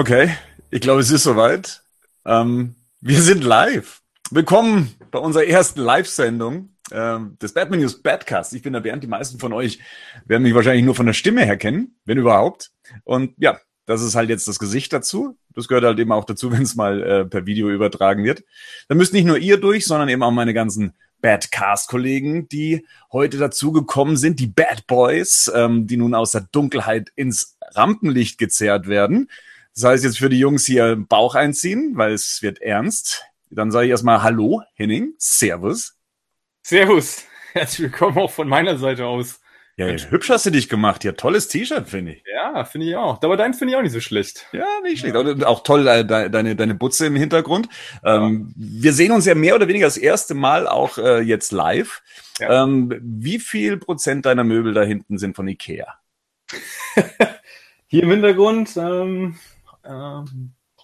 Okay, ich glaube, es ist soweit. Ähm, wir sind live. Willkommen bei unserer ersten Live-Sendung ähm, des Batman News Badcast. Ich bin der Bernd. Die meisten von euch werden mich wahrscheinlich nur von der Stimme her kennen, wenn überhaupt. Und ja, das ist halt jetzt das Gesicht dazu. Das gehört halt eben auch dazu, wenn es mal äh, per Video übertragen wird. Da müsst nicht nur ihr durch, sondern eben auch meine ganzen Badcast-Kollegen, die heute dazugekommen sind, die Bad Boys, ähm, die nun aus der Dunkelheit ins Rampenlicht gezerrt werden. Das heißt jetzt für die Jungs hier Bauch einziehen, weil es wird ernst. Dann sage ich erstmal Hallo, Henning, Servus. Servus, herzlich willkommen auch von meiner Seite aus. Ja, hübsch hast du dich gemacht. Ja, tolles T-Shirt, finde ich. Ja, finde ich auch. Aber deins finde ich auch nicht so schlecht. Ja, nicht schlecht. Ja. Auch toll, äh, deine, deine Butze im Hintergrund. Ja. Ähm, wir sehen uns ja mehr oder weniger das erste Mal auch äh, jetzt live. Ja. Ähm, wie viel Prozent deiner Möbel da hinten sind von Ikea? Hier im Hintergrund ähm, äh,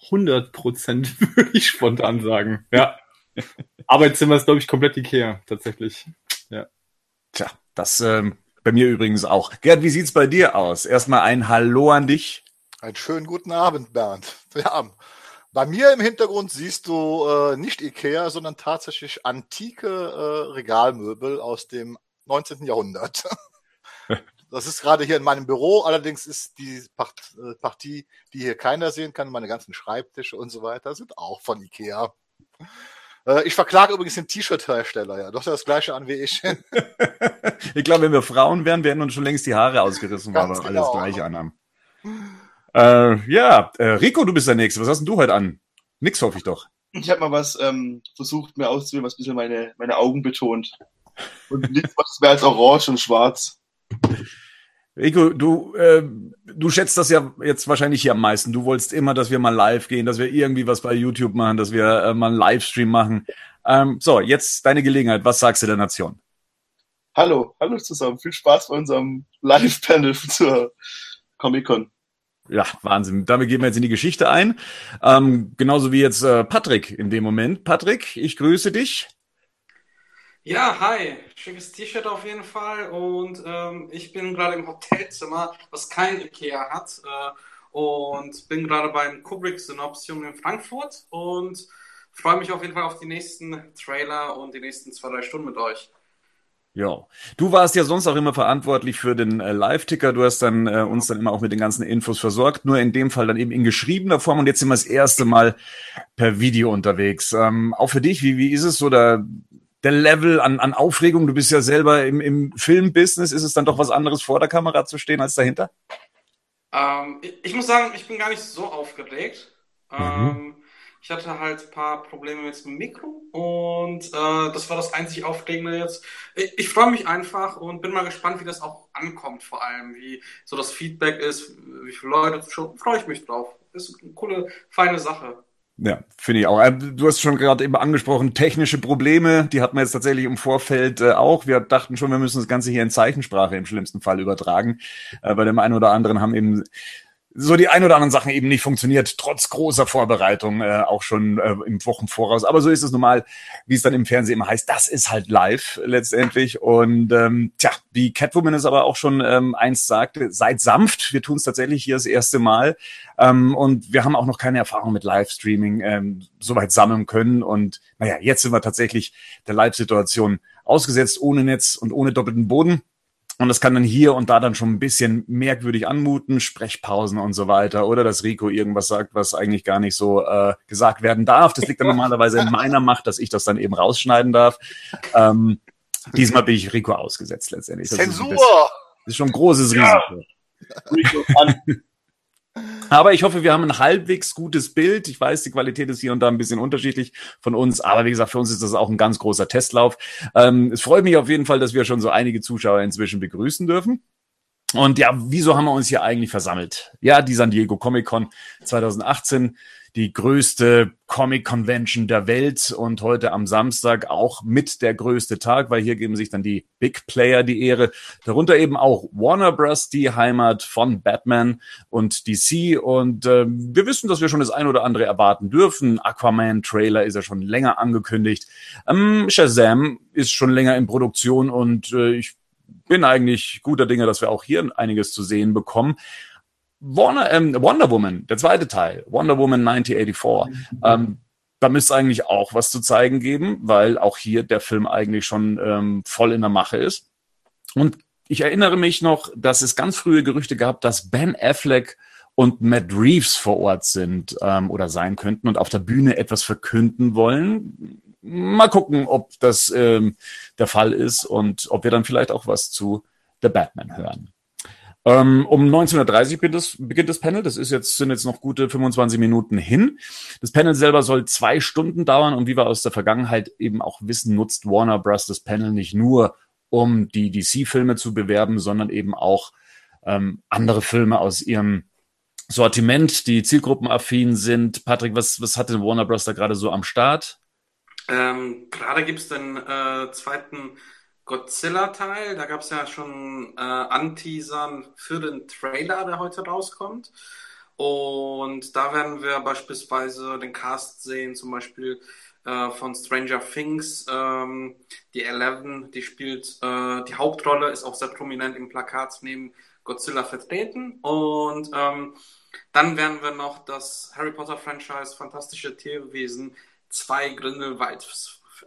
100 Prozent würde ich spontan sagen. Ja. Arbeitszimmer ist, glaube ich, komplett Ikea, tatsächlich. Ja. Tja, das ähm, bei mir übrigens auch. Gerd, wie sieht's bei dir aus? Erstmal ein Hallo an dich. Einen schönen guten Abend, Bernd. Ja, bei mir im Hintergrund siehst du äh, nicht Ikea, sondern tatsächlich antike äh, Regalmöbel aus dem 19. Jahrhundert. Das ist gerade hier in meinem Büro. Allerdings ist die äh, Partie, die hier keiner sehen kann, meine ganzen Schreibtische und so weiter, sind auch von Ikea. Äh, ich verklage übrigens den T-Shirt-Hersteller, ja. Doch das gleiche an wie ich. ich glaube, wenn wir Frauen wären, wären uns schon längst die Haare ausgerissen, weil wir genau. alles gleiche anhaben. Äh, ja, äh, Rico, du bist der Nächste. Was hast denn du heute an? Nix hoffe ich doch. Ich habe mal was ähm, versucht, mir auszuwählen, was ein bisschen meine, meine Augen betont. Und nichts was mehr als orange und schwarz. Rico, du, äh, du schätzt das ja jetzt wahrscheinlich hier am meisten. Du wolltest immer, dass wir mal live gehen, dass wir irgendwie was bei YouTube machen, dass wir äh, mal einen Livestream machen. Ähm, so, jetzt deine Gelegenheit. Was sagst du der Nation? Hallo, hallo zusammen. Viel Spaß bei unserem Live-Panel zur Comic-Con. Ja, Wahnsinn. Damit gehen wir jetzt in die Geschichte ein. Ähm, genauso wie jetzt äh, Patrick in dem Moment. Patrick, ich grüße dich. Ja, hi. Schickes T-Shirt auf jeden Fall. Und ähm, ich bin gerade im Hotelzimmer, was kein Ikea hat. Äh, und bin gerade beim Kubrick Synopsium in Frankfurt und freue mich auf jeden Fall auf die nächsten Trailer und die nächsten zwei, drei Stunden mit euch. Ja, du warst ja sonst auch immer verantwortlich für den äh, Live-Ticker. Du hast dann äh, uns dann immer auch mit den ganzen Infos versorgt. Nur in dem Fall dann eben in geschriebener Form und jetzt sind wir das erste Mal per Video unterwegs. Ähm, auch für dich, wie, wie ist es so da? Der Level an, an Aufregung? Du bist ja selber im, im Filmbusiness. Ist es dann doch was anderes, vor der Kamera zu stehen als dahinter? Ähm, ich, muss sagen, ich bin gar nicht so aufgeregt. Mhm. Ähm, ich hatte halt ein paar Probleme mit dem Mikro und äh, das war das einzig Aufregende jetzt. Ich, ich freue mich einfach und bin mal gespannt, wie das auch ankommt, vor allem, wie so das Feedback ist, wie viele Leute schon, freue ich mich drauf. Ist eine coole, feine Sache. Ja, finde ich auch. Äh, du hast schon gerade eben angesprochen, technische Probleme, die hatten wir jetzt tatsächlich im Vorfeld äh, auch. Wir dachten schon, wir müssen das Ganze hier in Zeichensprache im schlimmsten Fall übertragen. Äh, bei dem einen oder anderen haben eben so die ein oder anderen Sachen eben nicht funktioniert, trotz großer Vorbereitung, äh, auch schon äh, im Wochen voraus. Aber so ist es normal, wie es dann im Fernsehen immer heißt. Das ist halt live letztendlich. Und ähm, tja, wie Catwoman es aber auch schon ähm, einst sagte, seid sanft. Wir tun es tatsächlich hier das erste Mal. Ähm, und wir haben auch noch keine Erfahrung mit Livestreaming ähm, soweit sammeln können. Und naja, jetzt sind wir tatsächlich der Live-Situation ausgesetzt, ohne Netz und ohne doppelten Boden. Und das kann dann hier und da dann schon ein bisschen merkwürdig anmuten, Sprechpausen und so weiter. Oder dass Rico irgendwas sagt, was eigentlich gar nicht so äh, gesagt werden darf. Das liegt dann normalerweise in meiner Macht, dass ich das dann eben rausschneiden darf. Ähm, diesmal bin ich Rico ausgesetzt letztendlich. Das Zensur! Ist, das ist schon ein großes Risiko. Ja. Aber ich hoffe, wir haben ein halbwegs gutes Bild. Ich weiß, die Qualität ist hier und da ein bisschen unterschiedlich von uns, aber wie gesagt, für uns ist das auch ein ganz großer Testlauf. Ähm, es freut mich auf jeden Fall, dass wir schon so einige Zuschauer inzwischen begrüßen dürfen. Und ja, wieso haben wir uns hier eigentlich versammelt? Ja, die San Diego Comic Con 2018 die größte Comic-Convention der Welt und heute am Samstag auch mit der größte Tag, weil hier geben sich dann die Big Player die Ehre. Darunter eben auch Warner Bros., die Heimat von Batman und DC. Und äh, wir wissen, dass wir schon das ein oder andere erwarten dürfen. Aquaman-Trailer ist ja schon länger angekündigt. Ähm, Shazam ist schon länger in Produktion und äh, ich bin eigentlich guter Dinge, dass wir auch hier einiges zu sehen bekommen. Warner, ähm, Wonder Woman, der zweite Teil, Wonder Woman 1984. Ähm, da müsste es eigentlich auch was zu zeigen geben, weil auch hier der Film eigentlich schon ähm, voll in der Mache ist. Und ich erinnere mich noch, dass es ganz frühe Gerüchte gab, dass Ben Affleck und Matt Reeves vor Ort sind ähm, oder sein könnten und auf der Bühne etwas verkünden wollen. Mal gucken, ob das ähm, der Fall ist und ob wir dann vielleicht auch was zu The Batman hören. Ähm, um 1930 beginnt das, beginnt das Panel. Das ist jetzt, sind jetzt noch gute 25 Minuten hin. Das Panel selber soll zwei Stunden dauern und wie wir aus der Vergangenheit eben auch wissen, nutzt Warner Bros. das Panel nicht nur, um die DC-Filme zu bewerben, sondern eben auch ähm, andere Filme aus ihrem Sortiment, die zielgruppenaffin sind. Patrick, was, was hat denn Warner Bros. da gerade so am Start? Ähm, gerade gibt's den äh, zweiten Godzilla-Teil. Da gab es ja schon äh, Anteasern für den Trailer, der heute rauskommt. Und da werden wir beispielsweise den Cast sehen, zum Beispiel äh, von Stranger Things. Ähm, die Eleven, die spielt äh, die Hauptrolle, ist auch sehr prominent im Plakat neben Godzilla vertreten. Und ähm, dann werden wir noch das Harry Potter Franchise Fantastische Tierwesen zwei Grindelwald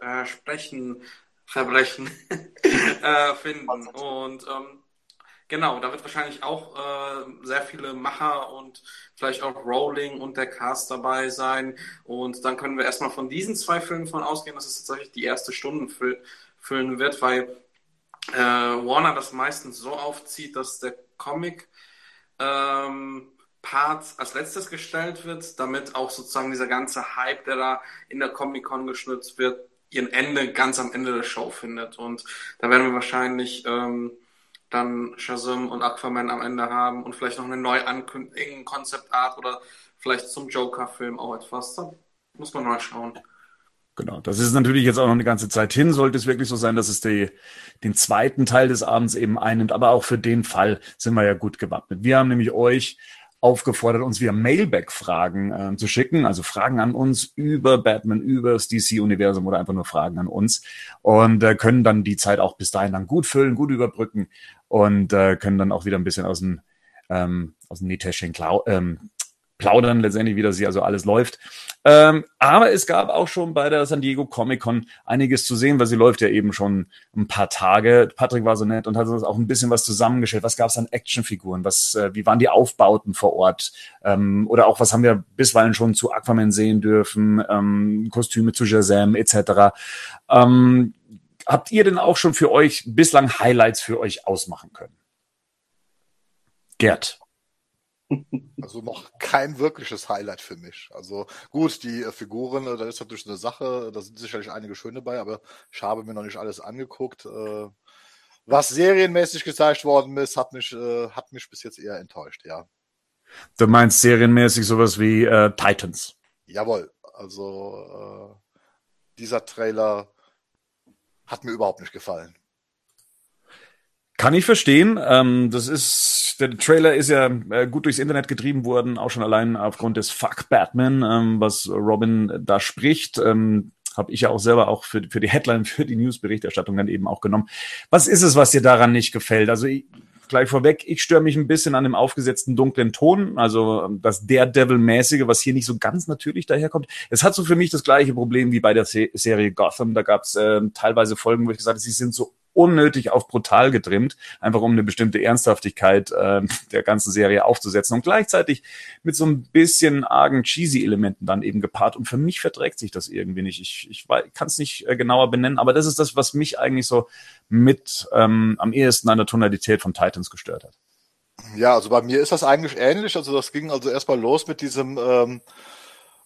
äh, sprechen Verbrechen äh, finden. Und ähm, genau, da wird wahrscheinlich auch äh, sehr viele Macher und vielleicht auch Rowling und der Cast dabei sein. Und dann können wir erstmal von diesen zwei Filmen von ausgehen, dass es tatsächlich die erste Stunde fü füllen wird, weil äh, Warner das meistens so aufzieht, dass der Comic ähm, Part als letztes gestellt wird, damit auch sozusagen dieser ganze Hype, der da in der Comic-Con geschnitzt wird, ihren Ende ganz am Ende der Show findet. Und da werden wir wahrscheinlich ähm, dann Shazam und Aquaman am Ende haben und vielleicht noch eine neu ankündigende Konzeptart oder vielleicht zum Joker-Film auch etwas. Da muss man mal schauen. Genau, das ist natürlich jetzt auch noch eine ganze Zeit hin. Sollte es wirklich so sein, dass es die, den zweiten Teil des Abends eben einnimmt. Aber auch für den Fall sind wir ja gut gewappnet. Wir haben nämlich euch aufgefordert, uns via Mailback-Fragen äh, zu schicken, also Fragen an uns über Batman, über das DC-Universum oder einfach nur Fragen an uns. Und äh, können dann die Zeit auch bis dahin dann gut füllen, gut überbrücken und äh, können dann auch wieder ein bisschen aus dem ähm, aus dem Nähtäschchen ähm, plaudern letztendlich, wie das hier also alles läuft. Ähm, aber es gab auch schon bei der San Diego Comic Con einiges zu sehen, weil sie läuft ja eben schon ein paar Tage. Patrick war so nett und hat uns auch ein bisschen was zusammengestellt. Was gab es an Actionfiguren? Was, äh, wie waren die Aufbauten vor Ort? Ähm, oder auch was haben wir bisweilen schon zu Aquaman sehen dürfen? Ähm, Kostüme zu Shazam etc. Ähm, habt ihr denn auch schon für euch bislang Highlights für euch ausmachen können? Gerd. Also noch kein wirkliches Highlight für mich. Also gut, die äh, Figuren, äh, da ist natürlich eine Sache, da sind sicherlich einige schöne bei, aber ich habe mir noch nicht alles angeguckt. Äh, was serienmäßig gezeigt worden ist, hat mich, hat mich bis jetzt eher enttäuscht, ja. Du meinst serienmäßig sowas wie äh, Titans? Jawohl, also äh, dieser Trailer hat mir überhaupt nicht gefallen. Kann ich verstehen. Ähm, das ist, der Trailer ist ja äh, gut durchs Internet getrieben worden, auch schon allein aufgrund des Fuck Batman, ähm, was Robin da spricht. Ähm, habe ich ja auch selber auch für, für die Headline, für die Newsberichterstattung dann eben auch genommen. Was ist es, was dir daran nicht gefällt? Also ich, gleich vorweg, ich störe mich ein bisschen an dem aufgesetzten dunklen Ton, also ähm, das Daredevil-mäßige, was hier nicht so ganz natürlich daherkommt. Es hat so für mich das gleiche Problem wie bei der Se Serie Gotham. Da gab es äh, teilweise Folgen, wo ich gesagt habe, sie sind so unnötig auf brutal getrimmt, einfach um eine bestimmte Ernsthaftigkeit äh, der ganzen Serie aufzusetzen und gleichzeitig mit so ein bisschen argen cheesy Elementen dann eben gepaart. Und für mich verträgt sich das irgendwie nicht. Ich, ich kann es nicht äh, genauer benennen, aber das ist das, was mich eigentlich so mit ähm, am ehesten an der Tonalität von Titans gestört hat. Ja, also bei mir ist das eigentlich ähnlich. Also das ging also erstmal los mit diesem ähm,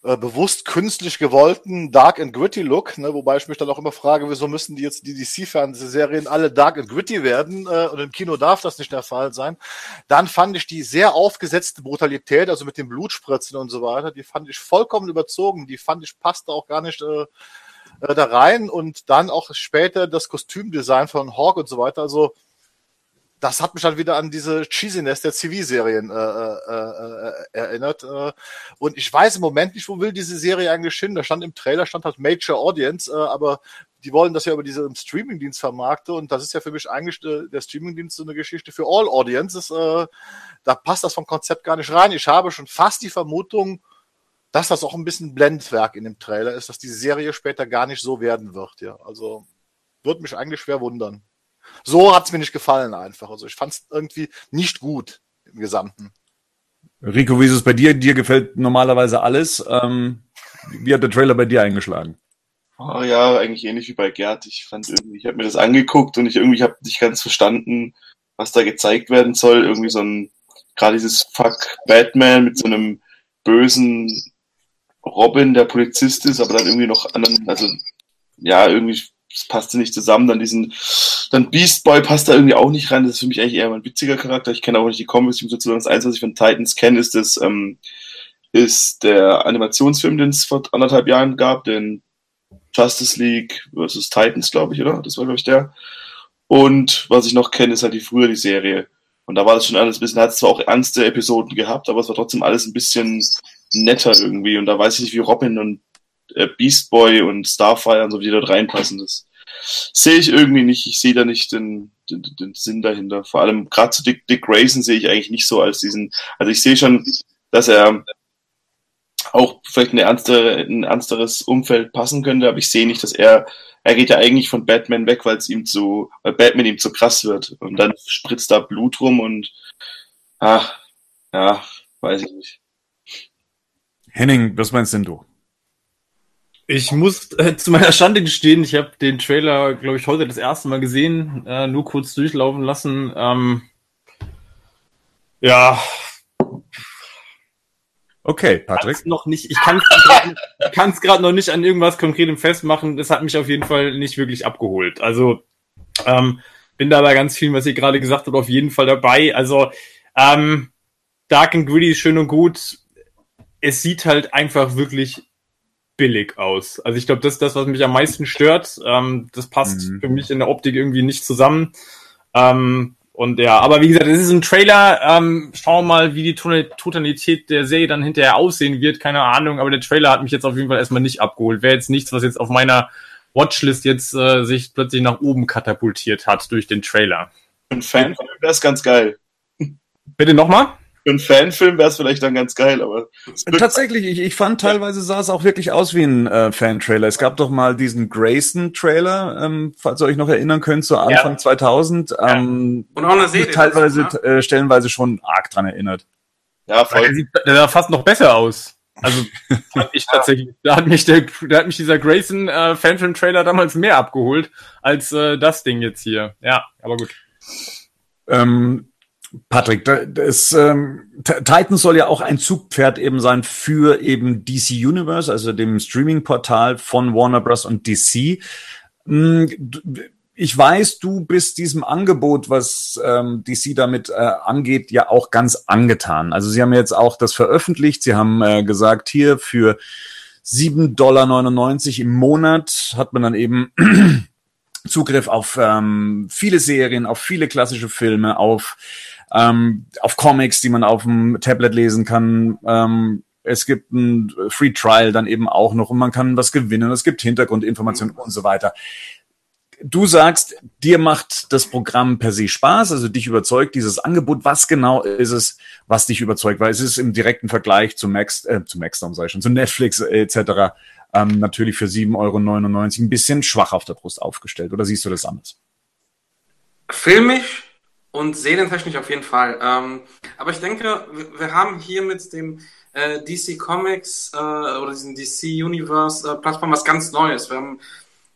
äh, bewusst künstlich gewollten Dark and Gritty Look, ne, wobei ich mich dann auch immer frage, wieso müssen die jetzt die DC-Fernsehserien alle Dark and Gritty werden äh, und im Kino darf das nicht der Fall sein. Dann fand ich die sehr aufgesetzte Brutalität, also mit den Blutspritzen und so weiter, die fand ich vollkommen überzogen, die fand ich passte auch gar nicht äh, äh, da rein und dann auch später das Kostümdesign von Hawk und so weiter, also das hat mich dann wieder an diese Cheesiness der CV-Serien äh, äh, äh, erinnert. Äh. Und ich weiß im Moment nicht, wo will diese Serie eigentlich hin. Da stand im Trailer, stand halt Major Audience, äh, aber die wollen das ja über diesen Streamingdienst vermarkten und das ist ja für mich eigentlich äh, der Streamingdienst so eine Geschichte für All Audiences. Äh, da passt das vom Konzept gar nicht rein. Ich habe schon fast die Vermutung, dass das auch ein bisschen Blendwerk in dem Trailer ist, dass die Serie später gar nicht so werden wird. Ja, also würde mich eigentlich schwer wundern. So hat es mir nicht gefallen einfach. Also ich fand es irgendwie nicht gut im Gesamten. Rico, wie ist es bei dir? Dir gefällt normalerweise alles. Ähm, wie hat der Trailer bei dir eingeschlagen? Oh ja, eigentlich ähnlich wie bei Gerd. Ich fand irgendwie, ich habe mir das angeguckt und ich irgendwie habe nicht ganz verstanden, was da gezeigt werden soll. Irgendwie so ein, gerade dieses Fuck Batman mit so einem bösen Robin, der Polizist ist, aber dann irgendwie noch anderen, also ja, irgendwie das passte nicht zusammen. Dann diesen, dann Beast Boy passt da irgendwie auch nicht rein. Das ist für mich eigentlich eher ein witziger Charakter. Ich kenne auch nicht die Comics. Ich muss dazu sagen, das Einzige, was ich von Titans kenne, ist das, ähm, ist der Animationsfilm, den es vor anderthalb Jahren gab, den Justice League vs. Titans, glaube ich, oder? Das war, glaube ich, der. Und was ich noch kenne, ist halt die früher die Serie. Und da war das schon alles ein bisschen, hat zwar auch ernste Episoden gehabt, aber es war trotzdem alles ein bisschen netter irgendwie. Und da weiß ich nicht, wie Robin und äh, Beast Boy und Starfire und so, wie die dort reinpassen. Das sehe ich irgendwie nicht. Ich sehe da nicht den, den, den Sinn dahinter. Vor allem gerade zu Dick, Dick Grayson sehe ich eigentlich nicht so als diesen. Also ich sehe schon, dass er auch vielleicht eine ernste, ein ernsteres Umfeld passen könnte, aber ich sehe nicht, dass er, er geht ja eigentlich von Batman weg, weil es ihm zu, weil Batman ihm zu krass wird. Und dann spritzt da Blut rum und, ach, ja, weiß ich nicht. Henning, was meinst denn du? Ich muss äh, zu meiner Schande gestehen, ich habe den Trailer, glaube ich, heute das erste Mal gesehen, äh, nur kurz durchlaufen lassen. Ähm, ja. Okay, Patrick. Kann's noch nicht, ich kann es gerade noch nicht an irgendwas Konkretem festmachen. Das hat mich auf jeden Fall nicht wirklich abgeholt. Also ähm, bin da bei ganz vielen, was ihr gerade gesagt habt, auf jeden Fall dabei. Also ähm, Dark and Gritty ist schön und gut. Es sieht halt einfach wirklich billig aus. Also ich glaube, das ist das, was mich am meisten stört. Ähm, das passt mhm. für mich in der Optik irgendwie nicht zusammen. Ähm, und ja, aber wie gesagt, es ist ein Trailer. Ähm, schauen wir mal, wie die Totalität der Serie dann hinterher aussehen wird. Keine Ahnung, aber der Trailer hat mich jetzt auf jeden Fall erstmal nicht abgeholt. Wäre jetzt nichts, was jetzt auf meiner Watchlist jetzt äh, sich plötzlich nach oben katapultiert hat durch den Trailer. Ein Fan wäre es ganz geil. Bitte nochmal? Für einen Fanfilm wäre es vielleicht dann ganz geil, aber. Tatsächlich, ich, ich fand teilweise sah es auch wirklich aus wie ein äh, Fan-Trailer. Es gab doch mal diesen Grayson-Trailer, ähm, falls ihr euch noch erinnern könnt, so Anfang ja. 2000. Ähm, Und auch eine Serie. Teilweise, das, ne? äh, stellenweise schon arg dran erinnert. Ja, voll. Der sieht der sah fast noch besser aus. Also fand ich tatsächlich, da hat mich der, da hat mich dieser Grayson äh, Fanfilm-Trailer damals mehr abgeholt als äh, das Ding jetzt hier. Ja, aber gut. Ähm, Patrick, das ähm, Titan soll ja auch ein Zugpferd eben sein für eben DC Universe, also dem Streaming-Portal von Warner Bros. und DC. Hm, ich weiß, du bist diesem Angebot, was ähm, DC damit äh, angeht, ja auch ganz angetan. Also sie haben jetzt auch das veröffentlicht. Sie haben äh, gesagt, hier für 7,99 Dollar im Monat hat man dann eben Zugriff auf ähm, viele Serien, auf viele klassische Filme, auf ähm, auf Comics, die man auf dem Tablet lesen kann. Ähm, es gibt ein Free Trial dann eben auch noch und man kann was gewinnen. Es gibt Hintergrundinformationen und so weiter. Du sagst, dir macht das Programm per se Spaß, also dich überzeugt dieses Angebot. Was genau ist es, was dich überzeugt? Weil es ist im direkten Vergleich zu Max, äh, zu Maxdom, sag ich schon, zu Netflix äh, etc. Ähm, natürlich für 7,99 Euro ein bisschen schwach auf der Brust aufgestellt. Oder siehst du das anders? Filmisch und serientechnisch auf jeden Fall. Ähm, aber ich denke, wir haben hier mit dem äh, DC Comics äh, oder diesem DC Universe äh, Plattform was ganz Neues. Wir haben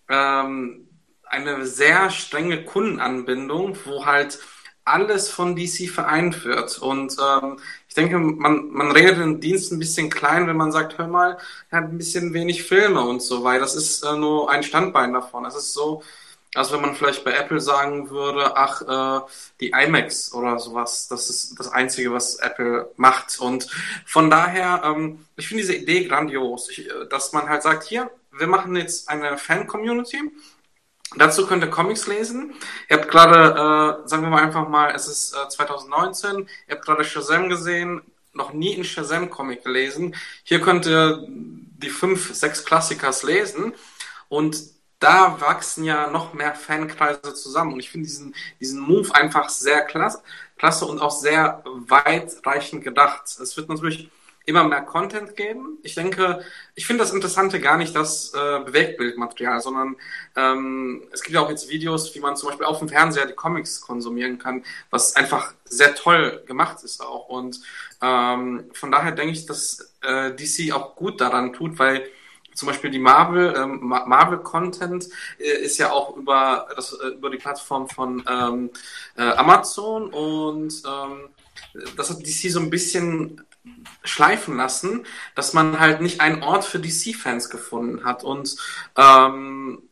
ähm, eine sehr strenge Kundenanbindung, wo halt alles von DC vereint wird. Und ähm, ich denke, man, man redet den Dienst ein bisschen klein, wenn man sagt, hör mal, er hat ein bisschen wenig Filme und so weiter. Das ist äh, nur ein Standbein davon. Es ist so, also wenn man vielleicht bei Apple sagen würde, ach, äh, die iMacs oder sowas, das ist das Einzige, was Apple macht. Und von daher, ähm, ich finde diese Idee grandios, ich, äh, dass man halt sagt, hier, wir machen jetzt eine Fan-Community, Dazu könnt ihr Comics lesen. Ihr habt gerade, äh, sagen wir mal einfach mal, es ist äh, 2019, ihr habt gerade Shazam gesehen, noch nie einen Shazam-Comic gelesen. Hier könnt ihr die fünf, sechs Klassikers lesen und da wachsen ja noch mehr Fankreise zusammen. Und ich finde diesen, diesen Move einfach sehr klasse, klasse und auch sehr weitreichend gedacht. Es wird natürlich immer mehr Content geben. Ich denke, ich finde das Interessante gar nicht das äh, Bewegtbildmaterial, sondern ähm, es gibt ja auch jetzt Videos, wie man zum Beispiel auf dem Fernseher die Comics konsumieren kann, was einfach sehr toll gemacht ist auch. Und ähm, von daher denke ich, dass äh, DC auch gut daran tut, weil zum Beispiel die Marvel, ähm, Marvel Content äh, ist ja auch über das äh, über die Plattform von ähm, äh, Amazon und ähm, das hat DC so ein bisschen schleifen lassen, dass man halt nicht einen Ort für DC-Fans gefunden hat und ähm,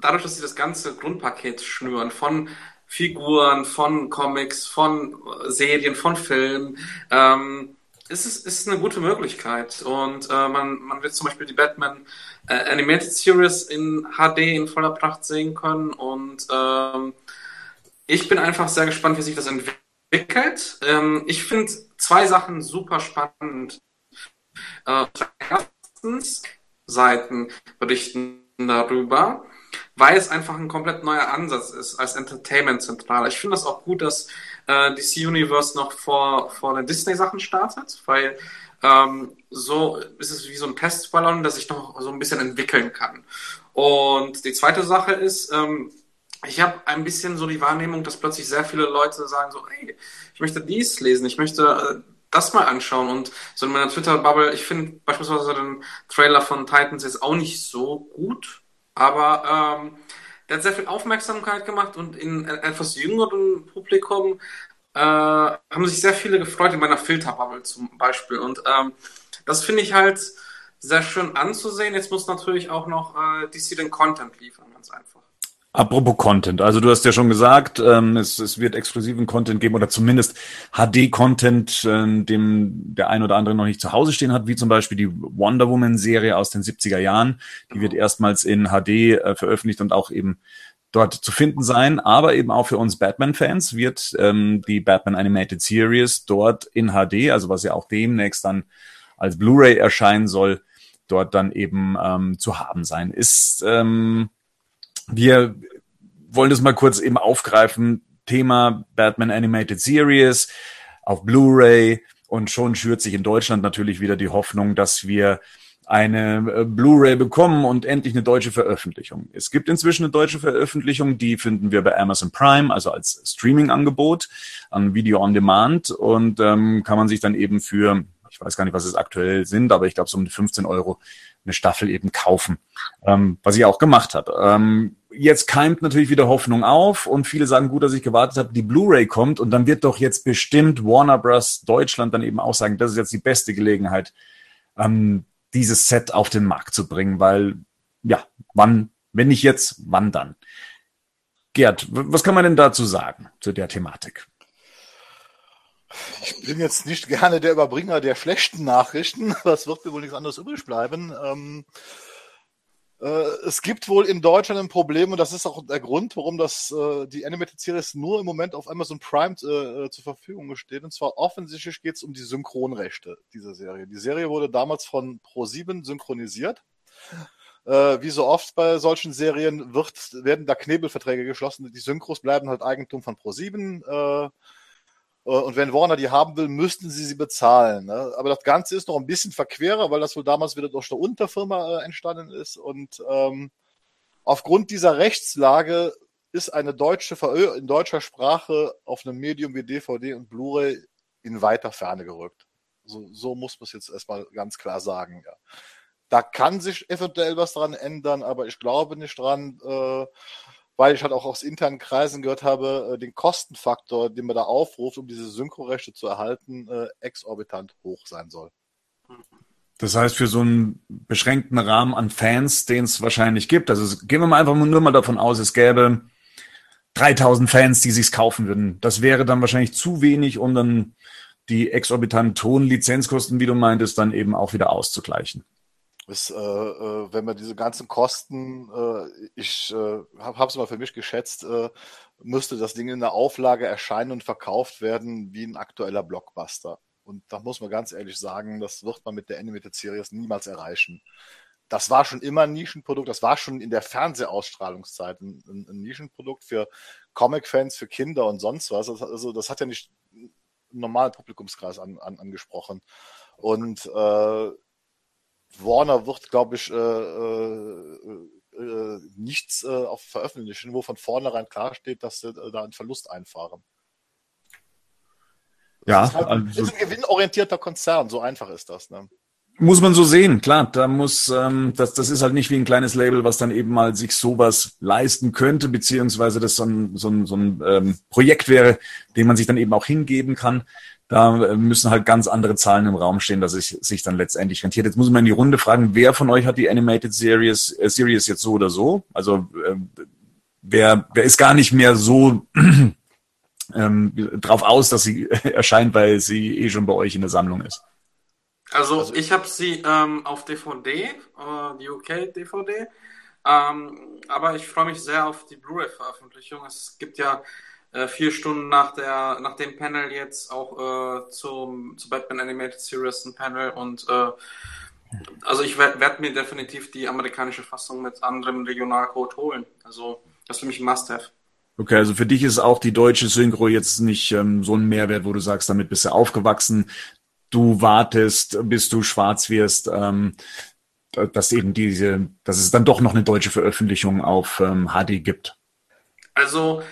dadurch, dass sie das ganze Grundpaket schnüren von Figuren, von Comics, von Serien, von Filmen, ähm, ist es ist eine gute Möglichkeit. Und äh, man, man wird zum Beispiel die Batman äh, Animated Series in HD in voller Pracht sehen können. Und ähm, ich bin einfach sehr gespannt, wie sich das entwickelt. Ähm, ich finde zwei Sachen super spannend. Äh, erstens, Seiten berichten darüber, weil es einfach ein komplett neuer Ansatz ist als Entertainment-Zentrale. Ich finde das auch gut, dass äh, DC Universe noch vor, vor den Disney-Sachen startet, weil ähm, so ist es wie so ein Testballon, der sich noch so ein bisschen entwickeln kann. Und die zweite Sache ist, ähm, ich habe ein bisschen so die Wahrnehmung, dass plötzlich sehr viele Leute sagen so, hey, ich möchte dies lesen, ich möchte äh, das mal anschauen und so in meiner Twitter-Bubble, ich finde beispielsweise den Trailer von Titans jetzt auch nicht so gut, aber ähm, der hat sehr viel Aufmerksamkeit gemacht und in etwas jüngeren Publikum äh, haben sich sehr viele gefreut, in meiner Filterbubble zum Beispiel. Und ähm, das finde ich halt sehr schön anzusehen. Jetzt muss natürlich auch noch äh, DC den Content liefern. Apropos Content, also du hast ja schon gesagt, ähm, es, es wird exklusiven Content geben oder zumindest HD-Content, äh, dem der ein oder andere noch nicht zu Hause stehen hat, wie zum Beispiel die Wonder Woman-Serie aus den 70er Jahren. Die wird erstmals in HD äh, veröffentlicht und auch eben dort zu finden sein. Aber eben auch für uns Batman-Fans wird ähm, die Batman Animated Series dort in HD, also was ja auch demnächst dann als Blu-ray erscheinen soll, dort dann eben ähm, zu haben sein. Ist ähm, wir wollen das mal kurz eben aufgreifen. Thema Batman Animated Series auf Blu-ray und schon schürt sich in Deutschland natürlich wieder die Hoffnung, dass wir eine äh, Blu-ray bekommen und endlich eine deutsche Veröffentlichung. Es gibt inzwischen eine deutsche Veröffentlichung, die finden wir bei Amazon Prime, also als Streaming-Angebot an Video on Demand und ähm, kann man sich dann eben für, ich weiß gar nicht, was es aktuell sind, aber ich glaube so um 15 Euro eine Staffel eben kaufen, ähm, was ich auch gemacht habe. Ähm, jetzt keimt natürlich wieder Hoffnung auf und viele sagen, gut, dass ich gewartet habe, die Blu-ray kommt und dann wird doch jetzt bestimmt Warner Bros. Deutschland dann eben auch sagen, das ist jetzt die beste Gelegenheit, ähm, dieses Set auf den Markt zu bringen, weil ja, wann, wenn nicht jetzt, wann dann? Gerd, was kann man denn dazu sagen zu der Thematik? Ich bin jetzt nicht gerne der Überbringer der schlechten Nachrichten. Das wird mir wohl nichts anderes übrig bleiben. Ähm, äh, es gibt wohl in Deutschland ein Problem und das ist auch der Grund, warum das äh, die Animated Series nur im Moment auf Amazon Prime äh, zur Verfügung steht. Und zwar offensichtlich geht es um die Synchronrechte dieser Serie. Die Serie wurde damals von Pro7 synchronisiert. Äh, wie so oft bei solchen Serien wird, werden da Knebelverträge geschlossen. Die Synchros bleiben halt Eigentum von Pro7. Äh, äh, und wenn Warner die haben will, müssten sie sie bezahlen. Ne? Aber das Ganze ist noch ein bisschen verquerer, weil das wohl damals wieder durch eine Unterfirma äh, entstanden ist. Und ähm, aufgrund dieser Rechtslage ist eine deutsche Verö in deutscher Sprache auf einem Medium wie DVD und Blu-ray in weiter Ferne gerückt. So, so muss man es jetzt erstmal ganz klar sagen. Ja. Da kann sich eventuell was dran ändern, aber ich glaube nicht dran. Äh, weil ich halt auch aus internen Kreisen gehört habe, äh, den Kostenfaktor, den man da aufruft, um diese Synchrorechte zu erhalten, äh, exorbitant hoch sein soll. Das heißt, für so einen beschränkten Rahmen an Fans, den es wahrscheinlich gibt, also gehen wir mal einfach nur mal davon aus, es gäbe 3000 Fans, die sich's kaufen würden. Das wäre dann wahrscheinlich zu wenig, um dann die exorbitanten Tonlizenzkosten, wie du meintest, dann eben auch wieder auszugleichen. Bis, äh, äh, wenn man diese ganzen Kosten, äh, ich äh, habe es mal für mich geschätzt, äh, müsste das Ding in der Auflage erscheinen und verkauft werden wie ein aktueller Blockbuster. Und da muss man ganz ehrlich sagen, das wird man mit der Animated Series niemals erreichen. Das war schon immer ein Nischenprodukt, das war schon in der Fernsehausstrahlungszeit ein, ein, ein Nischenprodukt für Comic-Fans, für Kinder und sonst was. Also das hat ja nicht einen normalen Publikumskreis an, an, angesprochen. Und äh, Warner wird, glaube ich, äh, äh, äh, nichts äh, auf veröffentlichen, wo von vornherein klar steht, dass sie äh, da einen Verlust einfahren. Ja, ist, halt, also, ist ein gewinnorientierter Konzern, so einfach ist das. Ne? Muss man so sehen, klar. Da muss, ähm, das, das ist halt nicht wie ein kleines Label, was dann eben mal sich sowas leisten könnte, beziehungsweise das so ein, so ein, so ein ähm, Projekt wäre, dem man sich dann eben auch hingeben kann. Da müssen halt ganz andere Zahlen im Raum stehen, dass es sich dann letztendlich rentiert. Jetzt muss man in die Runde fragen, wer von euch hat die Animated Series, äh, Series jetzt so oder so? Also äh, wer, wer ist gar nicht mehr so ähm, drauf aus, dass sie erscheint, weil sie eh schon bei euch in der Sammlung ist? Also, ich habe sie ähm, auf DVD, äh, die UK-DVD. Ähm, aber ich freue mich sehr auf die Blu-ray-Veröffentlichung. Es gibt ja äh, vier Stunden nach der nach dem Panel jetzt auch äh, zum zu Batman Animated Series ein Panel und äh, also ich werde werd mir definitiv die amerikanische Fassung mit anderem Regionalcode holen. Also das ist für mich ein Must-have. Okay, also für dich ist auch die deutsche Synchro jetzt nicht ähm, so ein Mehrwert, wo du sagst, damit bist du aufgewachsen. Du wartest, bis du schwarz wirst, ähm, dass eben diese, dass es dann doch noch eine deutsche Veröffentlichung auf ähm, HD gibt. Also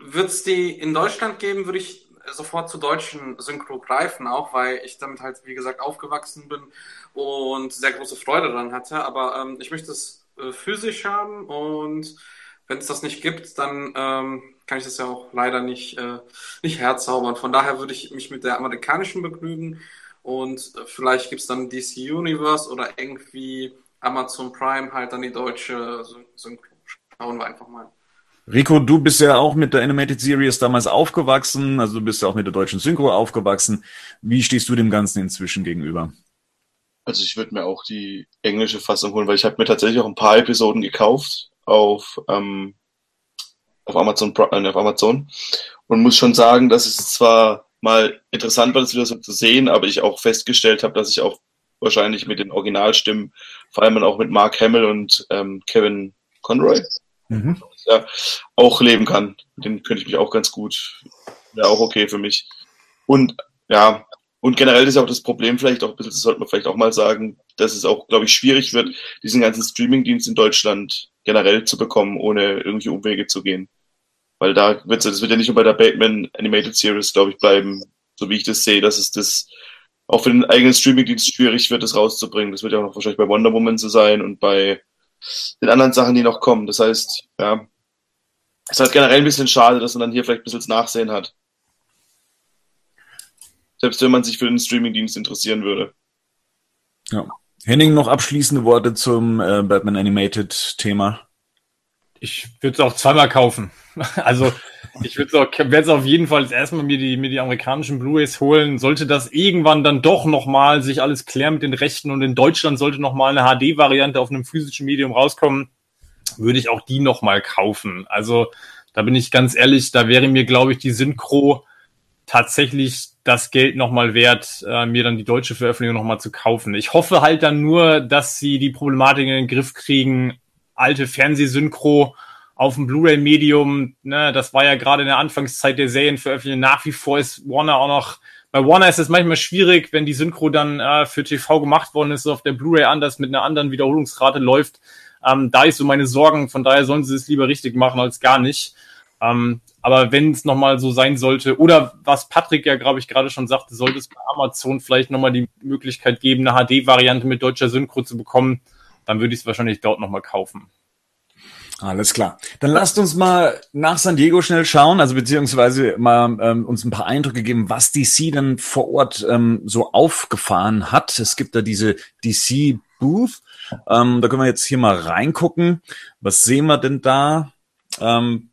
wird es die in Deutschland geben, würde ich sofort zur deutschen Synchro greifen, auch weil ich damit halt, wie gesagt, aufgewachsen bin und sehr große Freude daran hatte. Aber ähm, ich möchte es äh, physisch haben und wenn es das nicht gibt, dann ähm, kann ich das ja auch leider nicht, äh, nicht herzaubern. Von daher würde ich mich mit der amerikanischen begnügen und äh, vielleicht gibt es dann DC Universe oder irgendwie Amazon Prime halt dann die deutsche Synchro. Schauen wir einfach mal. Rico, du bist ja auch mit der Animated Series damals aufgewachsen, also du bist ja auch mit der deutschen Synchro aufgewachsen. Wie stehst du dem Ganzen inzwischen gegenüber? Also ich würde mir auch die englische Fassung holen, weil ich habe mir tatsächlich auch ein paar Episoden gekauft auf, ähm, auf, Amazon, äh, auf Amazon und muss schon sagen, dass es zwar mal interessant war, das wieder so zu sehen, aber ich auch festgestellt habe, dass ich auch wahrscheinlich mit den Originalstimmen, vor allem auch mit Mark Hamill und ähm, Kevin Conroy, mhm. Ja, auch leben kann. Den könnte ich mich auch ganz gut, wäre auch okay für mich. Und ja, und generell ist auch das Problem vielleicht auch ein bisschen, das sollte man vielleicht auch mal sagen, dass es auch, glaube ich, schwierig wird, diesen ganzen Streamingdienst in Deutschland generell zu bekommen, ohne irgendwelche Umwege zu gehen. Weil da wird das wird ja nicht nur bei der Batman Animated Series, glaube ich, bleiben, so wie ich das sehe, dass es das auch für den eigenen Streamingdienst schwierig wird, das rauszubringen. Das wird ja auch noch wahrscheinlich bei Wonder Woman so sein und bei den anderen Sachen, die noch kommen. Das heißt, ja, es ist halt generell ein bisschen schade, dass man dann hier vielleicht ein bisschen das Nachsehen hat. Selbst wenn man sich für den Streamingdienst interessieren würde. Ja. Henning, noch abschließende Worte zum äh, Batman Animated Thema. Ich würde es auch zweimal kaufen. Also ich würde es auf jeden Fall erstmal mir die, mir die amerikanischen Blu-rays holen. Sollte das irgendwann dann doch nochmal sich alles klären mit den Rechten und in Deutschland sollte nochmal eine HD-Variante auf einem physischen Medium rauskommen, würde ich auch die nochmal kaufen. Also da bin ich ganz ehrlich, da wäre mir, glaube ich, die Synchro tatsächlich das Geld nochmal wert, äh, mir dann die deutsche Veröffentlichung nochmal zu kaufen. Ich hoffe halt dann nur, dass sie die Problematik in den Griff kriegen, alte Fernsehsynchro auf dem Blu-ray-Medium, ne, das war ja gerade in der Anfangszeit der Serienveröffentlichung. Nach wie vor ist Warner auch noch, bei Warner ist es manchmal schwierig, wenn die Synchro dann äh, für TV gemacht worden ist, auf der Blu-ray anders mit einer anderen Wiederholungsrate läuft. Ähm, da ist so meine Sorgen, von daher sollen sie es lieber richtig machen als gar nicht. Ähm, aber wenn es nochmal so sein sollte, oder was Patrick ja, glaube ich, gerade schon sagte, sollte es bei Amazon vielleicht nochmal die Möglichkeit geben, eine HD-Variante mit deutscher Synchro zu bekommen, dann würde ich es wahrscheinlich dort nochmal kaufen. Alles klar. Dann lasst uns mal nach San Diego schnell schauen, also beziehungsweise mal ähm, uns ein paar Eindrücke geben, was DC dann vor Ort ähm, so aufgefahren hat. Es gibt da diese DC Booth. Ähm, da können wir jetzt hier mal reingucken. Was sehen wir denn da? Ähm,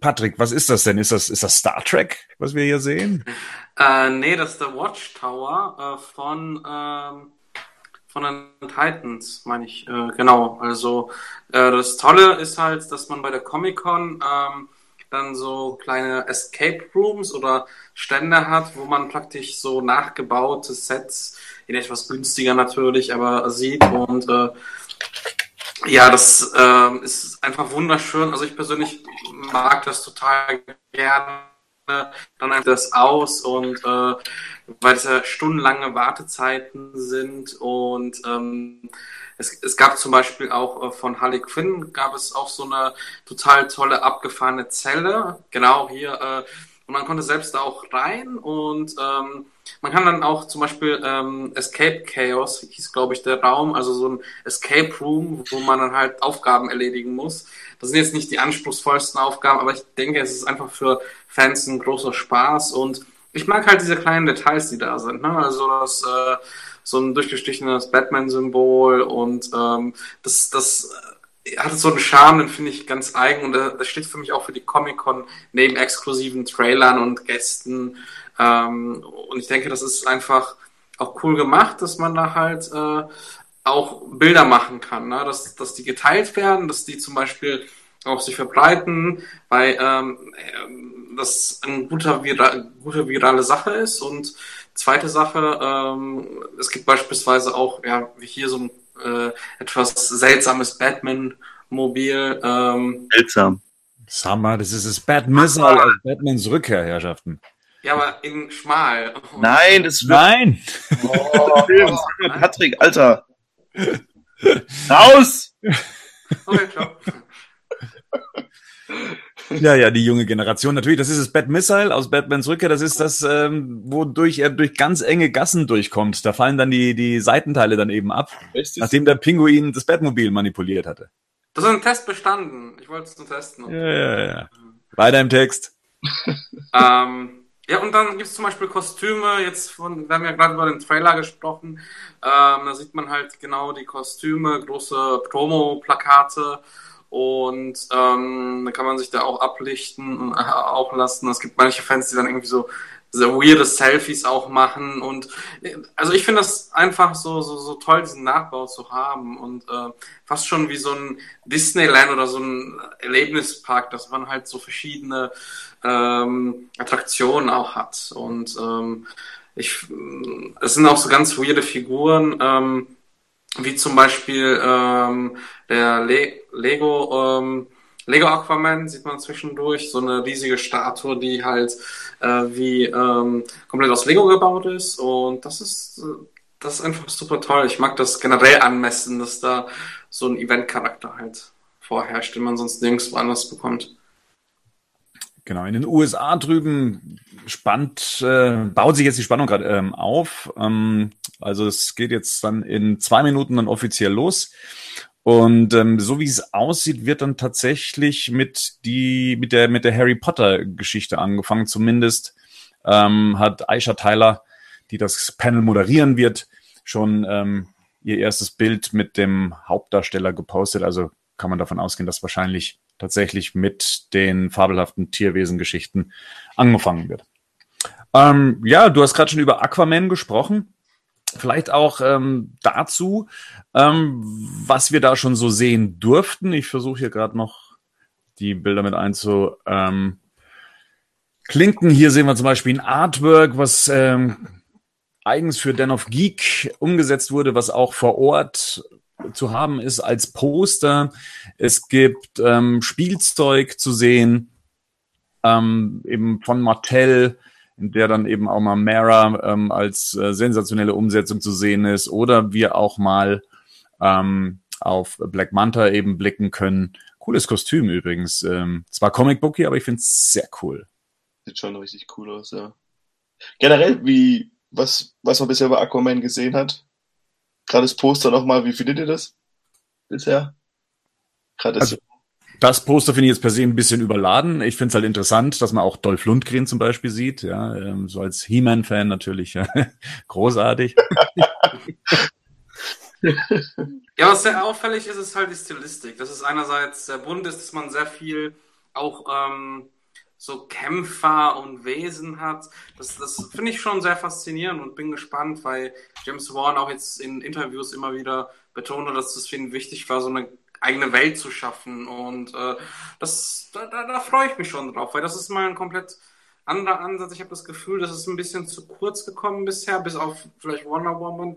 Patrick, was ist das denn? Ist das, ist das Star Trek, was wir hier sehen? Äh, nee, das ist der Watchtower äh, von ähm, von den Titans, meine ich, äh, genau. Also äh, das Tolle ist halt, dass man bei der Comic-Con ähm, dann so kleine Escape Rooms oder Stände hat, wo man praktisch so nachgebaute Sets in etwas günstiger natürlich, aber sieht und äh, ja, das äh, ist einfach wunderschön. Also ich persönlich mag das total gerne. Dann einfach das aus und äh, weil es ja stundenlange Wartezeiten sind und ähm, es, es gab zum Beispiel auch äh, von Harley Quinn gab es auch so eine total tolle abgefahrene Zelle, genau hier äh, und man konnte selbst da auch rein und ähm, man kann dann auch zum Beispiel ähm, Escape Chaos, hieß glaube ich der Raum, also so ein Escape Room, wo man dann halt Aufgaben erledigen muss. Das sind jetzt nicht die anspruchsvollsten Aufgaben, aber ich denke, es ist einfach für Fans ein großer Spaß und ich mag halt diese kleinen Details, die da sind. Ne? Also das äh, so ein durchgestichenes Batman-Symbol und ähm, das, das hat so einen Charme, den finde ich ganz eigen und das steht für mich auch für die Comic-Con neben exklusiven Trailern und Gästen. Ähm, und ich denke, das ist einfach auch cool gemacht, dass man da halt äh, auch Bilder machen kann, ne? dass, dass die geteilt werden, dass die zum Beispiel auch sich verbreiten, weil ähm, das eine gute, vira gute virale Sache ist. Und zweite Sache, ähm, es gibt beispielsweise auch, ja, wie hier so ein äh, etwas seltsames Batman-Mobil. Ähm, Seltsam. Summer, das ist das Bad Missile aus Batmans Rückkehrherrschaften. Ja, aber in schmal. Nein, das wird. Nein! Oh, Film, Patrick, Alter! Raus! Okay, ciao. Ja, ja, die junge Generation. Natürlich, das ist das Bad Missile aus Batmans Rückkehr. Das ist das, ähm, wodurch er durch ganz enge Gassen durchkommt. Da fallen dann die, die Seitenteile dann eben ab, Richtig? nachdem der Pinguin das Batmobil manipuliert hatte. Das ist ein Test bestanden. Ich wollte es nur testen. Ja, ja, ja. Weiter im Text. ähm, ja, und dann gibt es zum Beispiel Kostüme. Jetzt von, wir haben ja gerade über den Trailer gesprochen. Ähm, da sieht man halt genau die Kostüme, große Promo-Plakate. Und ähm, dann kann man sich da auch ablichten und äh, auch lassen. Es gibt manche Fans, die dann irgendwie so so weirde Selfies auch machen. Und also ich finde das einfach so so so toll diesen Nachbau zu haben. Und äh, fast schon wie so ein Disneyland oder so ein Erlebnispark, dass man halt so verschiedene ähm, Attraktionen auch hat. Und ähm, ich es sind auch so ganz weirde Figuren. Ähm, wie zum Beispiel ähm, der Le Lego ähm, Lego Aquaman sieht man zwischendurch so eine riesige Statue, die halt äh, wie ähm, komplett aus Lego gebaut ist und das ist das ist einfach super toll. Ich mag das generell anmessen, dass da so ein Event-Charakter halt vorherrscht, den man sonst nirgendwo anders bekommt. Genau, in den USA drüben spannt, äh, baut sich jetzt die Spannung gerade ähm, auf. Ähm, also es geht jetzt dann in zwei Minuten dann offiziell los. Und ähm, so wie es aussieht, wird dann tatsächlich mit die mit der mit der Harry Potter Geschichte angefangen. Zumindest ähm, hat Aisha Tyler, die das Panel moderieren wird, schon ähm, ihr erstes Bild mit dem Hauptdarsteller gepostet. Also kann man davon ausgehen, dass wahrscheinlich tatsächlich mit den fabelhaften Tierwesengeschichten angefangen wird. Ähm, ja, du hast gerade schon über Aquaman gesprochen. Vielleicht auch ähm, dazu, ähm, was wir da schon so sehen durften. Ich versuche hier gerade noch die Bilder mit einzu. Ähm, Klinken. Hier sehen wir zum Beispiel ein Artwork, was ähm, eigens für Den of Geek umgesetzt wurde, was auch vor Ort zu haben ist als Poster. Es gibt ähm, Spielzeug zu sehen, ähm, eben von Mattel, in der dann eben auch mal Mara ähm, als äh, sensationelle Umsetzung zu sehen ist, oder wir auch mal ähm, auf Black Manta eben blicken können. Cooles Kostüm übrigens. Ähm, zwar Comicbooky, aber ich finde es sehr cool. Sieht schon richtig cool aus, ja. Generell, wie, was, was man bisher bei Aquaman gesehen hat, gerade das Poster nochmal, wie findet ihr das bisher? Gerade das, also, das Poster finde ich jetzt per se ein bisschen überladen. Ich finde es halt interessant, dass man auch Dolph Lundgren zum Beispiel sieht, ja, ähm, so als He-Man-Fan natürlich großartig. ja, was sehr auffällig ist, ist halt die Stilistik. Das ist einerseits sehr bunt ist, dass man sehr viel auch ähm, so Kämpfer und Wesen hat. Das, das finde ich schon sehr faszinierend und bin gespannt, weil James Wan auch jetzt in Interviews immer wieder betone, dass es für ihn wichtig war, so eine eigene Welt zu schaffen. Und äh, das, da, da, da freue ich mich schon drauf, weil das ist mal ein komplett anderer Ansatz. Ich habe das Gefühl, das ist ein bisschen zu kurz gekommen bisher, bis auf vielleicht Wonder Woman.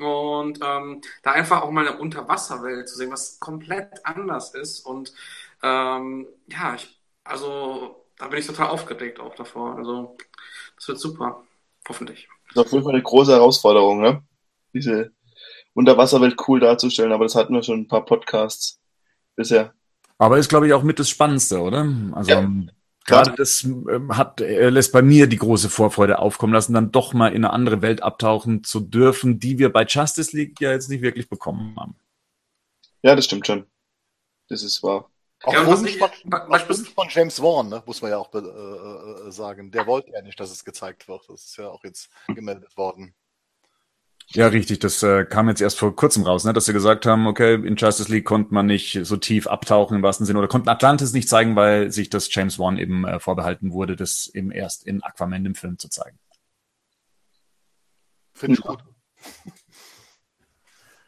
Und ähm, da einfach auch mal eine Unterwasserwelt zu sehen, was komplett anders ist. Und ähm, ja, ich, also da bin ich total aufgeregt auch davor. Also das wird super, hoffentlich. Das ist auf jeden Fall eine große Herausforderung, ne? Diese Unterwasserwelt cool darzustellen, aber das hatten wir schon ein paar Podcasts bisher. Aber ist, glaube ich, auch mit das Spannendste, oder? Also ja. gerade das ähm, hat, lässt bei mir die große Vorfreude aufkommen lassen, dann doch mal in eine andere Welt abtauchen zu dürfen, die wir bei Justice League ja jetzt nicht wirklich bekommen haben. Ja, das stimmt schon. Das ist wahr. Auch ja, Wunsch, von, Wunsch von James Wan, ne, muss man ja auch äh, äh, sagen. Der wollte ja nicht, dass es gezeigt wird. Das ist ja auch jetzt gemeldet worden. Ja, richtig. Das äh, kam jetzt erst vor kurzem raus, ne, dass sie gesagt haben, okay, in Justice League konnte man nicht so tief abtauchen im wahrsten Sinne oder konnten Atlantis nicht zeigen, weil sich das James Wan eben äh, vorbehalten wurde, das eben erst in Aquaman im Film zu zeigen. Finde ich gut.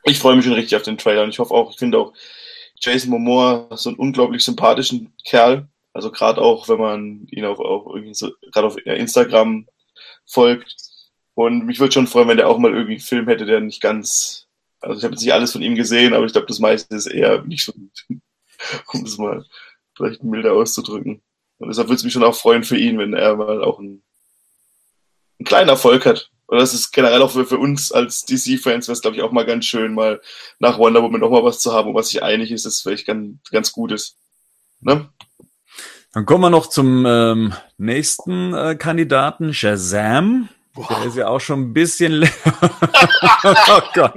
Ich freue mich schon richtig auf den Trailer und ich hoffe auch, ich finde auch Jason Momoa so einen unglaublich sympathischen Kerl. Also gerade auch, wenn man ihn irgendwie so, gerade auf Instagram folgt, und mich würde schon freuen, wenn der auch mal irgendwie einen Film hätte, der nicht ganz. Also ich habe jetzt nicht alles von ihm gesehen, aber ich glaube, das meiste ist eher nicht so gut, um es mal vielleicht milder auszudrücken. Und deshalb würde es mich schon auch freuen für ihn, wenn er mal auch einen, einen kleinen Erfolg hat. Und das ist generell auch für, für uns als DC-Fans, wäre es, glaube ich, auch mal ganz schön, mal nach Wonder Woman noch mal was zu haben, wo man sich einig ist, dass es vielleicht ganz, ganz gut ist. Ne? Dann kommen wir noch zum ähm, nächsten äh, Kandidaten, Shazam. Boah. Der ist ja auch schon ein bisschen. oh Gott.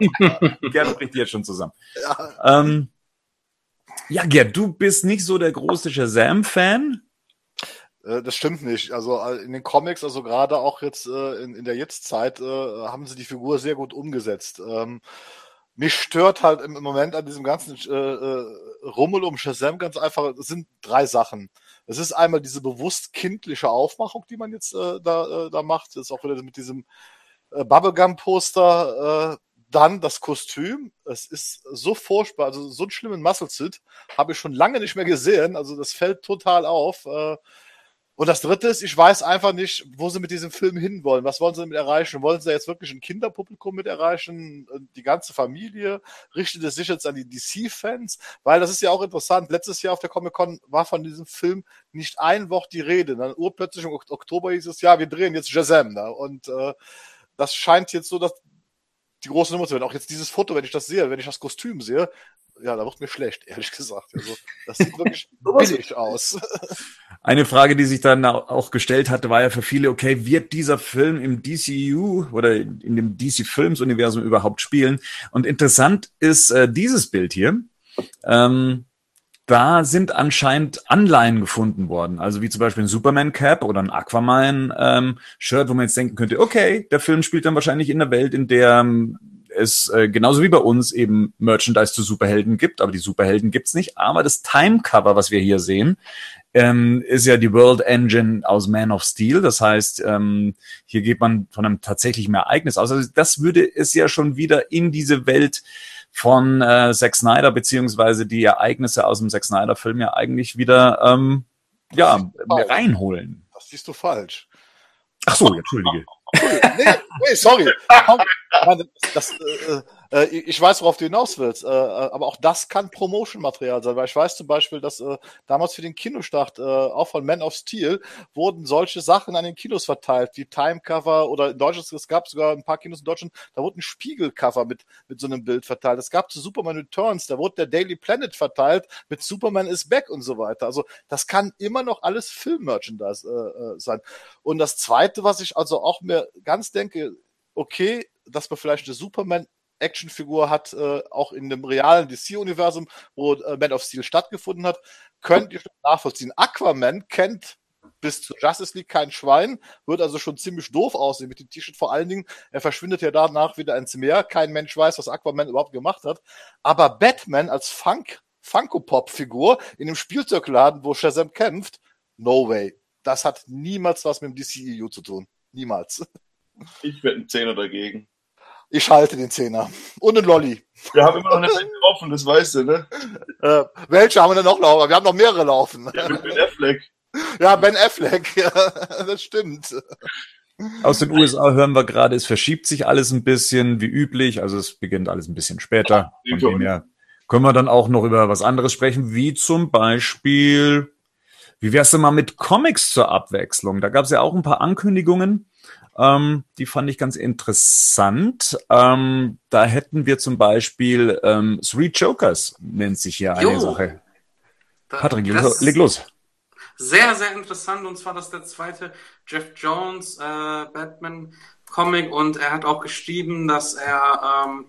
Gerd bricht jetzt schon zusammen. Ja. Ähm, ja, Gerd, du bist nicht so der große Shazam-Fan. Äh, das stimmt nicht. Also äh, in den Comics, also gerade auch jetzt äh, in, in der Jetztzeit, haben sie die Figur sehr gut umgesetzt. Ähm, mich stört halt im Moment an diesem ganzen Rummel um Shazam ganz einfach, es sind drei Sachen. Es ist einmal diese bewusst kindliche Aufmachung, die man jetzt äh, da, äh, da macht. Das ist auch wieder mit diesem äh, Bubblegum-Poster. Äh, dann das Kostüm. Es ist so furchtbar. Also so einen schlimmen Muscle-Suit habe ich schon lange nicht mehr gesehen. Also das fällt total auf. Und das dritte ist, ich weiß einfach nicht, wo sie mit diesem Film hinwollen. Was wollen sie damit erreichen? Wollen sie jetzt wirklich ein Kinderpublikum mit erreichen? Die ganze Familie? Richtet es sich jetzt an die DC-Fans? Weil das ist ja auch interessant. Letztes Jahr auf der Comic-Con war von diesem Film nicht ein Wort die Rede. Dann urplötzlich im Oktober hieß es, ja, wir drehen jetzt Shazam. Ne? Und äh, das scheint jetzt so, dass die große Nummer zu werden. Auch jetzt dieses Foto, wenn ich das sehe, wenn ich das Kostüm sehe, ja, da wird mir schlecht, ehrlich gesagt. Also, das sieht wirklich billig aus. Eine Frage, die sich dann auch gestellt hatte, war ja für viele, okay, wird dieser Film im DCU oder in dem DC-Films-Universum überhaupt spielen? Und interessant ist äh, dieses Bild hier. Ähm, da sind anscheinend Anleihen gefunden worden. Also wie zum Beispiel ein Superman Cap oder ein Aquaman ähm, Shirt, wo man jetzt denken könnte, okay, der Film spielt dann wahrscheinlich in der Welt, in der ähm, es äh, genauso wie bei uns eben Merchandise zu Superhelden gibt, aber die Superhelden gibt's nicht. Aber das Timecover, was wir hier sehen, ähm, ist ja die World Engine aus Man of Steel. Das heißt, ähm, hier geht man von einem tatsächlichen Ereignis aus. Also das würde es ja schon wieder in diese Welt von äh, Zack Snyder beziehungsweise die Ereignisse aus dem Zack Snyder Film ja eigentlich wieder ähm, ja reinholen. Das siehst du falsch. Ach so, entschuldige. Nee, nee, sorry. Das, äh, äh, ich weiß, worauf du hinaus willst, äh, äh, aber auch das kann Promotion-Material sein, weil ich weiß zum Beispiel, dass damals für den Kinostart, auch von Man of Steel, wurden solche Sachen an den Kinos verteilt, wie Timecover oder in Deutschland, es gab sogar ein paar Kinos in Deutschland, da wurde ein Spiegelcover mit, mit so einem Bild verteilt. Es gab zu Superman Returns, da wurde der Daily Planet verteilt mit Superman is Back und so weiter. Also das kann immer noch alles Film-Merchandise sein. Und das Zweite, was ich also auch mir ganz denke, okay, dass man vielleicht eine Superman Actionfigur hat, äh, auch in dem realen DC-Universum, wo äh, Man of Steel stattgefunden hat, könnt ihr nachvollziehen. Aquaman kennt bis zu Justice League kein Schwein, wird also schon ziemlich doof aussehen mit dem T-Shirt. Vor allen Dingen, er verschwindet ja danach wieder ins Meer. Kein Mensch weiß, was Aquaman überhaupt gemacht hat. Aber Batman als Funk, Funko-Pop-Figur in dem Spielzeugladen, wo Shazam kämpft, no way das hat niemals was mit dem DCEU zu tun. Niemals. Ich werde einen Zehner dagegen. Ich schalte den Zehner. Und einen Lolli. Wir haben immer noch eine Menge offen, das weißt du, ne? Äh, welche haben wir denn noch laufen? Wir haben noch mehrere laufen. Ja, mit Ben Affleck. Ja, Ben Affleck. Ja, das stimmt. Aus den USA hören wir gerade, es verschiebt sich alles ein bisschen wie üblich. Also es beginnt alles ein bisschen später. Von dem her können wir dann auch noch über was anderes sprechen, wie zum Beispiel, wie wär's denn mal mit Comics zur Abwechslung? Da gab es ja auch ein paar Ankündigungen. Ähm, die fand ich ganz interessant. Ähm, da hätten wir zum Beispiel ähm, Three Jokers, nennt sich hier eine Jo. Sache. Da- Patrick, leg los. Sehr, sehr interessant. Und zwar, das ist der zweite Jeff Jones äh, Batman Comic. Und er hat auch geschrieben, dass er ähm,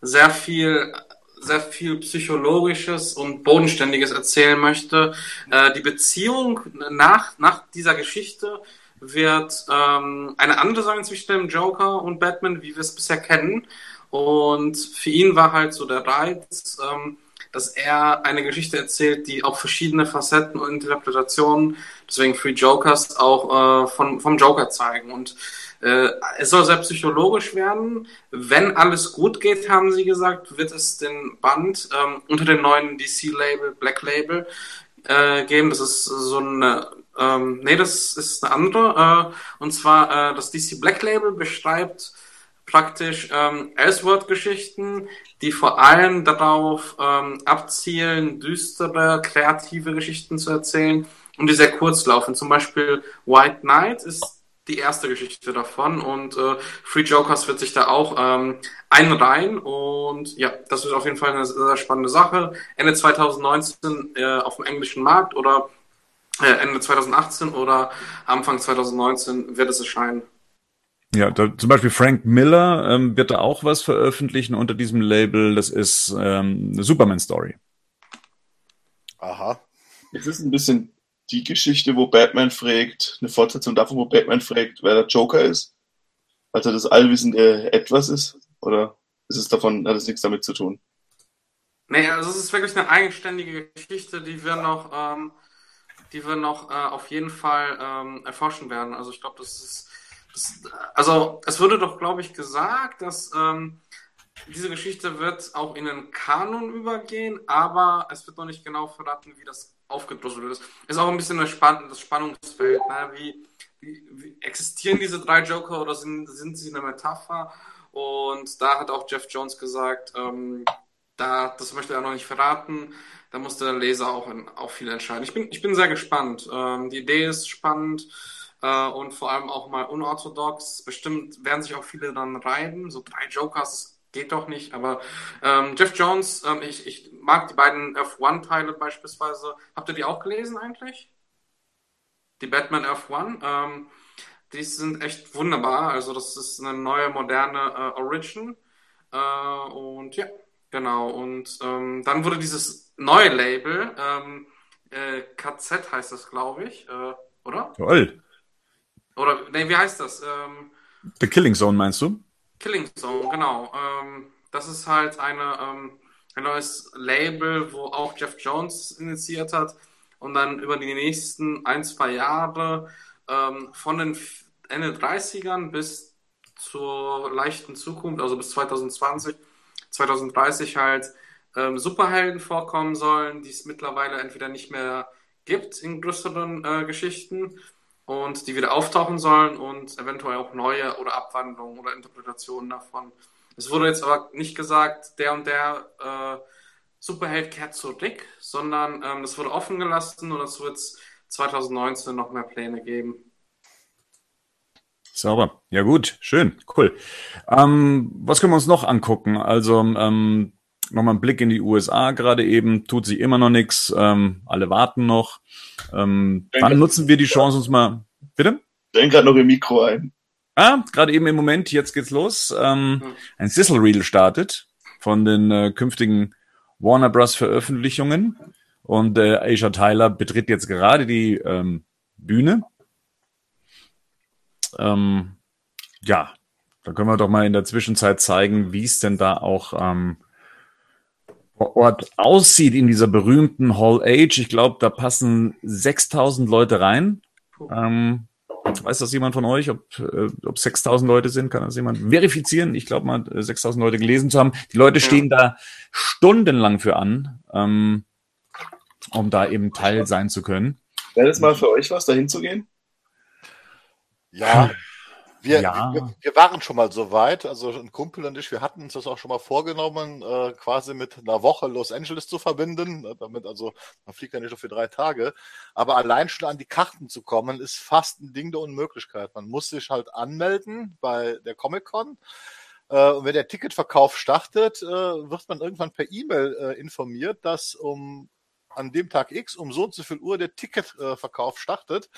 sehr viel sehr viel psychologisches und bodenständiges erzählen möchte. Äh, die Beziehung nach nach dieser Geschichte wird ähm, eine andere sein zwischen dem Joker und Batman, wie wir es bisher kennen. Und für ihn war halt so der Reiz, ähm, dass er eine Geschichte erzählt, die auch verschiedene Facetten und Interpretationen, deswegen Free Jokers, auch äh, von, vom Joker zeigen. Und äh, es soll sehr psychologisch werden. Wenn alles gut geht, haben sie gesagt, wird es den Band ähm, unter dem neuen DC-Label, Black Label, äh, geben. Das ist so eine, ähm, nee, das ist eine andere. Äh, und zwar äh, das DC Black Label beschreibt praktisch ähm, Elseworld-Geschichten, die vor allem darauf ähm, abzielen, düstere, kreative Geschichten zu erzählen und die sehr kurz laufen. Zum Beispiel White Knight ist die erste Geschichte davon und äh, Free Jokers wird sich da auch ähm, einreihen und ja, das wird auf jeden Fall eine sehr spannende Sache. Ende 2019 äh, auf dem englischen Markt oder Ende 2018 oder Anfang 2019 wird es erscheinen. Ja, da, zum Beispiel Frank Miller ähm, wird da auch was veröffentlichen unter diesem Label. Das ist ähm, eine Superman-Story. Aha. Es ist ein bisschen die Geschichte, wo Batman fragt, eine Fortsetzung davon, wo Batman fragt, wer der Joker ist. Also das allwissende Etwas ist. Oder ist es davon, hat es nichts damit zu tun? Nee, also es ist wirklich eine eigenständige Geschichte, die wir noch, ähm, die wir noch äh, auf jeden Fall ähm, erforschen werden. Also ich glaube, das ist, das, also es wurde doch, glaube ich, gesagt, dass ähm, diese Geschichte wird auch in den Kanon übergehen, aber es wird noch nicht genau verraten, wie das aufgedröselt wird. Ist auch ein bisschen das, Spann das Spannungsfeld. Ne? Wie, wie, wie existieren diese drei Joker oder sind, sind sie eine Metapher? Und da hat auch Jeff Jones gesagt, ähm, da, das möchte er noch nicht verraten. Da muss der Leser auch, in, auch viel entscheiden. Ich bin, ich bin sehr gespannt. Ähm, die Idee ist spannend äh, und vor allem auch mal unorthodox. Bestimmt werden sich auch viele dann reiben. So drei Jokers, geht doch nicht. Aber ähm, Jeff Jones, ähm, ich, ich mag die beiden F1-Teile beispielsweise. Habt ihr die auch gelesen eigentlich? Die Batman F1. Ähm, die sind echt wunderbar. Also das ist eine neue, moderne äh, Origin. Äh, und ja, genau. Und ähm, dann wurde dieses neue Label, ähm, äh, KZ heißt das, glaube ich, äh, oder? Toll. Oder, nee, wie heißt das? Ähm, The Killing Zone meinst du? Killing Zone, genau. Ähm, das ist halt eine, ähm, ein neues Label, wo auch Jeff Jones initiiert hat und dann über die nächsten ein, zwei Jahre ähm, von den Ende 30ern bis zur leichten Zukunft, also bis 2020, 2030 halt ähm, Superhelden vorkommen sollen, die es mittlerweile entweder nicht mehr gibt in größeren äh, Geschichten und die wieder auftauchen sollen und eventuell auch neue oder Abwandlungen oder Interpretationen davon. Es wurde jetzt aber nicht gesagt, der und der äh, Superheld kehrt zurück, sondern ähm, das wurde offen gelassen und es wird 2019 noch mehr Pläne geben. Sauber. Ja gut, schön, cool. Ähm, was können wir uns noch angucken? Also ähm, nochmal ein Blick in die USA gerade eben, tut sich immer noch nichts, ähm, alle warten noch. Ähm, wann nutzen wir die Chance uns mal, bitte? Stellen gerade noch ihr Mikro ein. Ah, gerade eben im Moment, jetzt geht's los. Ähm, ein Sizzle Reel startet von den äh, künftigen Warner Bros. Veröffentlichungen und äh, Aisha Tyler betritt jetzt gerade die ähm, Bühne. Ähm, ja, da können wir doch mal in der Zwischenzeit zeigen, wie es denn da auch ähm, Ort aussieht in dieser berühmten Hall Age. Ich glaube, da passen 6000 Leute rein. Ähm, weiß das jemand von euch, ob, äh, ob 6000 Leute sind? Kann das jemand verifizieren? Ich glaube mal, 6000 Leute gelesen zu haben. Die Leute stehen da stundenlang für an, ähm, um da eben Teil sein zu können. Wäre das mal für euch was, da hinzugehen? Ja, wir, ja. wir, wir, waren schon mal so weit, also ein Kumpel und ich, wir hatten uns das auch schon mal vorgenommen, äh, quasi mit einer Woche Los Angeles zu verbinden, äh, damit also, man fliegt ja nicht nur für drei Tage, aber allein schon an die Karten zu kommen, ist fast ein Ding der Unmöglichkeit. Man muss sich halt anmelden bei der Comic-Con, äh, und wenn der Ticketverkauf startet, äh, wird man irgendwann per E-Mail äh, informiert, dass um an dem Tag X um so und so viel Uhr der Ticketverkauf startet,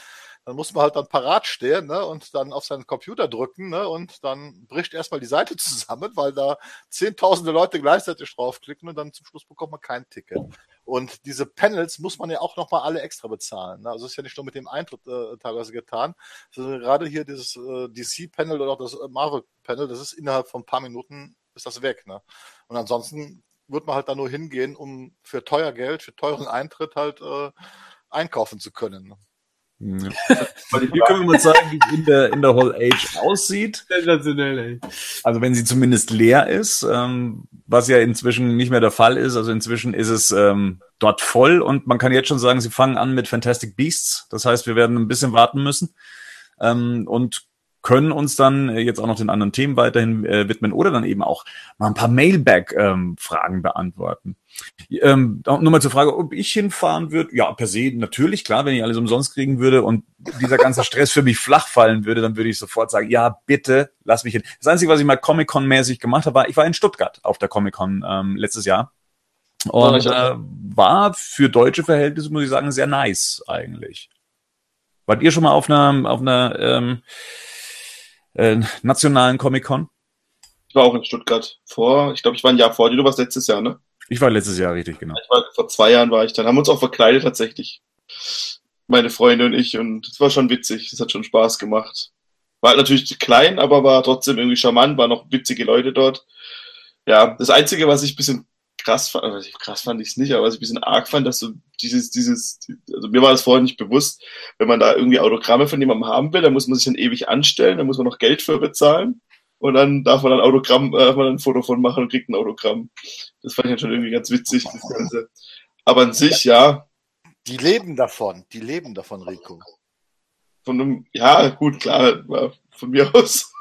dann muss man halt dann parat stehen ne, und dann auf seinen Computer drücken ne, und dann bricht erstmal die Seite zusammen, weil da zehntausende Leute gleichzeitig draufklicken und dann zum Schluss bekommt man kein Ticket. Und diese Panels muss man ja auch nochmal alle extra bezahlen. Ne? Also ist ja nicht nur mit dem Eintritt äh, teilweise getan, sondern gerade hier dieses äh, DC-Panel oder auch das Marvel-Panel, das ist innerhalb von ein paar Minuten ist das weg. Ne? Und ansonsten wird man halt da nur hingehen, um für teuer Geld, für teuren Eintritt halt äh, einkaufen zu können. Ja. Hier können wir mal sagen, wie es in der, in der Hall Age aussieht. Sensationell, ey. Also wenn sie zumindest leer ist, ähm, was ja inzwischen nicht mehr der Fall ist. Also inzwischen ist es ähm, dort voll und man kann jetzt schon sagen, sie fangen an mit Fantastic Beasts. Das heißt, wir werden ein bisschen warten müssen. Ähm, und können uns dann äh, jetzt auch noch den anderen Themen weiterhin äh, widmen oder dann eben auch mal ein paar Mailback-Fragen ähm, beantworten. Ähm, nur mal zur Frage, ob ich hinfahren würde. Ja, per se natürlich, klar, wenn ich alles umsonst kriegen würde und dieser ganze Stress für mich flach fallen würde, dann würde ich sofort sagen, ja, bitte, lass mich hin. Das Einzige, was ich mal Comic-Con-mäßig gemacht habe, war, ich war in Stuttgart auf der Comic-Con ähm, letztes Jahr. Und äh, war für deutsche Verhältnisse, muss ich sagen, sehr nice eigentlich. Wart ihr schon mal auf einer, auf einer ähm, äh, nationalen Comic-Con? Ich war auch in Stuttgart vor, ich glaube, ich war ein Jahr vor dir, du warst letztes Jahr, ne? Ich war letztes Jahr, richtig, genau. War, vor zwei Jahren war ich dann, haben uns auch verkleidet tatsächlich. Meine Freunde und ich und es war schon witzig, es hat schon Spaß gemacht. War halt natürlich klein, aber war trotzdem irgendwie charmant, waren noch witzige Leute dort. Ja, das Einzige, was ich ein bisschen krass fand, also krass fand ich es nicht, aber was ich ein bisschen arg fand, dass so dieses, dieses, also mir war das vorher nicht bewusst, wenn man da irgendwie Autogramme von jemandem haben will, dann muss man sich dann ewig anstellen, dann muss man noch Geld für bezahlen und dann darf man dann Autogramm, äh, darf man ein Foto von machen und kriegt ein Autogramm. Das fand ich dann schon irgendwie ganz witzig, das Ganze. Aber an sich, ja. Die leben davon, die leben davon, Rico. Von einem, ja, gut, klar, von mir aus.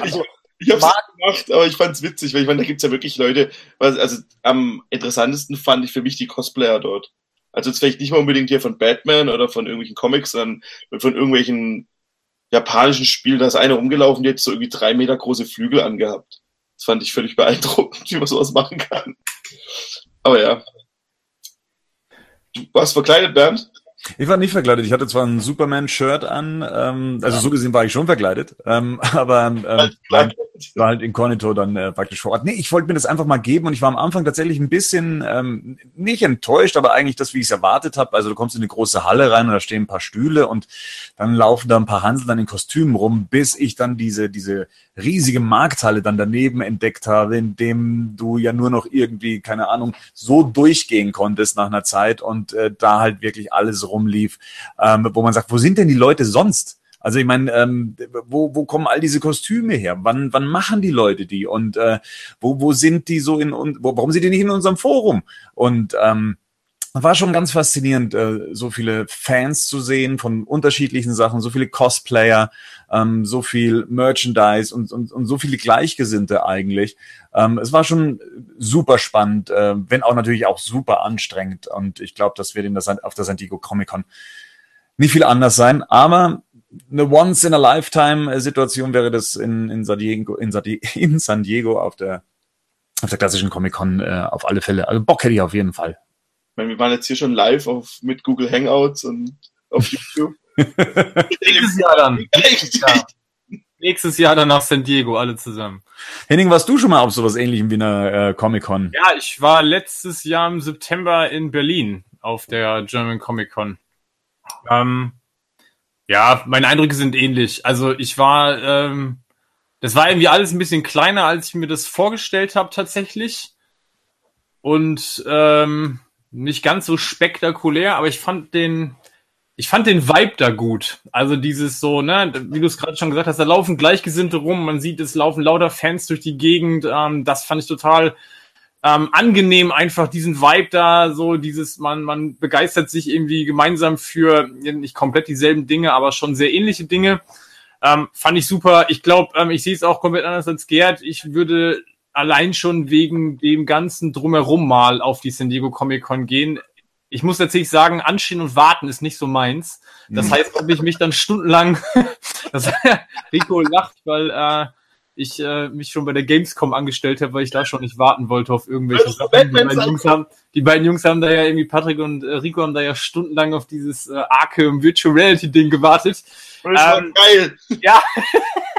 Also, ich habe es gemacht, aber ich fand es witzig, weil ich meine, da gibt es ja wirklich Leute, also am interessantesten fand ich für mich die Cosplayer dort. Also jetzt vielleicht nicht mal unbedingt hier von Batman oder von irgendwelchen Comics, sondern von irgendwelchen japanischen Spielen, da ist einer rumgelaufen, der hat so irgendwie drei Meter große Flügel angehabt. Das fand ich völlig beeindruckend, wie man sowas machen kann. Aber ja. Du warst verkleidet, Bernd? Ich war nicht verkleidet. Ich hatte zwar ein Superman-Shirt an, ähm, also so gesehen war ich schon verkleidet, ähm, aber ähm, war halt inkognito dann äh, praktisch vor Ort. Nee, ich wollte mir das einfach mal geben und ich war am Anfang tatsächlich ein bisschen ähm, nicht enttäuscht, aber eigentlich das, wie ich es erwartet habe. Also du kommst in eine große Halle rein und da stehen ein paar Stühle und dann laufen da ein paar Hansel dann in Kostümen rum, bis ich dann diese diese riesige Markthalle dann daneben entdeckt habe, in dem du ja nur noch irgendwie keine Ahnung so durchgehen konntest nach einer Zeit und äh, da halt wirklich alles rumlief, ähm, wo man sagt, wo sind denn die Leute sonst? Also ich meine, ähm, wo, wo kommen all diese Kostüme her? Wann, wann machen die Leute die? Und äh, wo, wo sind die so in wo, warum sind die nicht in unserem Forum? Und ähm, war schon ganz faszinierend, äh, so viele Fans zu sehen von unterschiedlichen Sachen, so viele Cosplayer, ähm, so viel Merchandise und, und, und so viele Gleichgesinnte eigentlich. Ähm, es war schon super spannend, äh, wenn auch natürlich auch super anstrengend. Und ich glaube, das wird in der, auf der San Diego Comic Con nicht viel anders sein. Aber eine Once-in-a-Lifetime-Situation wäre das in, in, San Diego, in, San Diego, in San Diego auf der, auf der klassischen Comic-Con äh, auf alle Fälle. Also Bock hätte ich auf jeden Fall. Ich meine, wir waren jetzt hier schon live auf, mit Google Hangouts und auf YouTube. Nächstes Jahr dann. Nächstes Jahr. Nächstes Jahr dann nach San Diego, alle zusammen. Henning, warst du schon mal auf sowas ähnlichem wie einer äh, Comic-Con? Ja, ich war letztes Jahr im September in Berlin auf der German Comic-Con. Ähm, ja, meine Eindrücke sind ähnlich. Also ich war, ähm, das war irgendwie alles ein bisschen kleiner, als ich mir das vorgestellt habe tatsächlich. Und ähm, nicht ganz so spektakulär, aber ich fand den, ich fand den Vibe da gut. Also dieses so, ne, wie du es gerade schon gesagt hast, da laufen Gleichgesinnte rum, man sieht, es laufen lauter Fans durch die Gegend. Ähm, das fand ich total ähm, angenehm, einfach diesen Vibe da, so dieses, man, man begeistert sich irgendwie gemeinsam für nicht komplett dieselben Dinge, aber schon sehr ähnliche Dinge. Ähm, fand ich super. Ich glaube, ähm, ich sehe es auch komplett anders als Gerd. Ich würde allein schon wegen dem ganzen Drumherum mal auf die San Diego Comic Con gehen. Ich muss tatsächlich sagen, anstehen und warten ist nicht so meins. Das mhm. heißt, ob ich mich dann stundenlang, das Rico lacht, weil äh, ich äh, mich schon bei der Gamescom angestellt habe, weil ich da schon nicht warten wollte auf irgendwelche Sachen. Die beiden, Jungs haben, die beiden Jungs haben da ja irgendwie, Patrick und äh, Rico haben da ja stundenlang auf dieses äh, Arkham Virtual Reality Ding gewartet. Das war ähm, geil. Ja.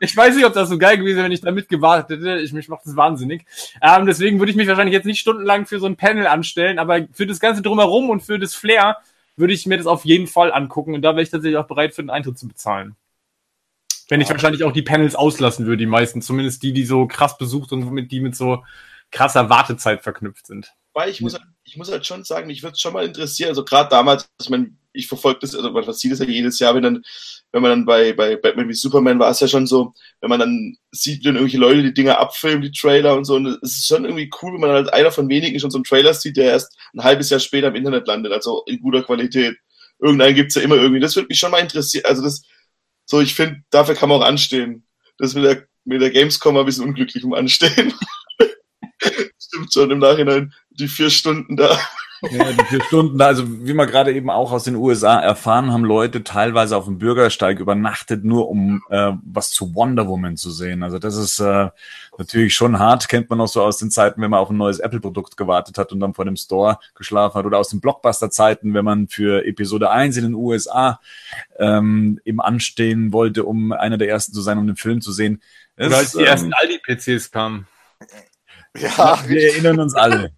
ich weiß nicht, ob das so geil gewesen wäre, wenn ich da mitgewartet hätte. Ich, mich macht das wahnsinnig. Ähm, deswegen würde ich mich wahrscheinlich jetzt nicht stundenlang für so ein Panel anstellen, aber für das Ganze drumherum und für das Flair würde ich mir das auf jeden Fall angucken und da wäre ich tatsächlich auch bereit, für den Eintritt zu bezahlen. Wenn ich wahrscheinlich auch die Panels auslassen würde, die meisten, zumindest die, die so krass besucht und mit die mit so krasser Wartezeit verknüpft sind. Weil ich muss, halt, ich muss halt schon sagen, mich würde es schon mal interessieren, also gerade damals, ich meine, ich verfolge das, also man sieht das ja jedes Jahr, wenn dann wenn man dann bei, bei Batman wie Superman war es ja schon so, wenn man dann sieht, wie dann irgendwelche Leute die Dinger abfilmen, die Trailer und so. Und es ist schon irgendwie cool, wenn man halt einer von wenigen schon so einen Trailer sieht, der erst ein halbes Jahr später im Internet landet, also in guter Qualität. Irgendeinen gibt's ja immer irgendwie. Das würde mich schon mal interessieren. Also das, so, ich finde, dafür kann man auch anstehen. Das mit der, mit der Gamescom war ein bisschen unglücklich um Anstehen. Stimmt schon im Nachhinein, die vier Stunden da. Ja, die vier Stunden, also wie wir gerade eben auch aus den USA erfahren, haben Leute teilweise auf dem Bürgersteig übernachtet, nur um äh, was zu Wonder Woman zu sehen. Also das ist äh, natürlich schon hart, kennt man auch so aus den Zeiten, wenn man auf ein neues Apple-Produkt gewartet hat und dann vor dem Store geschlafen hat oder aus den Blockbuster-Zeiten, wenn man für Episode 1 in den USA ähm, eben anstehen wollte, um einer der ersten zu sein, um den Film zu sehen. Das, oder als die ähm, ersten Aldi-PCs kamen. Ja, wir erinnern uns alle.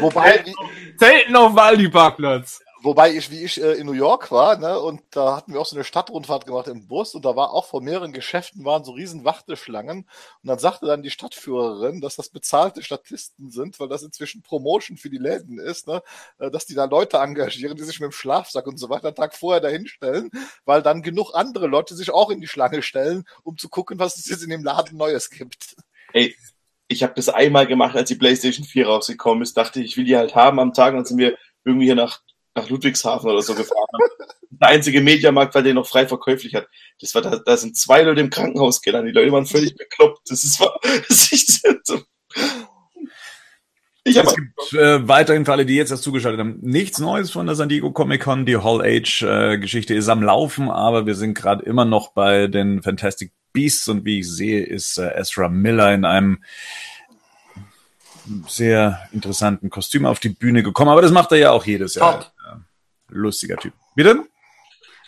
Wobei, selten auf dem Aldi-Parkplatz. Wobei ich, wie ich äh, in New York war, ne, und da hatten wir auch so eine Stadtrundfahrt gemacht im Bus und da war auch vor mehreren Geschäften waren so riesen Warteschlangen und dann sagte dann die Stadtführerin, dass das bezahlte Statisten sind, weil das inzwischen Promotion für die Läden ist, ne, äh, dass die da Leute engagieren, die sich mit dem Schlafsack und so weiter einen Tag vorher dahin stellen, weil dann genug andere Leute sich auch in die Schlange stellen, um zu gucken, was es jetzt in dem Laden Neues gibt. Ey, ich habe das einmal gemacht, als die PlayStation 4 rausgekommen ist, dachte ich, ich will die halt haben am Tag, und dann sind wir irgendwie hier nach, nach Ludwigshafen oder so gefahren. Der einzige Mediamarkt, weil der noch frei verkäuflich hat. Das war, da, da sind zwei Leute im Krankenhaus gelandet. Die Leute waren völlig bekloppt. Das ist, das ist so. Ich es gibt äh, weiterhin für alle, die jetzt erst zugeschaltet haben, nichts Neues von der San Diego Comic Con. Die Hall Age äh, Geschichte ist am Laufen, aber wir sind gerade immer noch bei den Fantastic Beasts und wie ich sehe, ist äh, Ezra Miller in einem sehr interessanten Kostüm auf die Bühne gekommen, aber das macht er ja auch jedes Jahr. Top. Lustiger Typ. Bitte?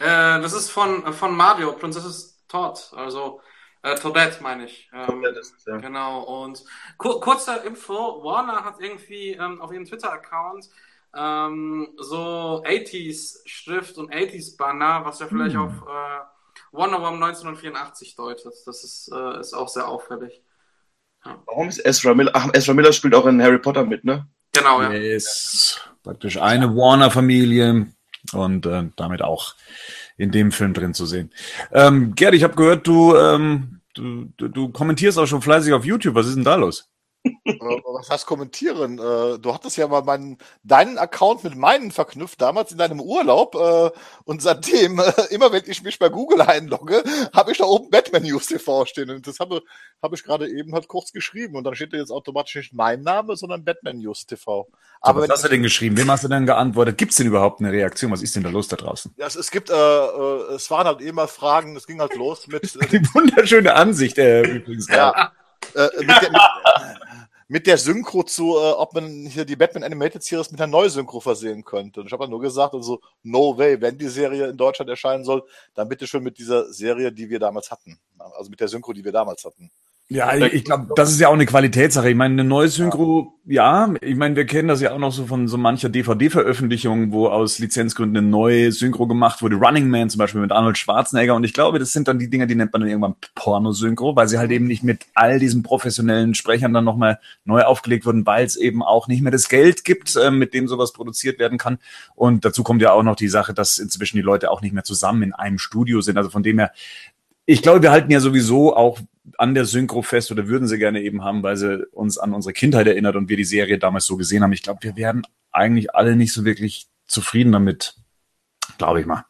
Äh, das ist von, von Mario, Princess Todd, also äh, Toadette meine ich. Ähm, ist, ja. Genau, und kur kurzer Info, Warner hat irgendwie ähm, auf ihrem Twitter-Account ähm, so 80s Schrift und 80s Banner, was ja vielleicht hm. auf äh, Wonder Woman 1984 deutet. Das ist, äh, ist auch sehr auffällig. Ja. Warum ist Ezra Miller? Ach, Ezra Miller spielt auch in Harry Potter mit, ne? Genau, ja. Ist praktisch eine Warner-Familie und äh, damit auch in dem Film drin zu sehen. Ähm, Gerd, ich habe gehört, du, ähm, du, du, du kommentierst auch schon fleißig auf YouTube. Was ist denn da los? Äh, was heißt kommentieren? Äh, du hattest ja mal meinen, deinen Account mit meinen verknüpft, damals in deinem Urlaub. Äh, und seitdem, immer wenn ich mich bei Google einlogge, habe ich da oben Batman News TV stehen. Und das habe, habe ich gerade eben halt kurz geschrieben. Und dann steht da jetzt automatisch nicht mein Name, sondern Batman News TV. Aber so, was hast du denn geschrieben? Wem hast du denn geantwortet? Gibt es denn überhaupt eine Reaktion? Was ist denn da los da draußen? Ja, es, es gibt, äh, es waren halt immer Fragen, es ging halt los mit. Die wunderschöne Ansicht, äh, übrigens. Ja. Äh, mit, mit, mit der Synchro zu, äh, ob man hier die Batman Animated Series mit einer Neusynchro versehen könnte. Und ich habe nur gesagt, also no way, wenn die Serie in Deutschland erscheinen soll, dann bitte schon mit dieser Serie, die wir damals hatten. Also mit der Synchro, die wir damals hatten. Ja, ich, ich glaube, das ist ja auch eine Qualitätssache. Ich meine, eine neue Synchro, ja. ja, ich meine, wir kennen das ja auch noch so von so mancher DVD-Veröffentlichung, wo aus Lizenzgründen eine neue Synchro gemacht wurde. Running Man zum Beispiel mit Arnold Schwarzenegger. Und ich glaube, das sind dann die Dinger, die nennt man dann irgendwann Pornosynchro, weil sie halt eben nicht mit all diesen professionellen Sprechern dann nochmal neu aufgelegt wurden, weil es eben auch nicht mehr das Geld gibt, äh, mit dem sowas produziert werden kann. Und dazu kommt ja auch noch die Sache, dass inzwischen die Leute auch nicht mehr zusammen in einem Studio sind. Also von dem her, ich glaube, wir halten ja sowieso auch an der Synchro fest oder würden sie gerne eben haben, weil sie uns an unsere Kindheit erinnert und wir die Serie damals so gesehen haben. Ich glaube, wir werden eigentlich alle nicht so wirklich zufrieden damit. Glaube ich mal.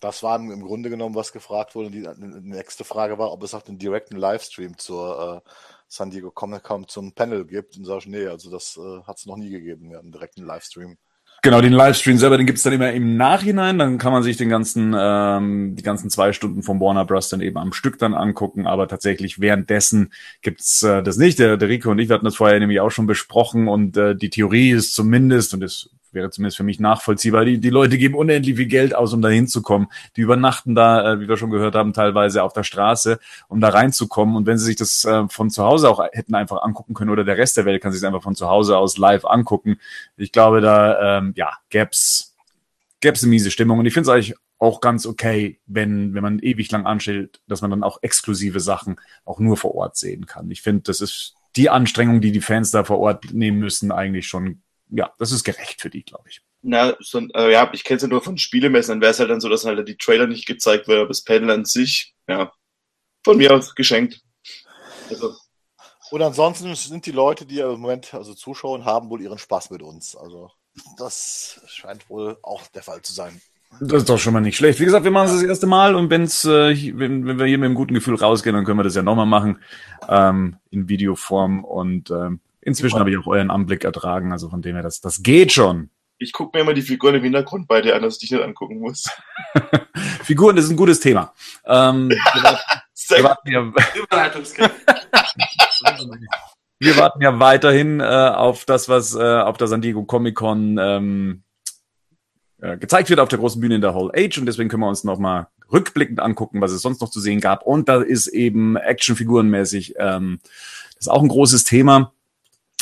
Das war im Grunde genommen, was gefragt wurde. Die, nächste Frage war, ob es auch den direkten Livestream zur äh, San Diego Comic Con zum Panel gibt. Und sag ich, nee, also das äh, hat es noch nie gegeben, ja, einen direkten Livestream. Genau, den Livestream selber, den gibt's dann immer im Nachhinein. Dann kann man sich den ganzen, ähm, die ganzen zwei Stunden vom Warner Bros. dann eben am Stück dann angucken. Aber tatsächlich währenddessen gibt's äh, das nicht. Der, der Rico und ich wir hatten das vorher nämlich auch schon besprochen und äh, die Theorie ist zumindest, und das wäre zumindest für mich nachvollziehbar. Die, die Leute geben unendlich viel Geld aus, um da hinzukommen. Die übernachten da, äh, wie wir schon gehört haben, teilweise auf der Straße, um da reinzukommen. Und wenn sie sich das äh, von zu Hause auch hätten einfach angucken können oder der Rest der Welt kann sich einfach von zu Hause aus live angucken. Ich glaube, da ähm, ja gäb's gäb's eine miese Stimmung. Und ich finde es eigentlich auch ganz okay, wenn, wenn man ewig lang anstellt, dass man dann auch exklusive Sachen auch nur vor Ort sehen kann. Ich finde, das ist die Anstrengung, die die Fans da vor Ort nehmen müssen, eigentlich schon ja, das ist gerecht für die, glaube ich. Na, so, äh, ja, ich kenne es ja nur von Spielemessen, dann wäre es halt dann so, dass halt die Trailer nicht gezeigt werden, aber das Panel an sich, ja, von mir aus geschenkt. Also. Und ansonsten sind die Leute, die im Moment also zuschauen, haben wohl ihren Spaß mit uns. Also das scheint wohl auch der Fall zu sein. Das ist doch schon mal nicht schlecht. Wie gesagt, wir machen es das erste Mal und wenn's, äh, wenn, wenn wir hier mit einem guten Gefühl rausgehen, dann können wir das ja nochmal machen ähm, in Videoform und ähm, Inzwischen habe ich auch euren Anblick ertragen, also von dem her, das, das geht schon. Ich gucke mir immer die Figuren im Hintergrund bei dir an, dass ich dich nicht angucken muss. Figuren ist ein gutes Thema. Ähm, wir, warten, ja, wir warten ja weiterhin äh, auf das, was äh, auf der San Diego Comic Con ähm, äh, gezeigt wird auf der großen Bühne in der Hall Age und deswegen können wir uns nochmal rückblickend angucken, was es sonst noch zu sehen gab. Und da ist eben Actionfigurenmäßig ähm, das ist auch ein großes Thema.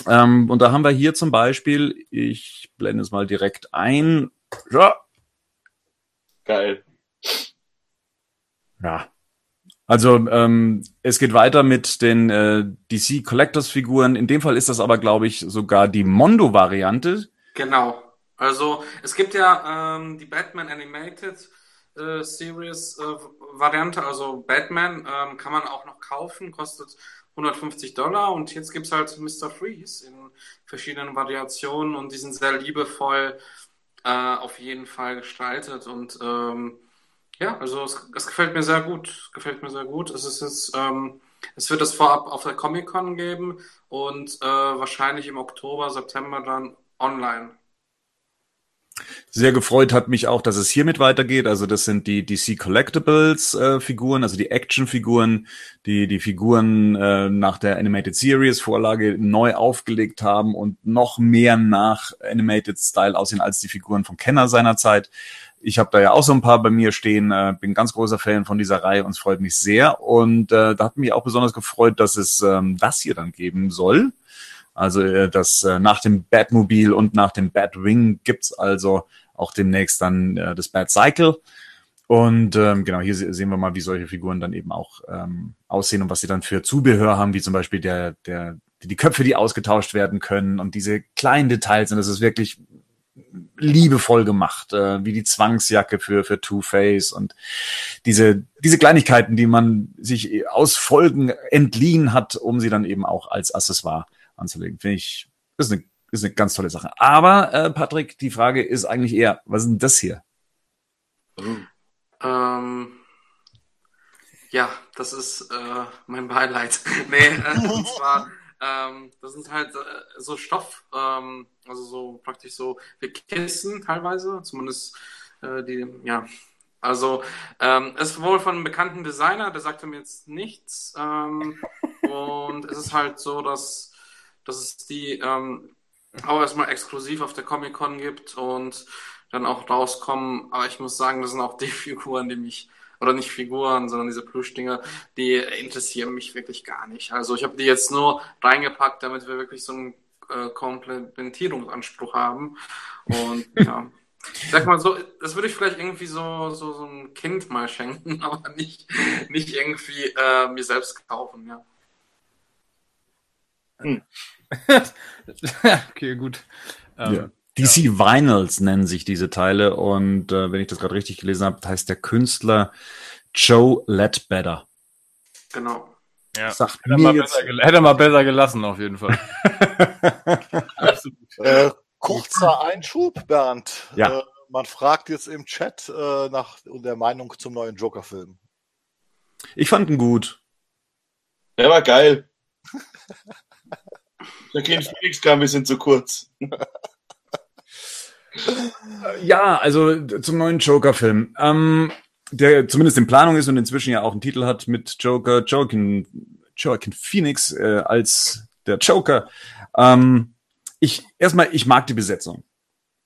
Ähm, und da haben wir hier zum Beispiel, ich blende es mal direkt ein. Ja. Geil. Ja. Also ähm, es geht weiter mit den äh, DC Collectors Figuren. In dem Fall ist das aber, glaube ich, sogar die Mondo-Variante. Genau. Also es gibt ja ähm, die Batman Animated äh, Series äh, Variante, also Batman ähm, kann man auch noch kaufen, kostet 150 Dollar und jetzt gibt's halt Mr. Freeze in verschiedenen Variationen und die sind sehr liebevoll äh, auf jeden Fall gestaltet und ähm, ja, also es, es, gefällt mir sehr gut, gefällt mir sehr gut. Es ist jetzt, ähm, es wird es vorab auf der Comic Con geben und äh, wahrscheinlich im Oktober, September dann online. Sehr gefreut hat mich auch, dass es hiermit weitergeht. Also das sind die DC Collectibles äh, Figuren, also die Action Figuren, die die Figuren äh, nach der Animated Series Vorlage neu aufgelegt haben und noch mehr nach Animated Style aussehen als die Figuren von Kenner seiner Zeit. Ich habe da ja auch so ein paar bei mir stehen, äh, bin ganz großer Fan von dieser Reihe und es freut mich sehr. Und äh, da hat mich auch besonders gefreut, dass es ähm, das hier dann geben soll. Also äh, das äh, nach dem Batmobil und nach dem Batwing gibt's also auch demnächst dann äh, das Bat Cycle. Und ähm, genau, hier sehen wir mal, wie solche Figuren dann eben auch ähm, aussehen und was sie dann für Zubehör haben, wie zum Beispiel der, der, die Köpfe, die ausgetauscht werden können und diese kleinen Details. Und das ist wirklich liebevoll gemacht, äh, wie die Zwangsjacke für, für Two-Face und diese, diese Kleinigkeiten, die man sich aus Folgen entliehen hat, um sie dann eben auch als Accessoire anzulegen. Finde ich, ist eine, ist eine ganz tolle Sache. Aber, äh, Patrick, die Frage ist eigentlich eher, was ist denn das hier? Ähm, ja, das ist äh, mein Beileid. nee, äh, und zwar, ähm, das sind halt äh, so Stoff, ähm, also so praktisch so wie Kissen teilweise, zumindest äh, die, ja. Also ähm, es ist wohl von einem bekannten Designer, der sagte mir jetzt nichts. Ähm, und es ist halt so, dass dass es die ähm, auch erstmal exklusiv auf der Comic-Con gibt und dann auch rauskommen. Aber ich muss sagen, das sind auch die Figuren, die mich, oder nicht Figuren, sondern diese Plüschdinger, die interessieren mich wirklich gar nicht. Also ich habe die jetzt nur reingepackt, damit wir wirklich so einen äh, Komplementierungsanspruch haben. Und ja. Ich sag mal so, das würde ich vielleicht irgendwie so, so, so ein Kind mal schenken, aber nicht, nicht irgendwie äh, mir selbst kaufen, ja. Hm. okay, gut. Ähm, ja. DC ja. Vinyls nennen sich diese Teile und äh, wenn ich das gerade richtig gelesen habe, heißt der Künstler Joe Ledbetter. Genau. Ja. Sagt hätte, mir er jetzt... besser, hätte er mal besser gelassen, auf jeden Fall. äh, kurzer Einschub, Bernd. Ja. Äh, man fragt jetzt im Chat äh, nach der Meinung zum neuen Joker-Film. Ich fand ihn gut. Der war geil. Der Kind Felix kam ein bisschen zu kurz. ja, also zum neuen Joker-Film. Ähm, der zumindest in Planung ist und inzwischen ja auch einen Titel hat mit Joker, Joaquin, Joaquin Phoenix äh, als der Joker. Ähm, ich erstmal, ich mag die Besetzung.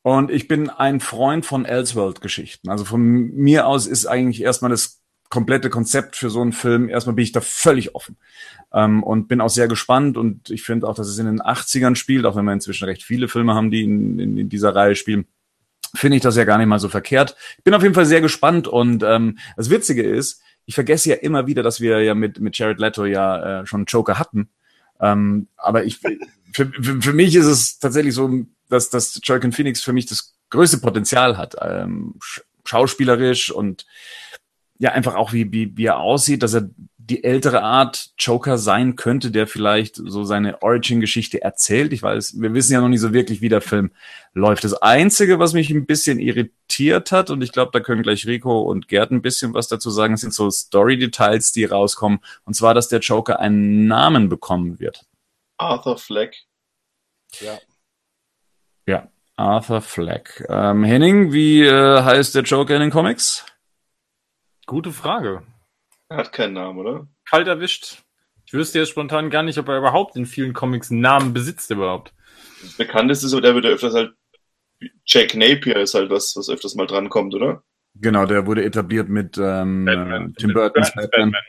Und ich bin ein Freund von Elseworld-Geschichten. Also von mir aus ist eigentlich erstmal das komplette Konzept für so einen Film, erstmal bin ich da völlig offen. Ähm, und bin auch sehr gespannt und ich finde auch, dass es in den 80ern spielt, auch wenn wir inzwischen recht viele Filme haben, die in, in, in dieser Reihe spielen finde ich das ja gar nicht mal so verkehrt. Ich bin auf jeden Fall sehr gespannt und ähm, das Witzige ist, ich vergesse ja immer wieder, dass wir ja mit, mit Jared Leto ja äh, schon Joker hatten. Ähm, aber ich, für, für, für mich ist es tatsächlich so, dass, dass Joaquin Phoenix für mich das größte Potenzial hat, ähm, schauspielerisch und ja einfach auch wie, wie, wie er aussieht, dass er die ältere Art Joker sein könnte, der vielleicht so seine Origin-Geschichte erzählt. Ich weiß, wir wissen ja noch nicht so wirklich, wie der Film läuft. Das Einzige, was mich ein bisschen irritiert hat, und ich glaube, da können gleich Rico und Gerd ein bisschen was dazu sagen, sind so Story-Details, die rauskommen. Und zwar, dass der Joker einen Namen bekommen wird. Arthur Fleck. Ja. Ja, Arthur Fleck. Ähm, Henning, wie äh, heißt der Joker in den Comics? Gute Frage. Er hat keinen Namen, oder? Kalt erwischt. Ich wüsste jetzt spontan gar nicht, ob er überhaupt in vielen Comics einen Namen besitzt überhaupt. Das bekannteste ist, der wird ja öfters halt Jack Napier ist halt was, was öfters mal drankommt, oder? Genau, der wurde etabliert mit ähm, Batman, Tim Burton's Batman. Batman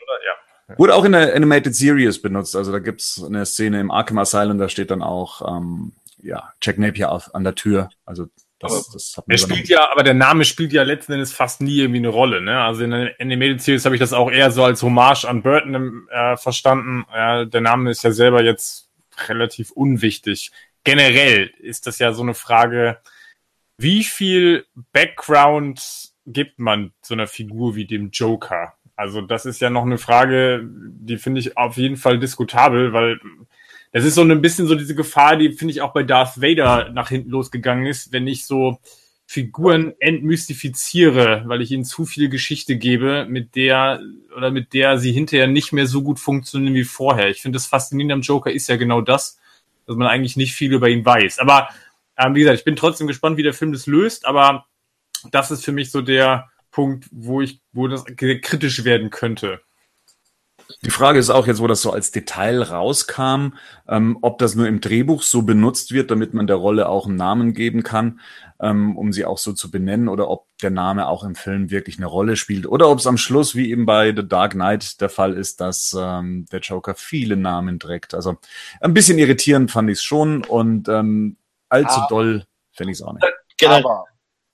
ja. Wurde auch in der Animated Series benutzt. Also da gibt's eine Szene im Arkham Asylum, da steht dann auch ähm, ja, Jack Napier auf, an der Tür. Also das, das hat er spielt ja, aber der Name spielt ja letzten Endes fast nie irgendwie eine Rolle. Ne? Also in der Animated Series habe ich das auch eher so als Hommage an Burton äh, verstanden. Ja, der Name ist ja selber jetzt relativ unwichtig. Generell ist das ja so eine Frage, wie viel Background gibt man so einer Figur wie dem Joker? Also das ist ja noch eine Frage, die finde ich auf jeden Fall diskutabel, weil das ist so ein bisschen so diese Gefahr, die finde ich auch bei Darth Vader nach hinten losgegangen ist, wenn ich so Figuren entmystifiziere, weil ich ihnen zu viel Geschichte gebe, mit der oder mit der sie hinterher nicht mehr so gut funktionieren wie vorher. Ich finde das Faszinierende am Joker ist ja genau das, dass man eigentlich nicht viel über ihn weiß. Aber ähm, wie gesagt, ich bin trotzdem gespannt, wie der Film das löst, aber das ist für mich so der Punkt, wo ich, wo das kritisch werden könnte. Die Frage ist auch jetzt, wo das so als Detail rauskam, ähm, ob das nur im Drehbuch so benutzt wird, damit man der Rolle auch einen Namen geben kann, ähm, um sie auch so zu benennen, oder ob der Name auch im Film wirklich eine Rolle spielt, oder ob es am Schluss, wie eben bei The Dark Knight der Fall ist, dass ähm, der Joker viele Namen trägt. Also ein bisschen irritierend fand ich es schon und ähm, allzu ah. doll fände ich es auch nicht. Genau. Aber,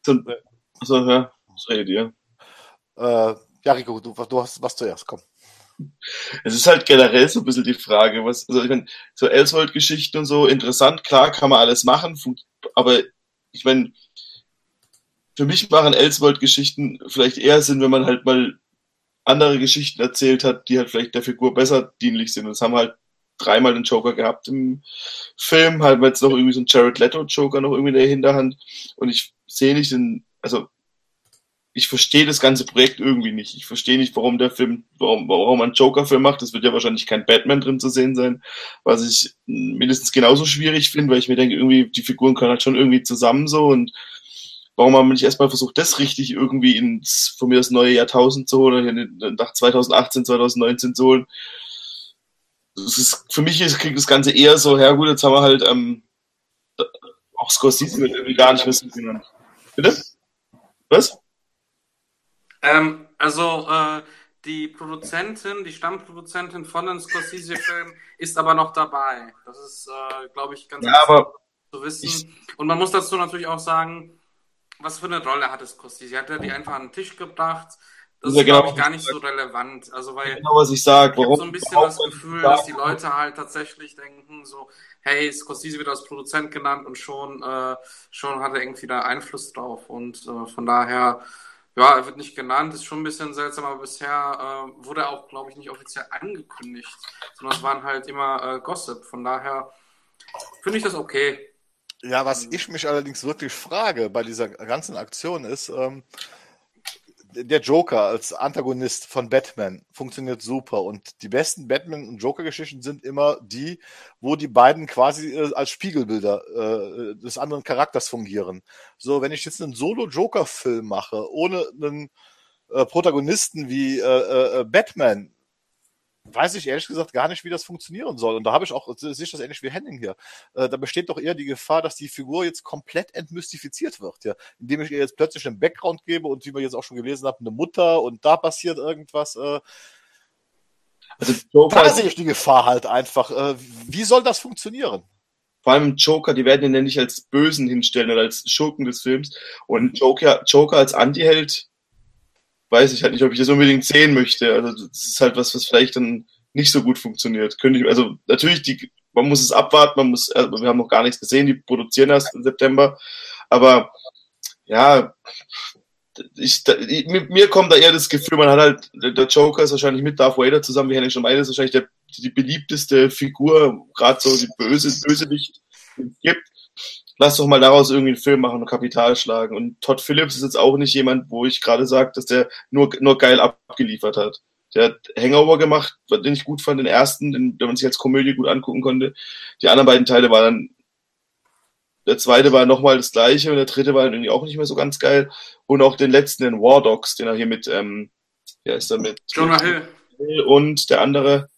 so, so, ja, was redet ihr? Äh, ja, Rico, du, du hast was zuerst, komm. Es ist halt generell so ein bisschen die Frage, was, also ich meine, so Elswold-Geschichten und so, interessant, klar, kann man alles machen, aber ich meine, für mich machen Elswold-Geschichten vielleicht eher Sinn, wenn man halt mal andere Geschichten erzählt hat, die halt vielleicht der Figur besser dienlich sind. Und das haben halt dreimal den Joker gehabt im Film, halt jetzt noch irgendwie so ein Jared Leto Joker noch irgendwie in der Hinterhand. Und ich sehe nicht den, also ich verstehe das ganze Projekt irgendwie nicht. Ich verstehe nicht, warum der Film, warum, warum man Joker-Film macht. Es wird ja wahrscheinlich kein Batman drin zu sehen sein, was ich mindestens genauso schwierig finde, weil ich mir denke, irgendwie, die Figuren können halt schon irgendwie zusammen so und warum haben wir nicht erstmal versucht, das richtig irgendwie ins, von mir das neue Jahrtausend zu holen, nach 2018, 2019 zu holen. Das ist, für mich ist, klingt das Ganze eher so, ja gut, jetzt haben wir halt, ähm, auch Scorsese wird irgendwie gar nicht wissen genannt. Bitte? Was? Ähm, also, äh, die Produzentin, die Stammproduzentin von den Scorsese-Filmen ist aber noch dabei. Das ist, äh, glaube ich, ganz Ja, aber zu wissen. ich- Und man muss dazu natürlich auch sagen, was für eine Rolle hatte Scorsese? Hat er die einfach an den Tisch gebracht? Das Ja, ist, genau. glaube ich, gar nicht so relevant. Also, weil genau, was ich sage. ich habe Warum so ein bisschen das Gefühl, dass die Leute halt tatsächlich denken, so, hey, Scorsese wird als Produzent genannt und schon, äh, schon hat er irgendwie da Einfluss drauf. Und äh, von daher, ja, er wird nicht genannt, ist schon ein bisschen seltsam, aber bisher äh, wurde er auch, glaube ich, nicht offiziell angekündigt, sondern es waren halt immer äh, Gossip. Von daher finde ich das okay. Ja, was ich mich allerdings wirklich frage bei dieser ganzen Aktion ist, ähm, der Joker als Antagonist von Batman funktioniert super und die besten Batman- und Joker-Geschichten sind immer die, wo die beiden quasi äh, als Spiegelbilder äh, des anderen Charakters fungieren. So, wenn ich jetzt einen Solo-Joker-Film mache, ohne einen äh, Protagonisten wie äh, äh, Batman, weiß ich ehrlich gesagt gar nicht, wie das funktionieren soll. Und da habe ich auch, sehe ich das ähnlich wie Henning hier. Äh, da besteht doch eher die Gefahr, dass die Figur jetzt komplett entmystifiziert wird, ja. Indem ich ihr jetzt plötzlich einen Background gebe und wie wir jetzt auch schon gelesen haben, eine Mutter und da passiert irgendwas. Äh, Also Joker, da sehe ich die Gefahr halt einfach. Äh, wie soll das funktionieren? vor allem Joker, die werden ihn ja nicht als Bösen hinstellen oder als Schurken des Films. Und Joker, Joker als Antiheld, weiß ich halt nicht, ob ich das unbedingt sehen möchte. Also das ist halt was, was vielleicht dann nicht so gut funktioniert. Könnte ich, also natürlich, die, man muss es abwarten, man muss, also wir haben noch gar nichts gesehen, die produzieren erst im September. Aber ja, ich, da, ich, mir, mir kommt da eher das Gefühl, man hat halt, der Joker ist wahrscheinlich mit Darth Vader zusammen, wie Henning schon meinte, ist wahrscheinlich der, die beliebteste Figur, gerade so die böse, Bösewicht, die es gibt. Lass doch mal daraus irgendwie einen Film machen und Kapital schlagen. Und Todd Phillips ist jetzt auch nicht jemand, wo ich gerade sage, dass der nur, nur geil abgeliefert hat. Der hat Hangover gemacht, den ich gut fand, den ersten, den, den man sich als Komödie gut angucken konnte. Die anderen beiden Teile waren dann der zweite war nochmal das gleiche und der dritte war irgendwie auch nicht mehr so ganz geil. Und auch den letzten, den War Dogs, den er hier mit, ähm, ja, ist er mit Jonah Hill. und der andere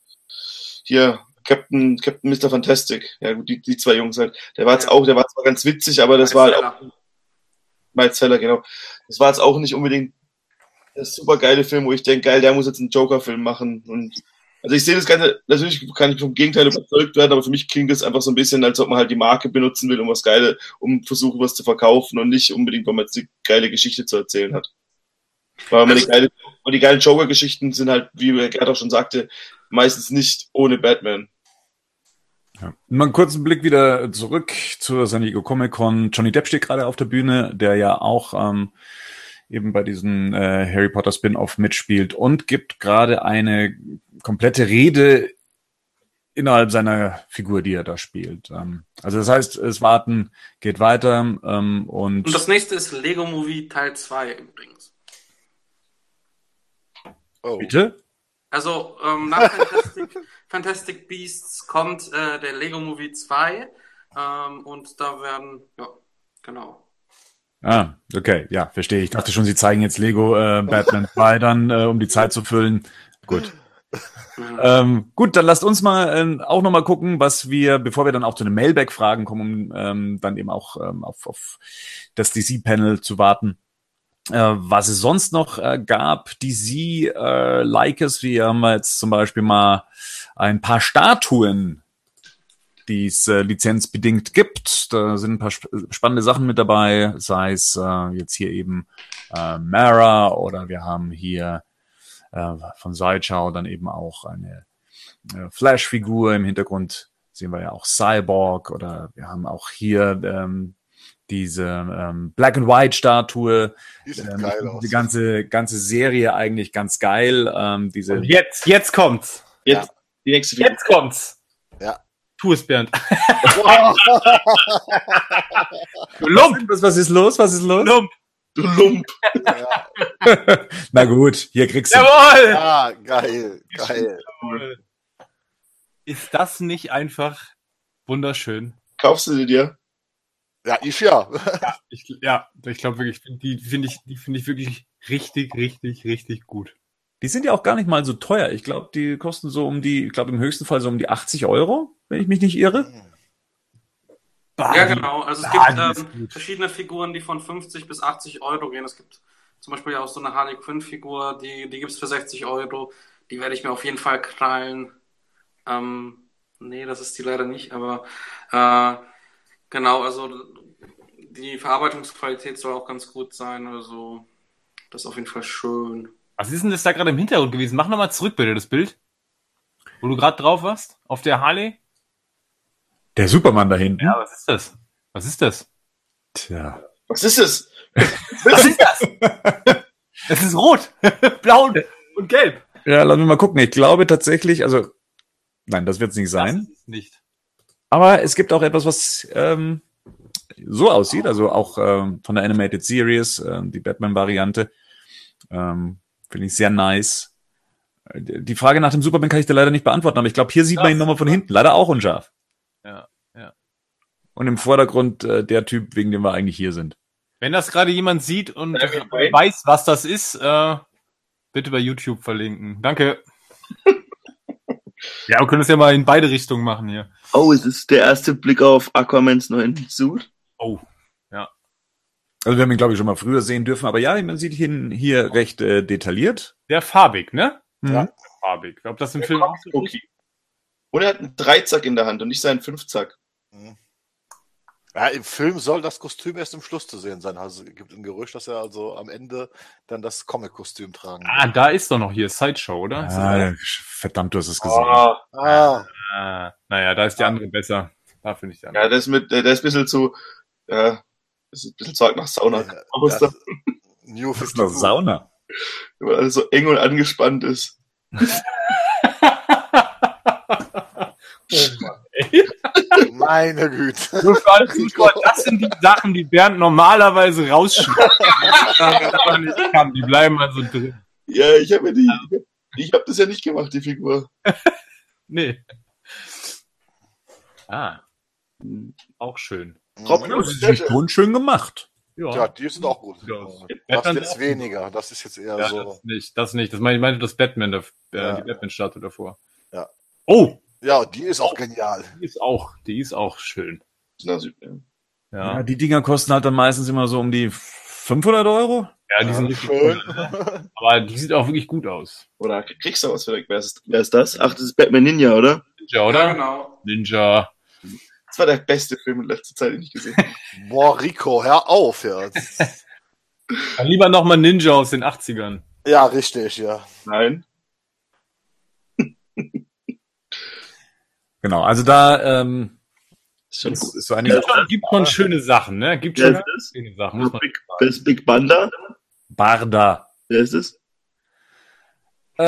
hier, Captain, Captain Mr. Fantastic. Ja, gut, die, die zwei Jungs halt. Der war jetzt Ja. auch, der war zwar ganz witzig, aber das Miles war halt auch, Teller. Miles Teller, genau. Das war jetzt auch nicht unbedingt der super geile Film, wo ich denke, geil, der muss jetzt einen Joker-Film machen. Und also ich sehe das Ganze, natürlich kann ich vom Gegenteil überzeugt werden, aber für mich klingt das einfach so ein bisschen, als ob man halt die Marke benutzen will, um was Geile, um versuchen, was zu verkaufen und nicht unbedingt, weil man jetzt eine geile Geschichte zu erzählen hat. Weil man die, Also- geile, und die geilen Joker-Geschichten sind halt, wie Gerd auch schon sagte, meistens nicht ohne Batman. Ja. Mal einen kurzen Blick wieder zurück zur San Diego Comic Con. Johnny Depp steht gerade auf der Bühne, der ja auch ähm, eben bei diesem äh, Harry Potter Spin-off mitspielt und gibt gerade eine komplette Rede innerhalb seiner Figur, die er da spielt. Ähm, also das heißt, es warten geht weiter ähm, und, Und das nächste ist Lego Movie Teil 2 übrigens. Oh. bitte? Also ähm, nach Fantastic, Fantastic Beasts kommt äh, der Lego Movie 2 ähm, und da werden, ja, genau. Ah, okay, ja, verstehe. Ich dachte schon, sie zeigen jetzt Lego äh, Batman 2 dann, äh, um die Zeit zu füllen. Gut. Ja. Ähm, gut, dann lasst uns mal ähm, auch noch mal gucken, was wir, bevor wir dann auch zu den Mailback-Fragen kommen, um ähm, dann eben auch ähm, auf, auf das DC-Panel zu warten. Äh, was es sonst noch äh, gab, DC äh, wir haben jetzt zum Beispiel mal ein paar Statuen, die es äh, lizenzbedingt gibt. Da sind ein paar sp spannende Sachen mit dabei, sei es äh, jetzt hier eben äh, Mara oder wir haben hier äh, von Sideshow dann eben auch eine äh, Flash-Figur. Im Hintergrund sehen wir ja auch Cyborg oder wir haben auch hier ähm, diese ähm, Black and White Statue. Die sieht Ähm, geil aus. die ganze ganze Serie eigentlich ganz geil. Ähm, diese Und jetzt, jetzt kommt's. Jetzt die nächste Figur. Jetzt kommt's. Ja. Tu es, Bernd. Du Lump. was, was ist los? Was ist los? Lump. Du Lump. ja. Na gut, hier kriegst du. Jawohl. ja, geil, geil. Ist das nicht einfach wunderschön? Kaufst du sie dir? Ja, ich ja. Ich, ja, ich glaube wirklich, die finde ich, die finde ich wirklich richtig, richtig, richtig gut. Die sind ja auch gar nicht mal so teuer. Ich glaube, die kosten so um die, ich glaube im höchsten Fall so um die 80 Euro, wenn ich mich nicht irre. Ja, genau. Also es die gibt ähm, verschiedene Figuren, die von 50 bis 80 Euro gehen. Es gibt zum Beispiel auch so eine Harley Quinn-Figur, die, die gibt's für 60 Euro. Die werde ich mir auf jeden Fall krallen. Ähm, nee, das ist die leider nicht, aber äh, genau, also die Verarbeitungsqualität soll auch ganz gut sein. Also das ist auf jeden Fall schön. Was ist denn das da gerade im Hintergrund gewesen? Mach nochmal zurück bitte das Bild. Wo du gerade drauf warst? Auf der Harley? Der Superman da hinten. Ja, was ist das? Was ist das? Tja. Was ist es? Was ist das? Es ist rot, blau und- und gelb. Ja, lass mich mal gucken. Ich glaube tatsächlich, also, nein, das wird es nicht sein. Das ist es nicht. Aber es gibt auch etwas, was ähm, so aussieht, also auch ähm, von der Animated Series, ähm, die Batman-Variante. Ähm, Finde ich sehr nice. Äh, Die Frage nach dem Superman kann ich dir leider nicht beantworten, aber ich glaube, hier sieht man ihn nochmal von hinten. Leider auch unscharf. Ja, ja. Und im Vordergrund äh, der Typ, wegen dem wir eigentlich hier sind. Wenn das gerade jemand sieht und äh, weiß, was das ist, äh, bitte bei YouTube verlinken. Danke. ja, wir können es ja mal in beide Richtungen machen hier. Oh, es ist der erste Blick auf Aquamans neuen Suit. Oh. Also wir haben ihn, glaube ich, schon mal früher sehen dürfen, aber ja, man sieht ihn hier recht äh, detailliert. Der farbig, ne? Mhm. Farbig. Ob das im Film auch so? Okay. Und er hat einen Dreizack in der Hand und nicht seinen Fünfzack. Ja, im Film soll das Kostüm erst im Schluss zu sehen sein. Also es gibt ein Gerücht, dass er also am Ende dann das Comic-Kostüm tragen Ah, wird. da ist doch noch hier Sideshow, oder? Ist das Ah, verdammt, du hast es gesehen. Ah, Ah, Ah, naja, da ist die andere besser. Da finde ich die andere. ja, das mit, der ist ein bisschen zu, ja, das ist ein bisschen zu arg nach Sauna. Ja, Aber es das- da, New Das ist noch 52. Sauna. weil alles so eng und angespannt ist. Meine Güte. Nur für alle Zuschauer, das sind die Sachen, die Bernd normalerweise rausschneidet. Kann. Die bleiben also drin. Ja, ich habe ja die, ich habe das ja nicht gemacht, die Figur. Nee. Ah, auch schön. Robin und Das ist schon schön gemacht. Ja, die sind auch gut. Ja. Das Batman jetzt auch. weniger. Das ist jetzt eher Ja, so. das nicht, das nicht. Das meine, ich meinte das Batman, der, äh, Ja. die Batman-Statue davor. Ja. Oh, Ja, die ist auch genial. die ist auch, die ist auch schön. Ja. Ja. Ja, die Dinger kosten halt dann meistens immer so um die 500 Euro. ja die sind Ja, richtig schön. cool. Aber die sieht auch wirklich gut aus. Oder kriegst du was für wer ist, wer ist das? Ach, das ist Batman Ninja, oder? Ninja, oder? Ja, genau. Ninja. Das war der beste Film in letzter Zeit, den ich gesehen habe. Boah, Rico, hör auf, ja. Dann lieber nochmal Ninja aus den 80ern. Ja, richtig, ja. Nein. Genau, also da ähm, Ist schon ist, gut. ist so einige Gibt schon schöne Sachen, ne? Gibt schon ist das? schöne Sachen, muss man Big, wer ist Big Banda? Barda. Wer ist das? Äh,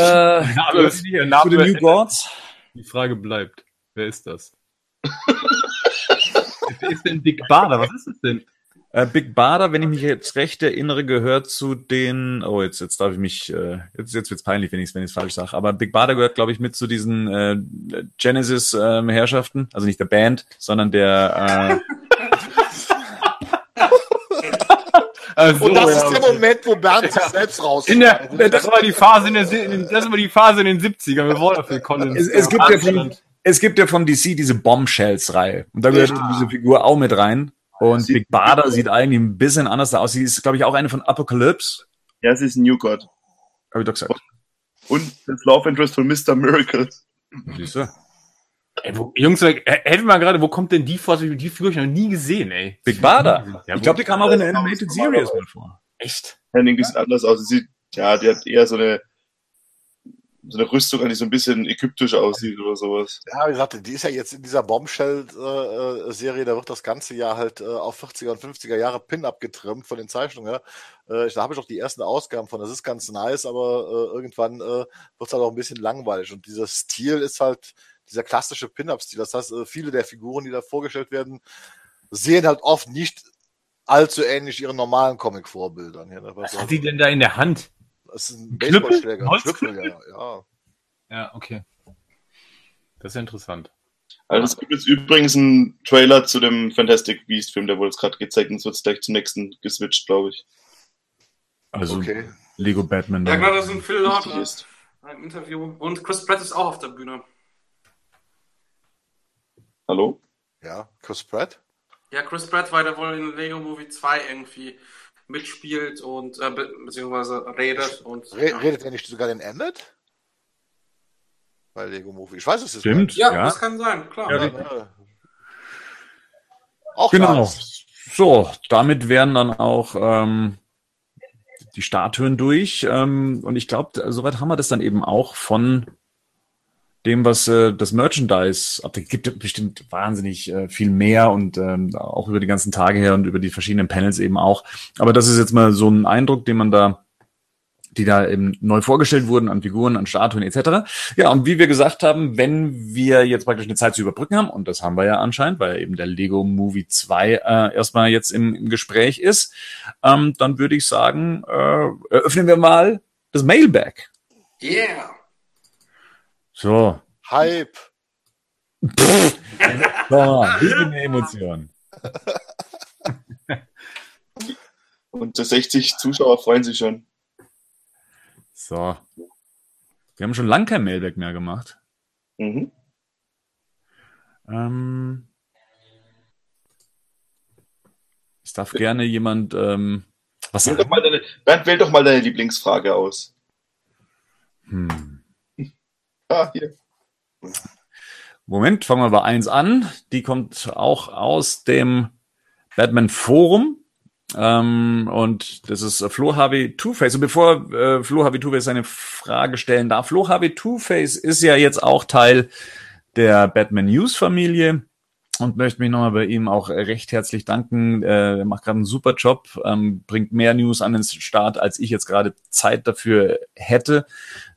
Name, zu der Name, den New Gods. die Frage bleibt. Wer ist das? Wer ist denn Big Bader? Was ist das denn? Äh, Big Barda, wenn ich mich jetzt recht erinnere, gehört zu den. Oh, jetzt jetzt darf ich mich. Äh, jetzt jetzt wird's peinlich, wenn ich wenn ich falsch sage. Aber Big Barda gehört, glaube ich, mit zu diesen äh, Genesis ähm, Herrschaften. Also nicht der Band, sondern der. Also, Und das ja, ist der Moment, wo Bernd sich selbst raus. in der, das war die Phase in, der, das war die Phase in den 70ern. Wir wollen dafür Collins. Es, es gibt ja von. Es gibt ja von DC diese Bombshells-Reihe. Und da gehört Ja. diese Figur auch mit rein. Und Sieht- Big Barda sieht eigentlich ein bisschen anders aus. Sie ist, glaube ich, auch eine von Apocalypse. Ja, es ist New God. Habe ich doch gesagt. Und das Love Interest von Mr. Miracle. Siehst du? Ey, wo, Jungs, äh, helfen wir mal gerade, wo kommt denn die vor? Die Figur habe ich noch nie gesehen, ey. Big Barda. Ja, Ich glaube, die kam auch in der Animated Series mal vor. echt. Henning, die sieht anders aus. Sie sieht, ja, die hat eher so eine, so eine Rüstung, die so ein bisschen ägyptisch aussieht oder sowas. Ja, wie gesagt, die ist ja jetzt in dieser Bombshell-Serie, da wird das ganze Jahr halt äh, auf 40er und 50er Jahre Pin-Up getrimmt von den Zeichnungen. Äh, da habe ich auch die ersten Ausgaben von. Das ist ganz nice, aber äh, irgendwann wird es halt auch ein bisschen langweilig. Und dieser Stil ist halt dieser klassische Pin-Up-Stil. Das heißt, viele der Figuren, die da vorgestellt werden, sehen halt oft nicht allzu ähnlich ihren normalen Comic-Vorbildern. Ja, Was hat die denn da in der Hand? Das ist ein? Baseballschläger. ein? Knüppel, ja. ja. Ja, okay. Das ist ja interessant. Also es gibt jetzt übrigens einen Trailer zu dem Fantastic Beast Film, der wurde jetzt gerade gezeigt und es wird gleich zum nächsten geswitcht, glaube ich. Also Okay. Lego Batman. Ja, genau, das ist ein Phil Lord ist. im Interview. Und Chris Pratt ist auch auf der Bühne. Hallo? Ja, Chris Pratt. Ja, Chris Pratt, weil der wohl in Lego Movie 2 irgendwie mitspielt und äh, be beziehungsweise redet und Re ja. Redet er nicht sogar den Emmet? Bei Lego Movie. Ich weiß es jetzt Stimmt. ja, Ja. das kann sein, klar. Ja. Ja, Auch Genau. So, damit wären dann auch ähm, die Statuen durch. Ähm, und ich glaube, soweit haben wir das dann eben auch von dem, was äh, das Merchandise abdeckt. Gibt bestimmt wahnsinnig äh, viel mehr und ähm, auch über die ganzen Tage her und über die verschiedenen Panels eben auch. Aber das ist jetzt mal so ein Eindruck, den man da die da eben neu vorgestellt wurden an Figuren, an Statuen etc. Ja, und wie wir gesagt haben, wenn wir jetzt praktisch eine Zeit zu überbrücken haben, und das haben wir ja anscheinend, weil eben der Lego Movie 2 äh, erstmal jetzt im, im Gespräch ist, ähm, dann würde ich sagen, äh, eröffnen wir mal das Mailbag. Yeah. So, Hype. so eine Emotion. Und 60 Zuschauer freuen sich schon. So. Wir haben schon lange kein Mailback mehr gemacht. Mhm. Ähm, es darf gerne jemand ähm, was Wähl doch mal deine, Bernd, wähl doch mal deine Lieblingsfrage aus. Hm. Hier. Moment, fangen wir bei eins an. Die kommt auch aus dem Batman Forum. Ähm, und das ist äh, Flo HW Two-Face. Und bevor äh, Flo HW Two-Face seine Frage stellen darf, Flo HW Two-Face ist ja jetzt auch Teil der Batman News Familie und möchte mich nochmal bei ihm auch recht herzlich danken. Äh, er macht gerade einen super Job, ähm, bringt mehr News an den Start, als ich jetzt gerade Zeit dafür hätte.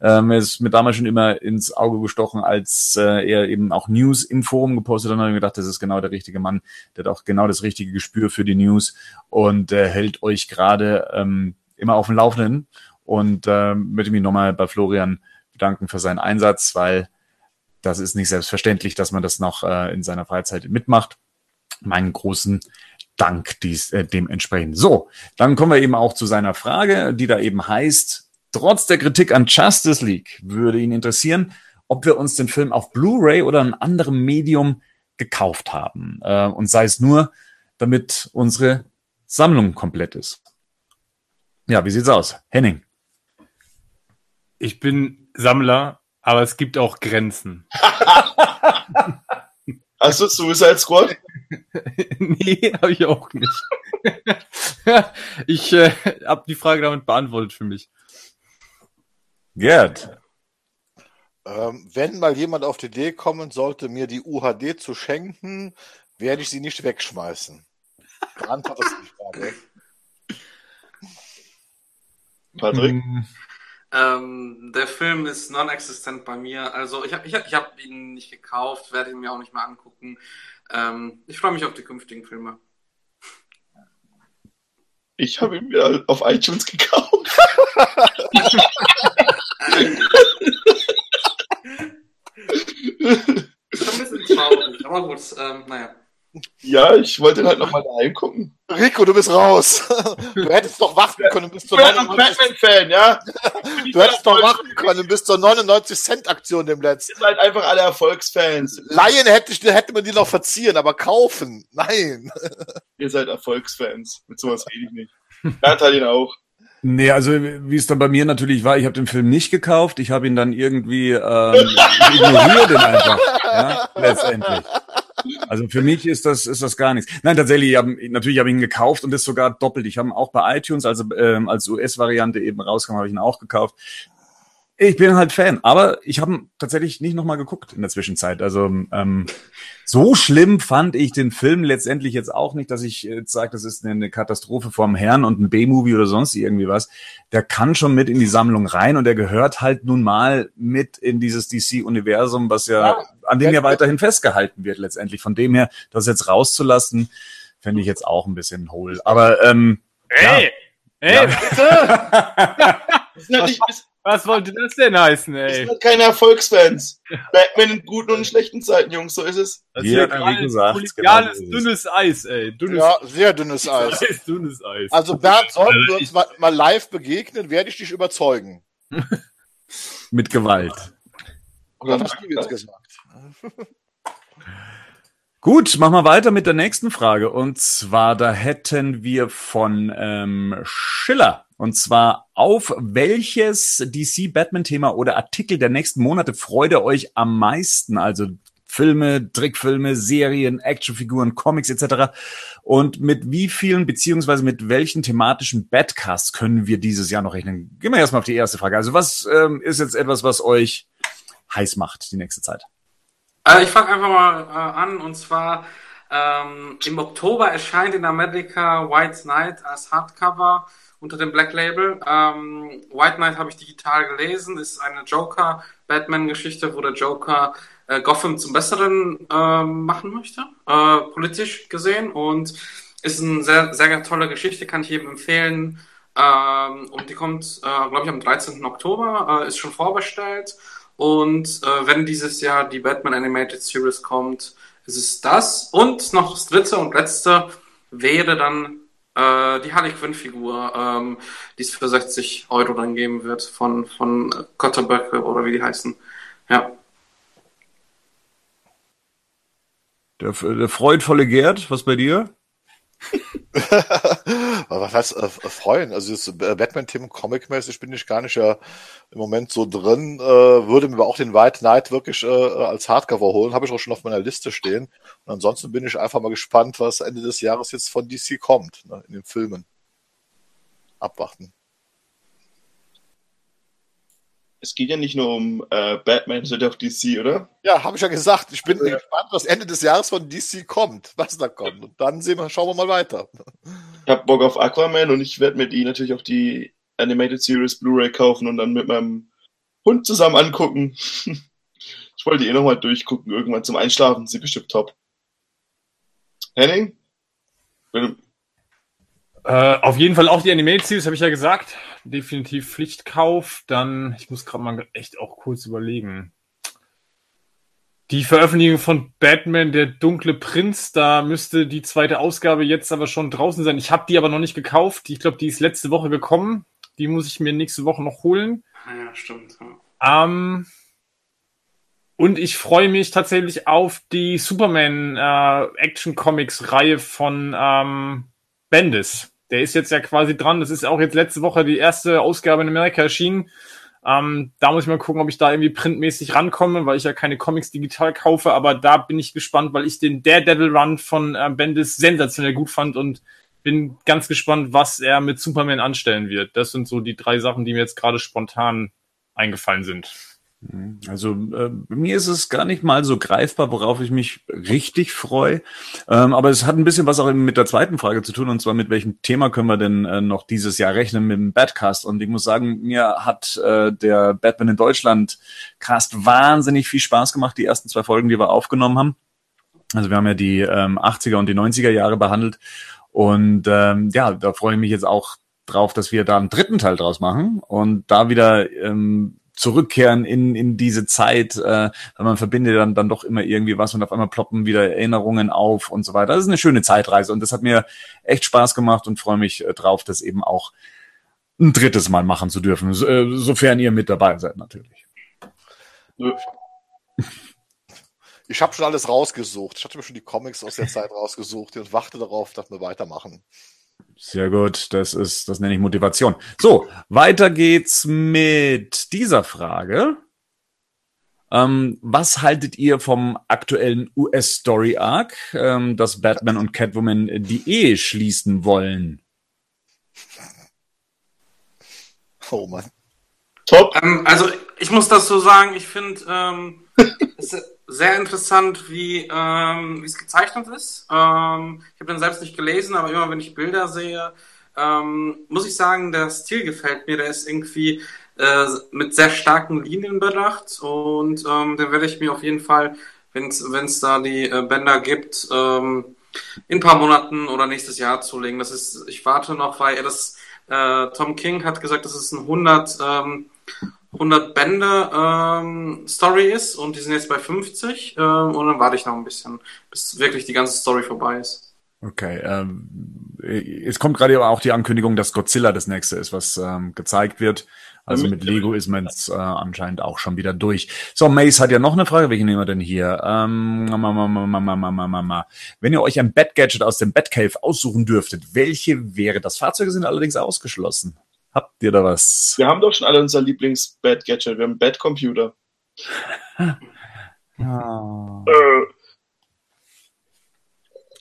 Ähm, er ist mir damals schon immer ins Auge gestochen, als äh, er eben auch News im Forum gepostet hat. Und habe ich mir gedacht, das ist genau der richtige Mann. Der hat auch genau das richtige Gespür für die News und äh, hält euch gerade ähm, immer auf dem Laufenden. Und möchte mich nochmal bei Florian bedanken für seinen Einsatz, weil das ist nicht selbstverständlich, dass man das noch äh, in seiner Freizeit mitmacht. Meinen großen Dank dies, äh, dementsprechend. So, dann kommen wir eben auch zu seiner Frage, die da eben heißt, trotz der Kritik an Justice League würde ihn interessieren, ob wir uns den Film auf Blu-ray oder in anderem Medium gekauft haben. Äh, und sei es nur, damit unsere Sammlung komplett ist. Ja, wie sieht's aus? Henning. Ich bin Sammler, aber es gibt auch Grenzen. Hast du Suicide Squad? nee, habe ich auch nicht. ich äh, habe die Frage damit beantwortet für mich. Gerd. Ähm, wenn mal jemand auf die Idee kommen sollte, mir die UHD zu schenken, werde ich sie nicht wegschmeißen. Beantwortet die Frage. Patrick? Hm, Ähm, der Film ist non-existent bei mir. Also ich habe ich hab, ich hab ihn nicht gekauft, werde ihn mir auch nicht mehr angucken. Ähm, ich freue mich auf die künftigen Filme. Ich habe ihn mir auf iTunes gekauft. Ist ein bisschen traurig, aber gut, ähm, naja. Ja, ich wollte halt nochmal daheim gucken. Rico, du bist raus. Du hättest doch warten können bis zur bin ein 99, Batman-Fan, ja? du hättest doch warten können bis zur 99 Cent Aktion dem letzten. Ihr seid einfach alle Erfolgsfans. Leihen hätte, ich, hätte man die noch verziehen, aber kaufen, nein. Ihr seid Erfolgsfans. Mit sowas rede ich nicht. Bernd hat ihn auch. Nee, also wie es dann bei mir natürlich war, ich habe den Film nicht gekauft, ich habe ihn dann irgendwie ähm, ich ignoriere den einfach, ja, letztendlich. Also für mich ist das ist das gar nichts. Nein, tatsächlich, ich hab, natürlich habe ich ihn gekauft und das sogar doppelt. Ich habe ihn auch bei iTunes, also ähm, als US-Variante eben rauskam, habe ich ihn auch gekauft. Ich bin halt Fan, aber ich habe ihn tatsächlich nicht nochmal geguckt in der Zwischenzeit. Also ähm, so schlimm fand ich den Film letztendlich jetzt auch nicht, dass ich jetzt sage, das ist eine Katastrophe vom Herrn und ein B-Movie oder sonst irgendwie was. Der kann schon mit in die Sammlung rein und der gehört halt nun mal mit in dieses DC-Universum, was ja, Ja, an dem ja, ja weiterhin festgehalten wird letztendlich. Von dem her, das jetzt rauszulassen, fände ich jetzt auch ein bisschen hohl. Aber ähm, Ey! Ey, Ja. bitte! Sind nicht, das Was wollte das denn heißen, das sind ey? halt keine Erfolgsfans. Batman in guten und in schlechten Zeiten, Jungs, so ist es. Das Jeder ist ja gesagt, genau so ist es. dünnes Eis, ey. Dünnes Ja, sehr dünnes Eis. Eis, dünnes Eis. Also Bernd, sollten wir uns mal, mal live begegnen, werde ich dich überzeugen. mit Gewalt. Oder hast du jetzt gesagt? Gut, machen wir weiter mit der nächsten Frage. Und zwar, da hätten wir von ähm, Schiller. Und zwar, auf welches DC-Batman-Thema oder Artikel der nächsten Monate freut ihr euch am meisten? Also Filme, Trickfilme, Serien, Actionfiguren, Comics etc. Und mit wie vielen beziehungsweise mit welchen thematischen Badcasts können wir dieses Jahr noch rechnen? Gehen wir erstmal auf die erste Frage. Also was ähm, ist jetzt etwas, was euch heiß macht die nächste Zeit? Äh, ich fange einfach mal äh, an und zwar ähm, im Oktober erscheint in Amerika White Knight als Hardcover unter dem Black Label. Ähm, White Knight habe ich digital gelesen, ist eine Joker-Batman-Geschichte, wo der Joker äh, Gotham zum Besseren äh, machen möchte, äh, politisch gesehen. Und ist eine sehr, sehr tolle Geschichte, kann ich jedem empfehlen. Ähm, und die kommt, äh, glaube ich, am 13. Oktober, äh, ist schon vorbestellt. Und äh, wenn dieses Jahr die Batman Animated Series kommt, ist es das. Und noch das dritte und letzte wäre dann äh, die Harley Quinn Figur, ähm, die es für 60 Euro dann geben wird von, von Kotterböcke oder wie die heißen. Ja. Der, der freudvolle Gerd, was bei dir? was heißt äh, freuen? Also das äh, Batman-Thema Comic-mäßig bin ich gar nicht ja im Moment so drin. Äh, würde mir aber auch den White Knight wirklich äh, als Hardcover holen. Habe ich auch schon auf meiner Liste stehen. Und ansonsten bin ich einfach mal gespannt, was Ende des Jahres jetzt von DC kommt, ne, in den Filmen. Abwarten es geht ja nicht nur um äh, Batman, sondern auch DC, oder? Ja, habe ich ja gesagt. Ich bin ja. gespannt, was Ende des Jahres von DC kommt, was da kommt. Und dann sehen wir, schauen wir mal weiter. Ich habe Bock auf Aquaman und ich werde mir die natürlich auch die Animated Series Blu-ray kaufen und dann mit meinem Hund zusammen angucken. ich wollte eh nochmal durchgucken, irgendwann zum Einschlafen. Sie bestimmt top. Henning? Äh, auf jeden Fall auch die Animated Series, habe ich ja gesagt. Definitiv Pflichtkauf. Dann, ich muss gerade mal echt auch kurz überlegen. Die Veröffentlichung von Batman, der dunkle Prinz, da müsste die zweite Ausgabe jetzt aber schon draußen sein. Ich habe die aber noch nicht gekauft. Ich glaube, die ist letzte Woche gekommen. Die muss ich mir nächste Woche noch holen. Ah ja, stimmt. Ja. Ähm, und ich freue mich tatsächlich auf die Superman äh, Action Comics Reihe von ähm, Bendis der ist jetzt ja quasi dran. Das ist auch jetzt letzte Woche die erste Ausgabe in Amerika erschienen. Ähm, da muss ich mal gucken, ob ich da irgendwie printmäßig rankomme, weil ich ja keine Comics digital kaufe. Aber da bin ich gespannt, weil ich den Daredevil Run von äh, Bendis sensationell gut fand und bin ganz gespannt, was er mit Superman anstellen wird. Das sind so die drei Sachen, die mir jetzt gerade spontan eingefallen sind. Also äh, mir ist es gar nicht mal so greifbar, worauf ich mich richtig freue. Ähm, aber es hat ein bisschen was auch mit der zweiten Frage zu tun, und zwar mit welchem Thema können wir denn äh, noch dieses Jahr rechnen mit dem Badcast. Und ich muss sagen, mir hat äh, der Batman in Deutschland Cast wahnsinnig viel Spaß gemacht, die ersten zwei Folgen, die wir aufgenommen haben. Also wir haben ja die ähm, 80er und die 90er Jahre behandelt. Und ähm, ja, da freue ich mich jetzt auch drauf, dass wir da einen dritten Teil draus machen und da wieder ähm, zurückkehren in, in diese Zeit, äh, weil man verbindet dann, dann doch immer irgendwie was und auf einmal ploppen wieder Erinnerungen auf und so weiter. Das ist eine schöne Zeitreise und das hat mir echt Spaß gemacht und freue mich äh, drauf, das eben auch ein drittes Mal machen zu dürfen, so, äh, sofern ihr mit dabei seid natürlich. Ich habe schon alles rausgesucht. Ich hatte mir schon die Comics aus der Zeit rausgesucht und warte darauf, dass wir weitermachen. Sehr gut, das ist, das nenne ich Motivation. So, weiter geht's mit dieser Frage. Ähm, was haltet ihr vom aktuellen US-Story Arc, ähm, dass Batman und Catwoman die Ehe schließen wollen? Oh Mann. Top. Ähm, also ich muss das so sagen, ich finde ähm, es sehr interessant, wie ähm, es gezeichnet ist. Ähm, ich habe den selbst nicht gelesen, aber immer wenn ich Bilder sehe, ähm, muss ich sagen, der Stil gefällt mir. Der ist irgendwie äh, mit sehr starken Linien bedacht und ähm, den werde ich mir auf jeden Fall, wenn es da die äh, Bänder gibt, ähm, in ein paar Monaten oder nächstes Jahr zulegen. Das ist, ich warte noch, weil er das äh, Tom King hat gesagt, das ist ein 100 ähm, 100 Bände ähm, Story ist und die sind jetzt bei 50 ähm, und dann warte ich noch ein bisschen, bis wirklich die ganze Story vorbei ist. Okay, ähm, es kommt gerade aber auch die Ankündigung, dass Godzilla das nächste ist, was ähm, gezeigt wird. Also mit Lego ist man jetzt äh, anscheinend auch schon wieder durch. So, Mace hat ja noch eine Frage. Welche nehmen wir denn hier? Ähm, ma, ma, ma, ma, ma, ma, ma, ma. wenn ihr euch ein Bat-Gadget aus dem Batcave aussuchen dürftet, welche wäre das? Fahrzeuge sind allerdings ausgeschlossen. Habt ihr da was? Wir haben doch schon alle unser Lieblings-Bad-Gadget. Wir haben einen Bad-Computer. Ah. Äh,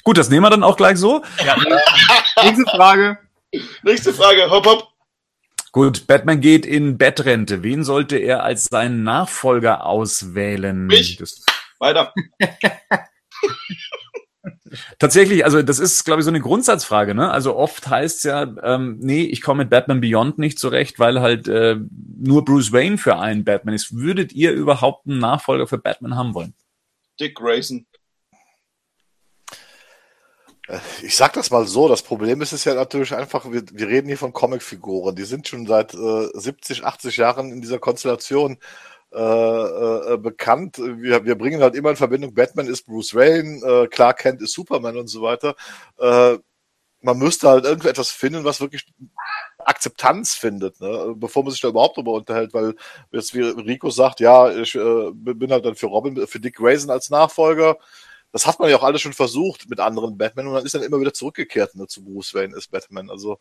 Gut, das nehmen wir dann auch gleich so. Nächste Frage. nächste Frage. Hopp, hopp. Gut, Batman geht in Bettrente. Wen sollte er als seinen Nachfolger auswählen? Mich. Das, Weiter. tatsächlich, also das ist, glaube ich, so eine Grundsatzfrage. Ne? Also oft heißt ja, ähm, nee, ich komme mit Batman Beyond nicht zurecht, weil halt äh, nur Bruce Wayne für einen Batman ist. Würdet ihr überhaupt einen Nachfolger für Batman haben wollen? Dick Grayson. Ich sag das mal so, das Problem ist es ja natürlich einfach, wir, wir reden hier von Comicfiguren, die sind schon seit äh, 70, 80 Jahren in dieser Konstellation äh, äh, bekannt. Wir, wir bringen halt immer in Verbindung, Batman ist Bruce Wayne, äh, Clark Kent ist Superman und so weiter. Äh, man müsste halt irgendetwas finden, was wirklich Akzeptanz findet, ne? bevor man sich da überhaupt drüber unterhält, weil jetzt wie Rico sagt, ja, ich äh, bin halt dann für Robin, für Dick Grayson als Nachfolger. Das hat man ja auch alles schon versucht mit anderen Batman und dann ist dann immer wieder zurückgekehrt ne, zu Bruce Wayne ist Batman. Also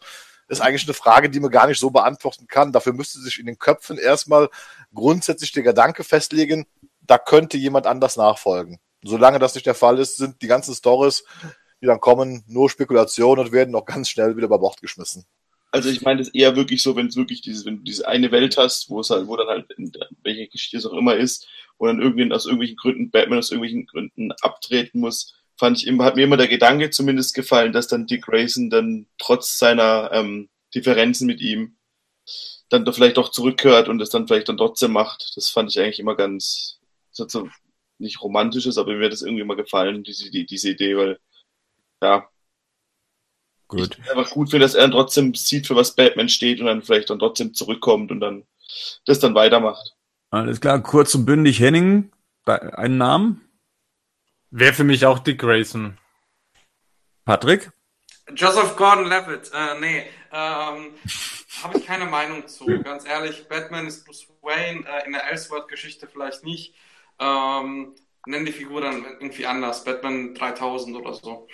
ist eigentlich eine Frage, die man gar nicht so beantworten kann. Dafür müsste sich in den Köpfen erstmal grundsätzlich der Gedanke festlegen, da könnte jemand anders nachfolgen. Solange das nicht der Fall ist, sind die ganzen Stories, die dann kommen, nur Spekulation und werden auch ganz schnell wieder über Bord geschmissen. Also ich meine das eher wirklich so, wenn es wirklich diese, wenn du diese eine Welt hast, wo es halt, wo dann halt in welche Geschichte es auch immer ist, wo dann irgendwie aus irgendwelchen Gründen Batman aus irgendwelchen Gründen abtreten muss, fand ich immer, hat mir immer der Gedanke zumindest gefallen, dass dann Dick Grayson dann trotz seiner ähm, Differenzen mit ihm dann doch vielleicht doch zurückhört und es dann vielleicht dann trotzdem macht. Das fand ich eigentlich immer ganz, so, so nicht romantisches, aber mir hat das irgendwie immer gefallen, diese, die, diese Idee, weil ja, Gut. ich einfach gut finde, dass er dann trotzdem sieht, für was Batman steht und dann vielleicht dann trotzdem zurückkommt und dann das dann weitermacht. Alles klar, kurz und bündig Henning, einen Namen? Wäre für mich auch Dick Grayson. Patrick? Joseph Gordon-Levitt, äh, nee, ähm, habe ich keine Meinung zu. Ganz ehrlich, Batman ist Bruce Wayne, äh, in der Elseworld-Geschichte vielleicht nicht. Ähm, nenn die Figur dann irgendwie anders, Batman 3000 oder so.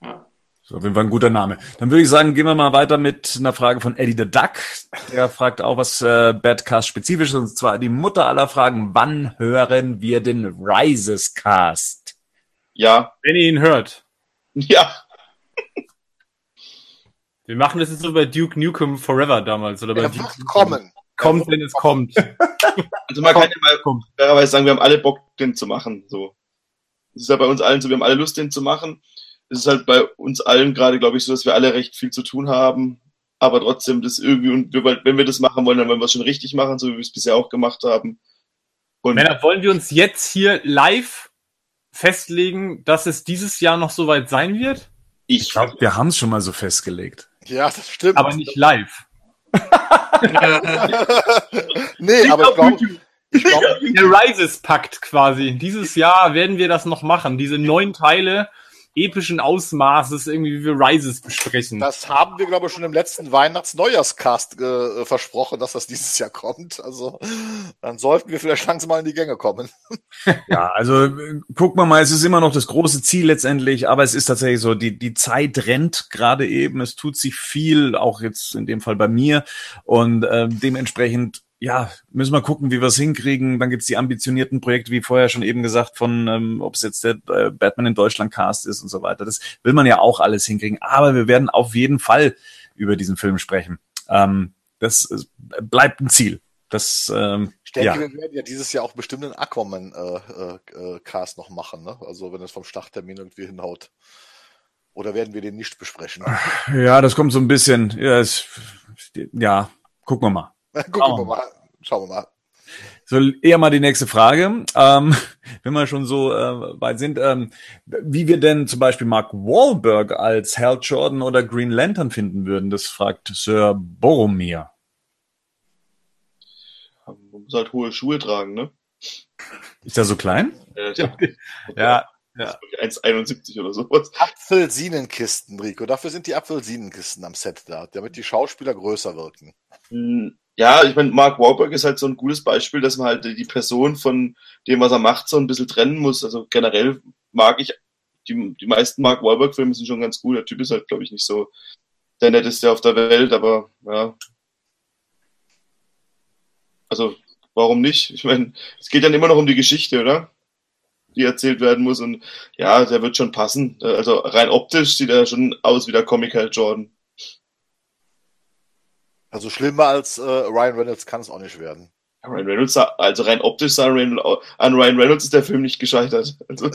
Ja. So, auf jeden Fall ein guter Name. Dann würde ich sagen, gehen wir mal weiter mit einer Frage von Eddie the Duck. Der fragt auch was äh, Badcast spezifisch ist, und zwar die Mutter aller Fragen. Wann hören wir den Rises Cast? Ja, Wenn ihr ihn hört. ja, Wir machen das jetzt so bei Duke Nukem Forever damals. Oder bei Er Duke wird kommen. Kommt, wenn es kommt. also man kann ja mal Kommt. fairerweise sagen, wir haben alle Bock, den zu machen. So. Es ist ja bei uns allen so, wir haben alle Lust, den zu machen. Es ist halt bei uns allen gerade, glaube ich, so, dass wir alle recht viel zu tun haben. Aber trotzdem, das irgendwie, und wir, wenn wir das machen wollen, dann wollen wir es schon richtig machen, so wie wir es bisher auch gemacht haben. Und Männer, wollen wir uns jetzt hier live festlegen, dass es dieses Jahr noch soweit sein wird? ich, Ich glaube, wir haben es schon mal so festgelegt. Ja, das stimmt. Aber nicht live. nee, aber ich glaube, ich glaub, Der Rises-Pakt quasi. Dieses Jahr werden wir das noch machen. Diese neun Teile epischen Ausmaßes, irgendwie, wie wir Rises besprechen. das haben wir, glaube ich, schon im letzten Weihnachts-Neujahrscast äh, versprochen, dass das dieses Jahr kommt. Also dann sollten wir vielleicht langsam mal in die Gänge kommen. Ja, also guck mal mal, es ist immer noch das große Ziel letztendlich, aber es ist tatsächlich so, die, die Zeit rennt gerade eben, es tut sich viel, auch jetzt in dem Fall bei mir und äh, dementsprechend, ja, müssen wir gucken, wie wir es hinkriegen. Dann gibt's die ambitionierten Projekte, wie vorher schon eben gesagt, von ähm, ob es jetzt der äh, Batman in Deutschland Cast ist und so weiter. Das will man ja auch alles hinkriegen, aber wir werden auf jeden Fall über diesen Film sprechen. Ähm, das äh, bleibt ein Ziel. Das, ähm, Ich denke, ja. wir werden ja dieses Jahr auch bestimmt einen Aquaman-Cast äh, äh, Cast noch machen, ne? Also wenn es vom Starttermin irgendwie hinhaut. Oder werden wir den nicht besprechen? Ja, das kommt so ein bisschen. Ja, es, ja gucken wir mal. Gucken wir mal. Schauen wir mal. So, eher mal die nächste Frage. Ähm, wenn wir schon so äh, weit sind, ähm, wie wir denn zum Beispiel Mark Wahlberg als Hal Jordan oder Green Lantern finden würden, das fragt Sir Boromir. man muss halt hohe Schuhe tragen, ne? Ist er so klein? Äh, ja. Ja, ist 1,71 oder sowas. Apfelsinenkisten, Rico. Dafür sind die Apfelsinenkisten am Set da, damit die Schauspieler größer wirken. Hm, ja, ich meine, Mark Wahlberg ist halt so ein gutes Beispiel, dass man halt die Person von dem, was er macht, so ein bisschen trennen muss. Also generell mag ich, die, die meisten Mark Wahlberg-Filme sind schon ganz gut. Der Typ ist halt, glaube ich, nicht so der netteste auf der Welt, aber ja. Also, warum nicht? Ich meine, es geht dann immer noch um die Geschichte, oder? Die erzählt werden muss und ja, der wird schon passen. Also rein optisch sieht er schon aus wie der Comic Jordan. Also schlimmer als äh, Ryan Reynolds kann es auch nicht werden. Ryan Reynolds, also rein optisch an Ryan Reynolds ist der Film nicht gescheitert. Also,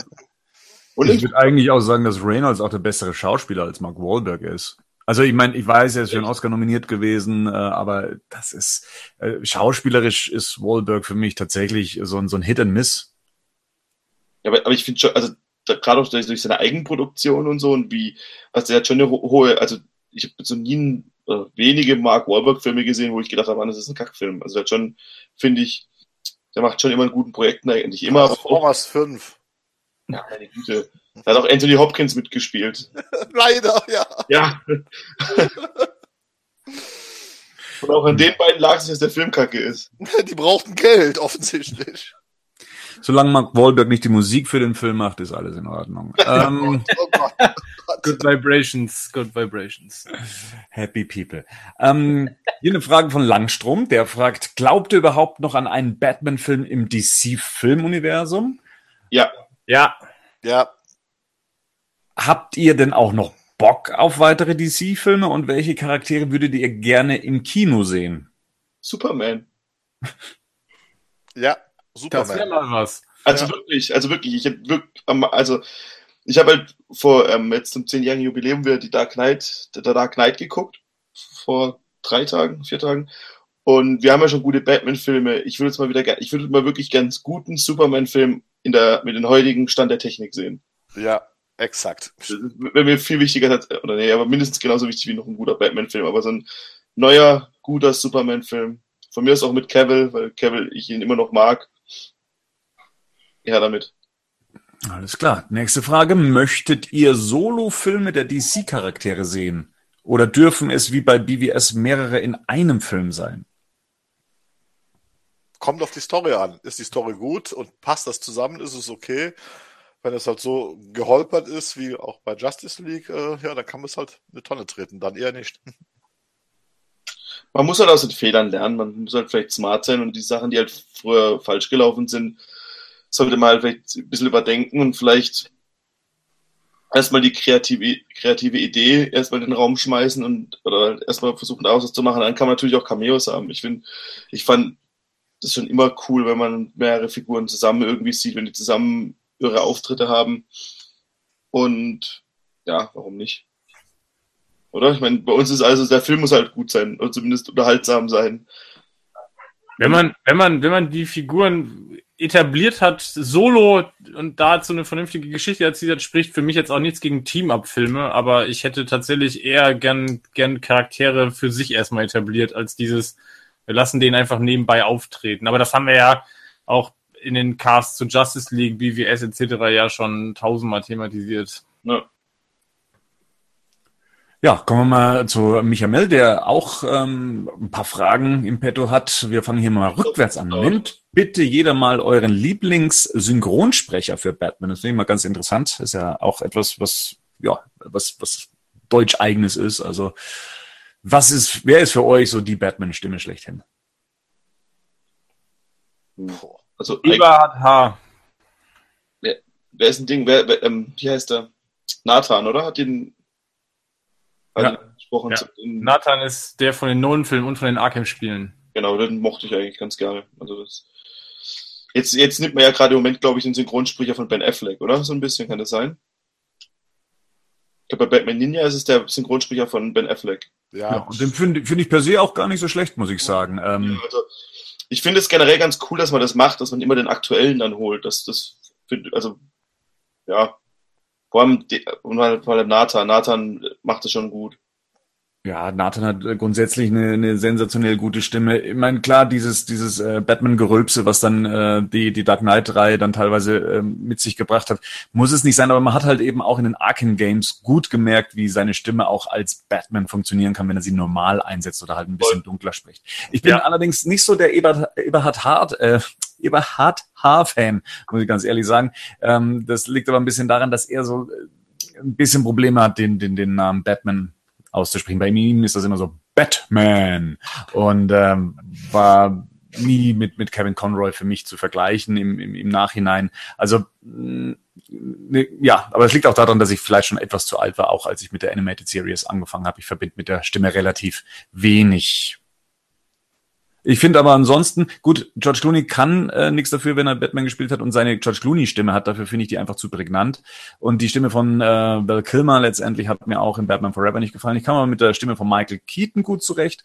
und ich würde eigentlich auch sagen, dass Reynolds auch der bessere Schauspieler als Mark Wahlberg ist. Also ich meine, ich weiß, er ist schon Oscar nominiert gewesen, äh, aber das ist äh, schauspielerisch ist Wahlberg für mich tatsächlich so ein, so ein Hit and Miss. Ja, aber, aber ich finde schon, also gerade auch durch, durch seine Eigenproduktion und so und wie, also er hat schon eine hohe, also ich habe so nie einen äh, wenige Mark Wahlberg-Filme gesehen, wo ich gedacht habe, das ist ein Kackfilm. Also der hat schon, finde ich, der macht schon immer einen guten Projekten eigentlich. Immer. Transformers 5. Ja, meine Güte. Da hat auch Anthony Hopkins mitgespielt. Leider, ja. Ja. Und auch an den beiden lag es, dass der Film kacke ist. Die brauchten Geld, offensichtlich. Solange Mark Wahlberg nicht die Musik für den Film macht, ist alles in Ordnung. ähm, oh good Vibrations, Good Vibrations. Happy People. Ähm, hier eine Frage von Langstrom, der fragt, glaubt ihr überhaupt noch an einen Batman-Film im DC-Filmuniversum? Ja. Ja. Ja. Habt ihr denn auch noch Bock auf weitere DC-Filme und welche Charaktere würdet ihr gerne im Kino sehen? Superman. Ja. Superman. Das wäre mal was. Also ja. wirklich, also wirklich, ich habe wirklich, also ich habe halt vor ähm, jetzt zum zehnjährigen Jubiläum wieder die Dark Knight, der Dark Knight geguckt vor drei Tagen, vier Tagen. Und wir haben ja schon gute Batman-Filme. Ich würde jetzt mal wieder gerne, ich würde mal wirklich ganz guten Superman-Film in der mit dem heutigen Stand der Technik sehen. Ja, exakt. Wäre mir viel wichtiger, oder nee, aber mindestens genauso wichtig wie noch ein guter Batman-Film. Aber so ein neuer, guter Superman-Film. Von mir ist auch mit Cavill, weil Cavill ich ihn immer noch mag. Ja, damit. Alles klar. Nächste Frage. Möchtet ihr Solo-Filme der DC-Charaktere sehen? Oder dürfen es wie bei BWS mehrere in einem Film sein? Kommt auf die Story an. Ist die Story gut und passt das zusammen, ist es okay. Wenn es halt so geholpert ist, wie auch bei Justice League, äh, ja, dann kann man es halt eine Tonne treten, dann eher nicht. Man muss halt aus den Fehlern lernen, man muss halt vielleicht smart sein und die Sachen, die halt früher falsch gelaufen sind, sollte man halt vielleicht ein bisschen überdenken und vielleicht erstmal die kreative, kreative Idee erstmal in den Raum schmeißen und oder erstmal versuchen, daraus was zu machen. Dann kann man natürlich auch Cameos haben. Ich finde, ich fand das schon immer cool, wenn man mehrere Figuren zusammen irgendwie sieht, wenn die zusammen ihre Auftritte haben. Und ja, warum nicht? Oder? Ich meine, bei uns ist also, der Film muss halt gut sein oder zumindest unterhaltsam sein. Wenn man, wenn man, wenn man die Figuren etabliert hat, solo und dazu eine vernünftige Geschichte erzählt hat, spricht für mich jetzt auch nichts gegen Team-Up-Filme, aber ich hätte tatsächlich eher gern, gern Charaktere für sich erstmal etabliert, als dieses, wir lassen den einfach nebenbei auftreten. Aber das haben wir ja auch in den Casts zu Justice League, BWS etc. ja schon tausendmal thematisiert. Ja. Ja, kommen wir mal zu Michael, der auch ähm, ein paar Fragen im Petto hat. Wir fangen hier mal rückwärts an. Nennt bitte jeder mal euren Lieblings-Synchronsprecher für Batman. Das finde ich mal ganz interessant. Das ist ja auch etwas, was, ja, was, was deutsch-eigenes ist. Also, was ist, wer ist für euch so die Batman-Stimme schlechthin? Also, Eberhard H. Wer, wer ist ein Ding? Wer, wer ähm, wie heißt der? Nathan, oder? Hat den ja. gesprochen. Ja. Nathan ist der von den Nolan-Filmen und von den Arkham-Spielen. Genau, den mochte ich eigentlich ganz gerne. Also das jetzt, jetzt nimmt man ja gerade im Moment, glaube ich, den Synchronsprecher von Ben Affleck, oder? So ein bisschen kann das sein. Ich glaube, bei Batman Ninja ist es der Synchronsprecher von Ben Affleck. Ja, ja und den finde find ich per se auch gar nicht so schlecht, muss ich sagen. Ähm, ja, also, ich finde es generell ganz cool, dass man das macht, dass man immer den aktuellen dann holt. Das, das find, also, ja, vor allem, vor allem Nathan. Nathan macht es schon gut. Ja, Nathan hat grundsätzlich eine, eine sensationell gute Stimme. Ich meine, klar, dieses, dieses äh, Batman-Gerülpse, was dann äh, die, die Dark Knight-Reihe dann teilweise äh, mit sich gebracht hat, muss es nicht sein, aber man hat halt eben auch in den Arkham Games gut gemerkt, wie seine Stimme auch als Batman funktionieren kann, wenn er sie normal einsetzt oder halt ein bisschen dunkler spricht. Ich bin Ja. allerdings nicht so der Eberhard, Eberhard Hart, äh, Eberhard H-Fan, muss ich ganz ehrlich sagen. Ähm, das liegt aber ein bisschen daran, dass er so äh, ein bisschen Probleme hat, den, den, den Namen Batman auszusprechen. Bei ihm ist das immer so Batman und ähm, war nie mit, mit Kevin Conroy für mich zu vergleichen im, im, im Nachhinein. Also mh, ne, ja, aber es liegt auch daran, dass ich vielleicht schon etwas zu alt war, auch als ich mit der Animated Series angefangen habe. Ich verbinde mit der Stimme relativ wenig. Ich finde aber ansonsten, gut, George Clooney kann äh, nichts dafür, wenn er Batman gespielt hat und seine George Clooney-Stimme hat. Dafür finde ich die einfach zu prägnant. Und die Stimme von äh, Val Kilmer letztendlich hat mir auch in Batman Forever nicht gefallen. Ich kam aber mit der Stimme von Michael Keaton gut zurecht.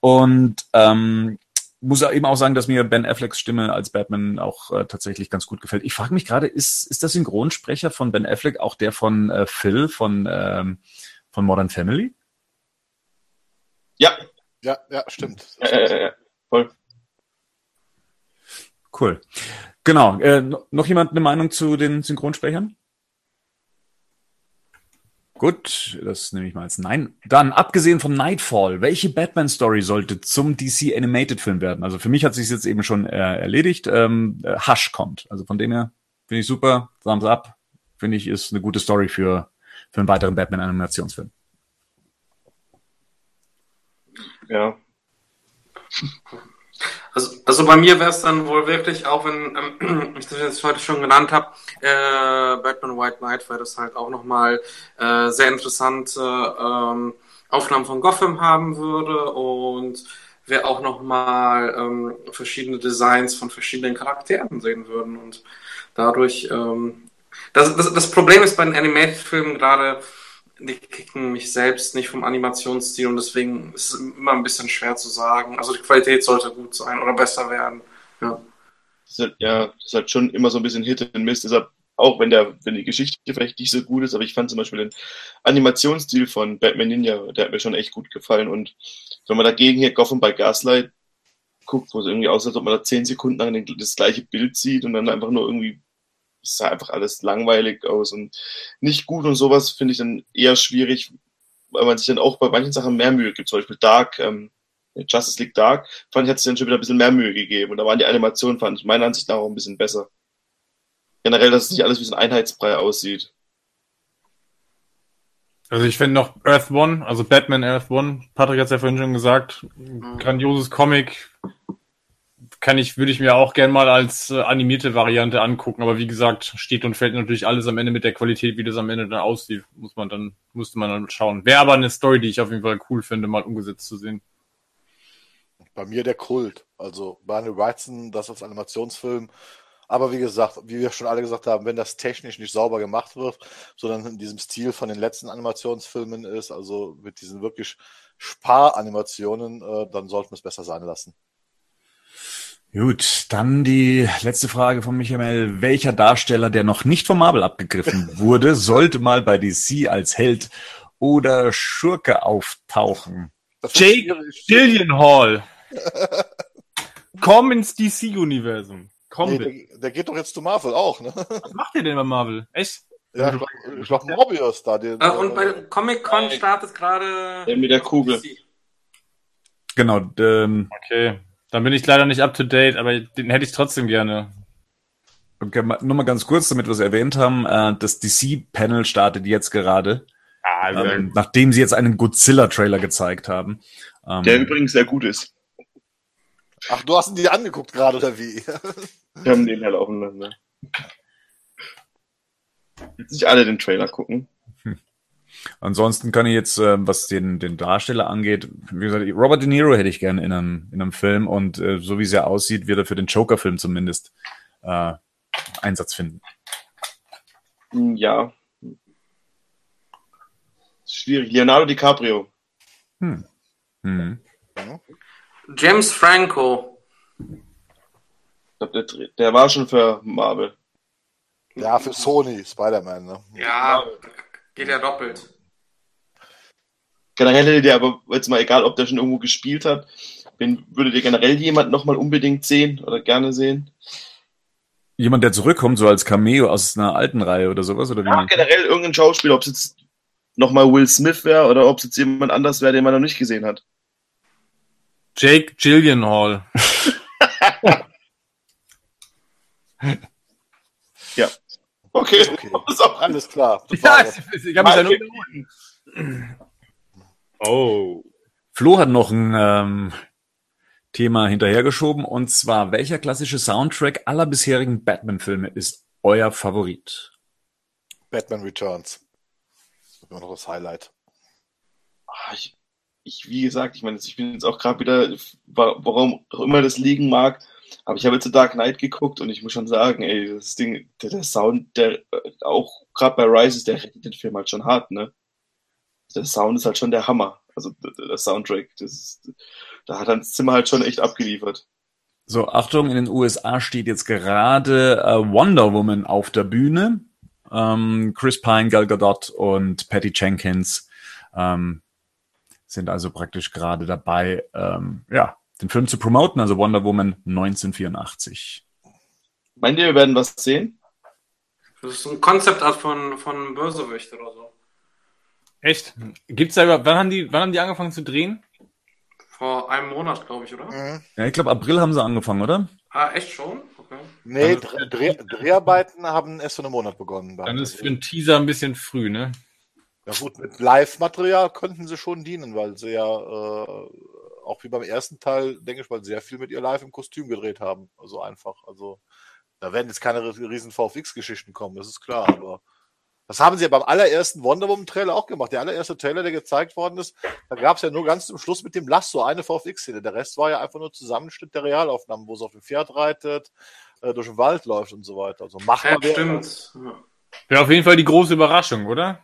Und ähm, muss eben auch sagen, dass mir Ben Afflecks Stimme als Batman auch äh, tatsächlich ganz gut gefällt. Ich frage mich gerade, ist, ist der Synchronsprecher von Ben Affleck auch der von äh, Phil von, ähm, von Modern Family? Ja, Ja, ja, stimmt. äh, voll. Cool. Genau. Äh, no- noch jemand eine Meinung zu den Synchronsprechern? Gut, das nehme ich mal als Nein. Dann, abgesehen von Nightfall, welche Batman-Story sollte zum DC Animated Film werden? Also für mich hat sich jetzt eben schon äh, erledigt. Ähm, äh, Hush kommt. Also von dem her finde ich super. Thumbs up. Finde ich, ist eine gute Story für, für einen weiteren Batman-Animationsfilm. Ja. Also, also bei mir wäre es dann wohl wirklich, auch wenn ähm, ich das jetzt heute schon genannt habe, äh, Batman White Knight, weil das halt auch nochmal äh, sehr interessante ähm, Aufnahmen von Gotham haben würde und wir auch nochmal ähm, verschiedene Designs von verschiedenen Charakteren sehen würden und dadurch ähm, das, das, das Problem ist bei den Animated-Filmen gerade, die kicken mich selbst nicht vom Animationsstil und deswegen ist es immer ein bisschen schwer zu sagen. Also die Qualität sollte gut sein oder besser werden. Ja. Das ist halt, ja, das ist halt schon immer so ein bisschen Hit and Miss. Deshalb, auch wenn der, wenn die Geschichte vielleicht nicht so gut ist, aber ich fand zum Beispiel den Animationsstil von Batman Ninja, der hat mir schon echt gut gefallen. Und wenn man dagegen hier Gotham by Gaslight guckt, wo es irgendwie aussieht, als ob man da zehn Sekunden lang das gleiche Bild sieht und dann einfach nur irgendwie es sah einfach alles langweilig aus und nicht gut und sowas finde ich dann eher schwierig, weil man sich dann auch bei manchen Sachen mehr Mühe gibt. Zum Beispiel Dark, ähm, Justice League Dark, fand ich, hat sich dann schon wieder ein bisschen mehr Mühe gegeben. Und da waren die Animationen, fand ich meiner Ansicht nach auch ein bisschen besser. Generell, dass es nicht alles wie so ein Einheitsbrei aussieht. Also ich finde noch Earth One, also Batman Earth One, Patrick hat es ja vorhin schon gesagt, grandioses Comic, kann ich, würde ich mir auch gern mal als äh, animierte Variante angucken, aber wie gesagt, steht und fällt natürlich alles am Ende mit der Qualität, wie das am Ende dann aussieht, muss man dann, musste man dann schauen. Wäre aber eine Story, die ich auf jeden Fall cool finde, mal umgesetzt zu sehen. Bei mir der Kult. Also Barney Wrightson, das als Animationsfilm. Aber wie gesagt, wie wir schon alle gesagt haben, wenn das technisch nicht sauber gemacht wird, sondern in diesem Stil von den letzten Animationsfilmen ist, also mit diesen wirklich Sparanimationen, äh, dann sollten wir es besser sein lassen. Gut, dann die letzte Frage von Michael. Welcher Darsteller, der noch nicht vom Marvel abgegriffen wurde, sollte mal bei DC als Held oder Schurke auftauchen? Jake. Gyllenhaal. Komm ins DC-Universum. Komm Nee, der, der geht doch jetzt zu Marvel auch, ne? Was macht ihr denn bei Marvel? Echt? Ja, ich glaube, ich glaub, Morbius da. Den, Äh, und bei Comic-Con startet gerade. Der mit der Kugel. Genau, ähm, Okay. Dann bin ich leider nicht up to date, aber den hätte ich trotzdem gerne. okay, nur mal ganz kurz, damit wir es erwähnt haben. Äh, das DC-Panel startet jetzt gerade, Ah, ähm, nachdem sie jetzt einen Godzilla-Trailer gezeigt haben. Ähm, Der übrigens sehr gut ist. Ach, du hast ihn dir angeguckt gerade, oder wie? Wir haben den halt aufeinander. Jetzt nicht alle den Trailer gucken. Ansonsten kann ich jetzt, äh, was den, den Darsteller angeht, wie gesagt, Robert De Niro hätte ich gerne in einem, in einem Film und äh, so wie es ja aussieht, wird er für den Joker-Film zumindest äh, Einsatz finden. Hm, Ja. Schwierig. Leonardo DiCaprio. Hm. Hm. James Franco. Ich glaub, der, der war schon für Marvel. ja, für Sony, Spider-Man, ne? Ja, geht ja doppelt. generell hättet ihr aber jetzt mal egal, ob der schon irgendwo gespielt hat, wen würdet ihr generell jemanden nochmal unbedingt sehen oder gerne sehen? Jemand, der zurückkommt, so als Cameo aus einer alten Reihe oder sowas? Oder wie Ja, generell irgendein Schauspieler, ob es jetzt nochmal Will Smith wäre oder ob es jetzt jemand anders wäre, den man noch nicht gesehen hat. Jake Gyllenhaal. Okay. Okay. Das ist auch Alles klar. Ja, ich, ich habe mich ja nur wiederholt. Oh. Flo hat noch ein ähm, Thema hinterhergeschoben und zwar, welcher klassische Soundtrack aller bisherigen Batman-Filme ist euer Favorit? Batman Returns. Das ist immer noch das Highlight. Ah, ich, ich, wie gesagt, ich meine, ich bin jetzt auch gerade wieder, wa- warum auch immer das liegen mag, aber ich habe jetzt The Dark Knight geguckt und ich muss schon sagen, ey, das Ding, der, der Sound, der äh, auch gerade bei Rises, der rettet den Film halt schon hart, ne? Der Sound ist halt schon der Hammer. Also der, der Soundtrack, das ist, da hat Hans Zimmer halt schon echt abgeliefert. So, Achtung, in den USA steht jetzt gerade äh, Wonder Woman auf der Bühne. Ähm, Chris Pine, Gal Gadot und Patty Jenkins ähm, sind also praktisch gerade dabei, ähm, ja, den Film zu promoten, also Wonder Woman 1984. Meint ihr, wir werden was sehen? Das ist ein Konzeptart von, von Bösewicht oder so. Echt? Gibt's da überhaupt, wann haben die, wann haben die angefangen zu drehen? Vor einem Monat, glaube ich, oder? Mhm. Ja, ich glaube, April haben sie angefangen, oder? Ah, echt schon? Okay. Nee, Also, Dreh, Dreharbeiten haben erst vor einem Monat begonnen. Dann ist für einen Teaser ein bisschen früh, ne? Ja gut, mit Live-Material könnten sie schon dienen, weil sie ja äh, auch wie beim ersten Teil, denke ich mal, sehr viel mit ihr live im Kostüm gedreht haben. Also einfach, also da werden jetzt keine riesen VFX-Geschichten kommen, das ist klar, aber das haben sie ja beim allerersten Wonder Woman-Trailer auch gemacht. Der allererste Trailer, der gezeigt worden ist, da gab es ja nur ganz zum Schluss mit dem Lasso eine VFX-Szene. Der Rest war ja einfach nur Zusammenschnitt der Realaufnahmen, wo sie auf dem Pferd reitet, äh, durch den Wald läuft und so weiter. Also machbar Ja, wäre- stimmt. Wäre auf jeden Fall die große Überraschung, oder?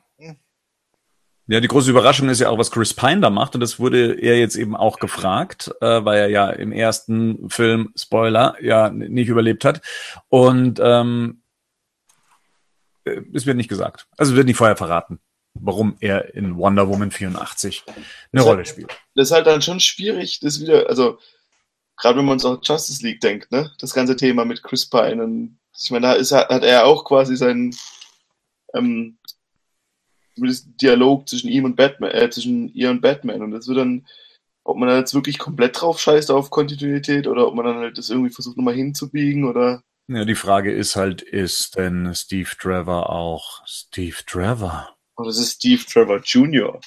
Ja, die große Überraschung ist ja auch, was Chris Pine da macht. Und das wurde er jetzt eben auch gefragt, äh, weil er ja im ersten Film, Spoiler, ja nicht überlebt hat. Und ähm, äh, es wird nicht gesagt. Also es wird nicht vorher verraten, warum er in Wonder Woman 84 eine Das Rolle hat- spielt. Das ist halt dann schon schwierig, das wieder, also gerade wenn man uns auch Justice League denkt, ne? Das ganze Thema mit Chris Pine und ich meine, da ist, hat er auch quasi seinen ähm, zumindest Dialog zwischen ihm und Batman, äh, zwischen ihr und Batman. Und das wird dann, ob man da jetzt wirklich komplett drauf scheißt auf Kontinuität oder ob man dann halt das irgendwie versucht nochmal hinzubiegen oder Ja, die Frage ist halt, ist denn Steve Trevor auch Steve Trevor? oder das ist Steve Trevor Jr.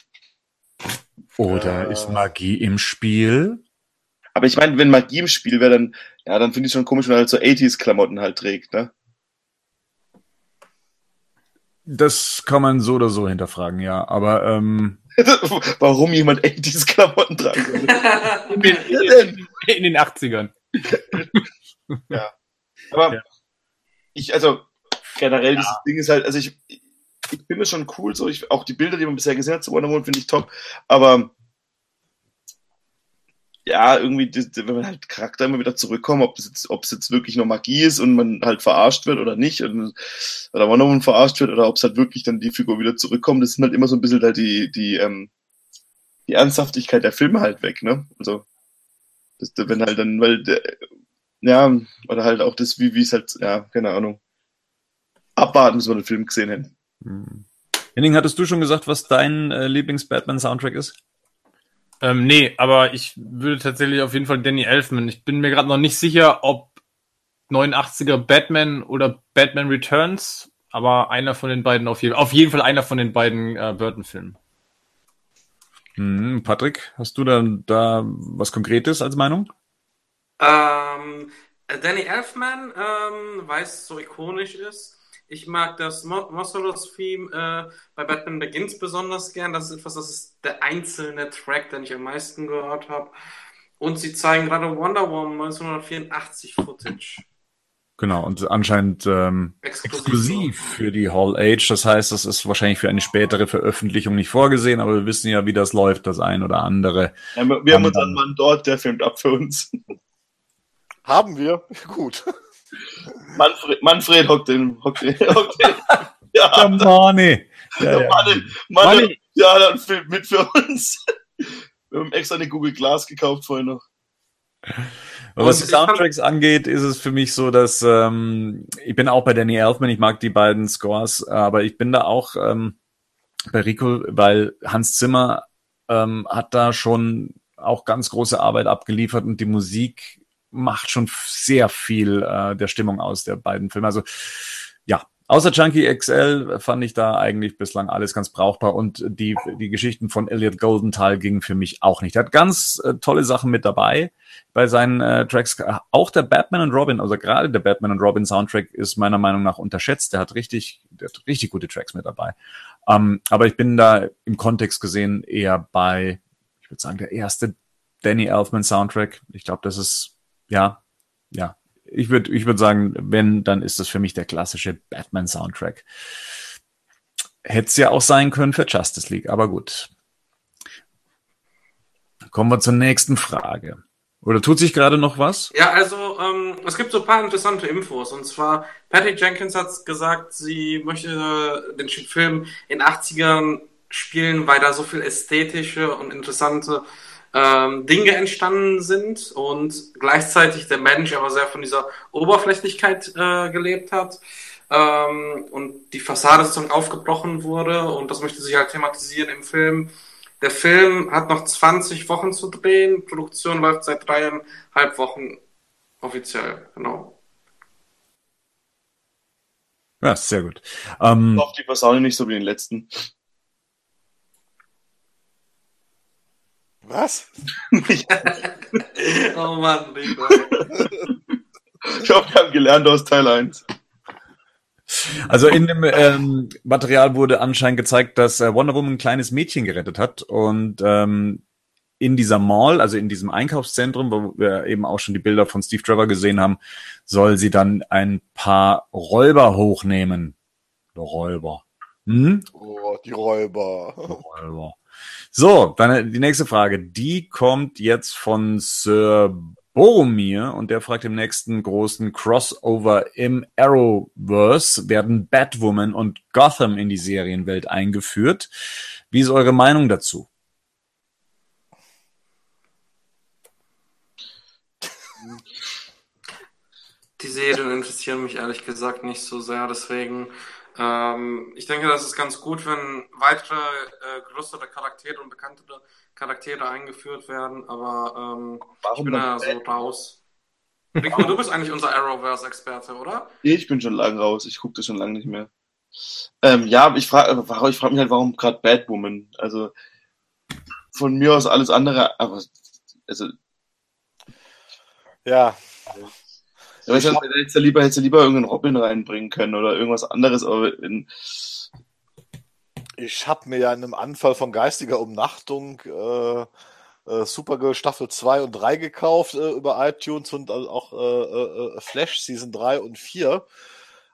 Oder Äh. ist Magie im Spiel? Aber ich meine, wenn Magie im Spiel wäre, dann, ja, dann finde ich schon komisch, wenn er halt so 80s-Klamotten halt trägt, ne? Das kann man so oder so hinterfragen, ja. Aber ähm, Warum jemand 80s-Klamotten tragen würde. In den, in den 80ern. Aber Ja. ich, also generell, dieses Ding ist halt, also ich, ich finde es schon cool, so ich, auch die Bilder, die man bisher gesehen hat zu Wonder Woman, finde ich top, aber ja, irgendwie, wenn man halt Charakter immer wieder zurückkommt, ob es jetzt, ob es jetzt wirklich nur Magie ist und man halt verarscht wird oder nicht, und, oder Wonder Woman verarscht wird, oder ob es halt wirklich dann die Figur wieder zurückkommt, das sind halt immer so ein bisschen halt die, die, ähm, die Ernsthaftigkeit der Filme halt weg, ne? Also, das, wenn halt dann, weil, ja, oder halt auch das, wie, wie es halt, ja, keine Ahnung. Abwarten, bis wir den Film gesehen hätten. hm. Henning, hattest du schon gesagt, was dein äh, Lieblings-Batman-Soundtrack ist? Ähm, nee, aber ich würde tatsächlich auf jeden Fall Danny Elfman. Ich bin mir gerade noch nicht sicher, ob 89er Batman oder Batman Returns, aber einer von den beiden auf jeden Auf jeden Fall einer von den beiden äh, Burton-Filmen. Hm, Patrick, hast du da, da was Konkretes als Meinung? Ähm, Danny Elfman, ähm, weil es so ikonisch ist. Ich mag das Mo Mossolos-Theme äh, bei Batman Begins besonders gern. Das ist etwas, das ist der einzelne Track, den ich am meisten gehört habe. Und sie zeigen gerade Wonder Woman 1984 Footage. Genau, und anscheinend ähm, Exklusiv. exklusiv für die Hall Age. Das heißt, das ist wahrscheinlich für eine spätere Veröffentlichung nicht vorgesehen, aber wir wissen ja, wie das läuft, das ein oder andere. Ja, wir haben Dann- unseren Mann dort, der filmt ab für uns. Haben wir? Gut. Manfred, Manfred hockt den, hockt den, hockt den. Ja, Money. Ja, ja. Mann, Mann, Manni, Ja, dann filmt mit für uns. Wir haben extra eine Google Glass gekauft vorher noch. Aber was die Soundtracks angeht, ist es für mich so, dass ähm, ich bin auch bei Danny Elfman, ich mag die beiden Scores, aber ich bin da auch ähm, bei Rico, weil Hans Zimmer ähm, hat da schon auch ganz große Arbeit abgeliefert und die Musik macht schon sehr viel äh, der Stimmung aus der beiden Filme. Also ja, außer Junkie XL fand ich da eigentlich bislang alles ganz brauchbar und die, die Geschichten von Elliot Goldenthal gingen für mich auch nicht. Er hat ganz äh, tolle Sachen mit dabei bei seinen äh, Tracks. Auch der Batman und Robin, also gerade der Batman und Robin Soundtrack ist meiner Meinung nach unterschätzt. Der hat richtig, der hat richtig gute Tracks mit dabei. Ähm, aber ich bin da im Kontext gesehen eher bei, ich würde sagen, der erste Danny Elfman Soundtrack. Ich glaube, das ist ja, ja, ich würde ich würd sagen, wenn, dann ist das für mich der klassische Batman-Soundtrack. Hätte es ja auch sein können für Justice League, aber gut. Kommen wir zur nächsten Frage. Oder tut sich gerade noch was? Ja, also ähm, es gibt so ein paar interessante Infos. Und zwar, Patty Jenkins hat gesagt, sie möchte den Film in 80ern spielen, weil da so viel ästhetische und interessante ähm, Dinge entstanden sind und gleichzeitig der Mensch aber sehr von dieser Oberflächlichkeit äh, gelebt hat ähm, und die Fassade sozusagen aufgebrochen wurde und das möchte sich halt thematisieren im Film. Der Film hat noch 20 Wochen zu drehen, Produktion läuft seit dreieinhalb Wochen offiziell, genau. Ja, sehr gut. Ähm, Auf die Fassade nicht so wie den letzten. Was? oh Mann, Rico. Ich hoffe, wir haben gelernt aus Teil 1. Also in dem ähm, Material wurde anscheinend gezeigt, dass äh, Wonder Woman ein kleines Mädchen gerettet hat und ähm, in dieser Mall, also in diesem Einkaufszentrum, wo wir eben auch schon die Bilder von Steve Trevor gesehen haben, soll sie dann ein paar Räuber hochnehmen. Räuber. Hm? Oh, die Räuber. Räuber. So, dann die nächste Frage. Die kommt jetzt von Sir Boromir und der fragt im nächsten großen Crossover im Arrowverse werden Batwoman und Gotham in die Serienwelt eingeführt. Wie ist eure Meinung dazu? Die Serien interessieren mich ehrlich gesagt nicht so sehr, deswegen ähm, ich denke, das ist ganz gut, wenn weitere äh, größere Charaktere und bekanntere Charaktere eingeführt werden, aber ähm, ich bin da so raus. Rico, du bist eigentlich unser Arrowverse-Experte, oder? Ich bin schon lange raus, ich gucke das schon lange nicht mehr. Ähm, ja, ich frage ich frag mich halt, warum gerade Batwoman? Also von mir aus alles andere, aber also. Ja. Aber ich, ich hab, hätte lieber, hätte lieber irgendeinen Robin reinbringen können oder irgendwas anderes, aber in, ich habe mir ja in einem Anfall von geistiger Umnachtung äh, äh, Supergirl Staffel 2 und 3 gekauft äh, über iTunes und auch äh, äh, Flash Season 3 und 4.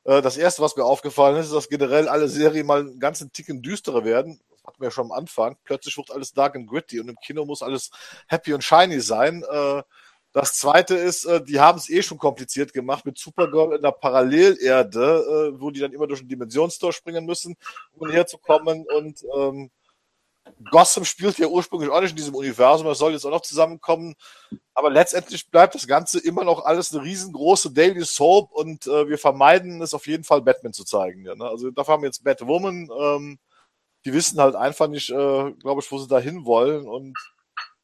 Äh, das erste, was mir aufgefallen ist, ist, dass generell alle Serien mal einen ganzen Ticken düsterer werden. Das hatten wir ja schon am Anfang. Plötzlich wird alles dark and gritty und im Kino muss alles happy und shiny sein. Das zweite ist, äh, die haben es eh schon kompliziert gemacht mit Supergirl in der Parallelerde, äh, wo die dann immer durch ein Dimensionstor springen müssen, um herzukommen. Und ähm, Gotham spielt ja ursprünglich auch nicht in diesem Universum, das soll jetzt auch noch zusammenkommen. Aber letztendlich bleibt das Ganze immer noch alles eine riesengroße Daily Soap und äh, wir vermeiden es auf jeden Fall, Batman zu zeigen. Ja, ne? Also dafür haben wir jetzt Batwoman. Ähm, die wissen halt einfach nicht, äh, glaube ich, wo sie da hin wollen. Und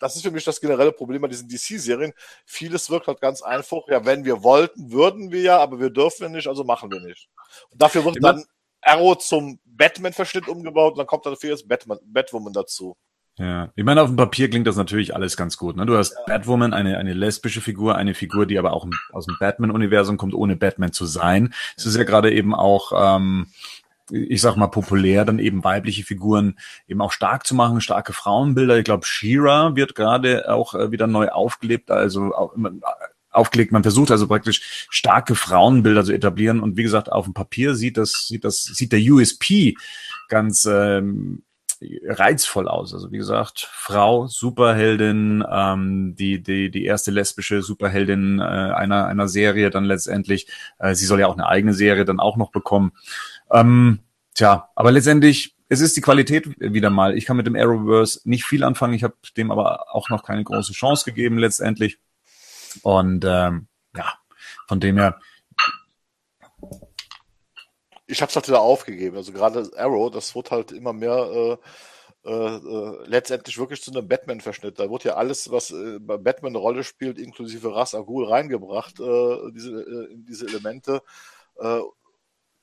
das ist für mich das generelle Problem bei diesen DC-Serien. Vieles wirkt halt ganz einfach. Ja, wenn wir wollten, würden wir ja, aber wir dürfen nicht, also machen wir nicht. Und dafür wird dann Arrow zum Batman-Verschnitt umgebaut und dann kommt dafür jetzt Batman, Batwoman dazu. Ja, ich meine, auf dem Papier klingt das natürlich alles ganz gut. Ne? Du hast ja. Batwoman, eine, eine lesbische Figur, eine Figur, die aber auch aus dem Batman-Universum kommt, ohne Batman zu sein. Es ist ja gerade eben auch ähm, ich sag mal, populär, dann eben weibliche Figuren eben auch stark zu machen, starke Frauenbilder. Ich glaube, Shira wird gerade auch äh, wieder neu aufgelebt, also aufgelegt. Man versucht also praktisch starke Frauenbilder zu etablieren. Und wie gesagt, auf dem Papier sieht das, sieht das, sieht der USP ganz ähm, reizvoll aus. Also wie gesagt, Frau, Superheldin, ähm, die, die, die erste lesbische Superheldin äh, einer, einer Serie dann letztendlich. Äh, sie soll ja auch eine eigene Serie dann auch noch bekommen. Ähm, tja, aber letztendlich es ist die Qualität wieder mal. Ich kann mit dem Arrowverse nicht viel anfangen. Ich habe dem aber auch noch keine große Chance gegeben letztendlich. Und ähm, ja, von dem her. Ich habe es halt wieder aufgegeben. Also gerade Arrow, das wird halt immer mehr äh, äh, äh, letztendlich wirklich zu einem Batman-Verschnitt. Da wird ja alles, was äh, bei Batman eine Rolle spielt, inklusive Ras Al Ghul reingebracht, äh, diese, äh, diese Elemente.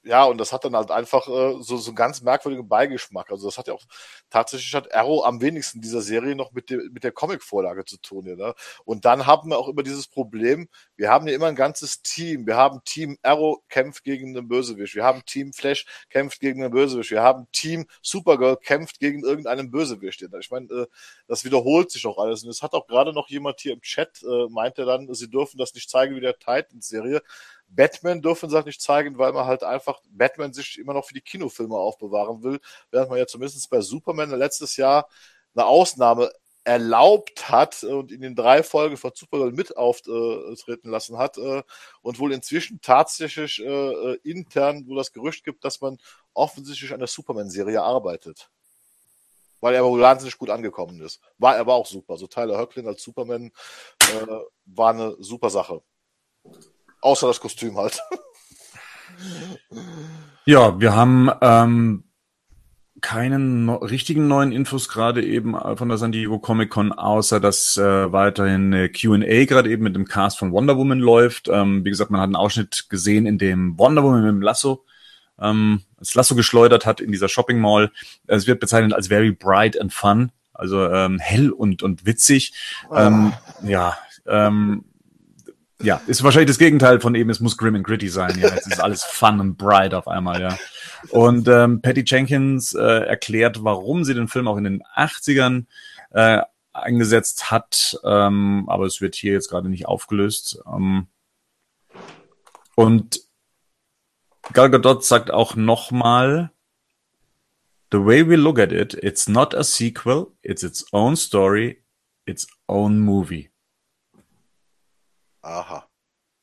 Ja, und das hat dann halt einfach äh, so, so einen ganz merkwürdigen Beigeschmack. Also das hat ja auch tatsächlich hat Arrow am wenigsten dieser Serie noch mit, de, mit der Comic-Vorlage zu tun. Ja, ne? Und dann haben wir auch immer dieses Problem, wir haben ja immer ein ganzes Team. Wir haben Team Arrow kämpft gegen einen Bösewicht. Wir haben Team Flash kämpft gegen einen Bösewicht. Wir haben Team Supergirl kämpft gegen irgendeinen Bösewicht. Ja, ich meine, äh, das wiederholt sich auch alles. Und es hat auch gerade noch jemand hier im Chat, äh, meinte dann, sie dürfen das nicht zeigen wie der Titans-Serie. Batman dürfen sie halt nicht zeigen, weil man halt einfach Batman sich immer noch für die Kinofilme aufbewahren will, während man ja zumindest bei Superman letztes Jahr eine Ausnahme erlaubt hat und in den drei Folgen von Supergirl mit auftreten lassen hat äh, und wohl inzwischen tatsächlich äh, intern wo das Gerücht gibt, dass man offensichtlich an der Superman-Serie arbeitet. Weil er wohl wahnsinnig gut angekommen ist. War er aber auch super. So Tyler Höcklin als Superman äh, war eine super Sache. Außer das Kostüm halt. Ja, wir haben ähm, keinen no richtigen neuen Infos gerade eben von der San Diego Comic Con, außer dass äh, weiterhin äh, Q&A gerade eben mit dem Cast von Wonder Woman läuft. Ähm, wie gesagt, man hat einen Ausschnitt gesehen, in dem Wonder Woman mit dem Lasso ähm, das Lasso geschleudert hat in dieser Shopping Mall. Es wird bezeichnet als very bright and fun, also ähm, hell und und witzig. Ähm, ja, ähm, ja, ist wahrscheinlich das Gegenteil von eben, es muss grim and gritty sein. Ja, jetzt ist alles fun and bright auf einmal, ja. Und ähm, Patty Jenkins äh, erklärt, warum sie den Film auch in den 80ern äh, eingesetzt hat, ähm, aber es wird hier jetzt gerade nicht aufgelöst. Ähm, und Gal Gadot sagt auch nochmal, The way we look at it, it's not a sequel, it's its own story, its own movie. Aha.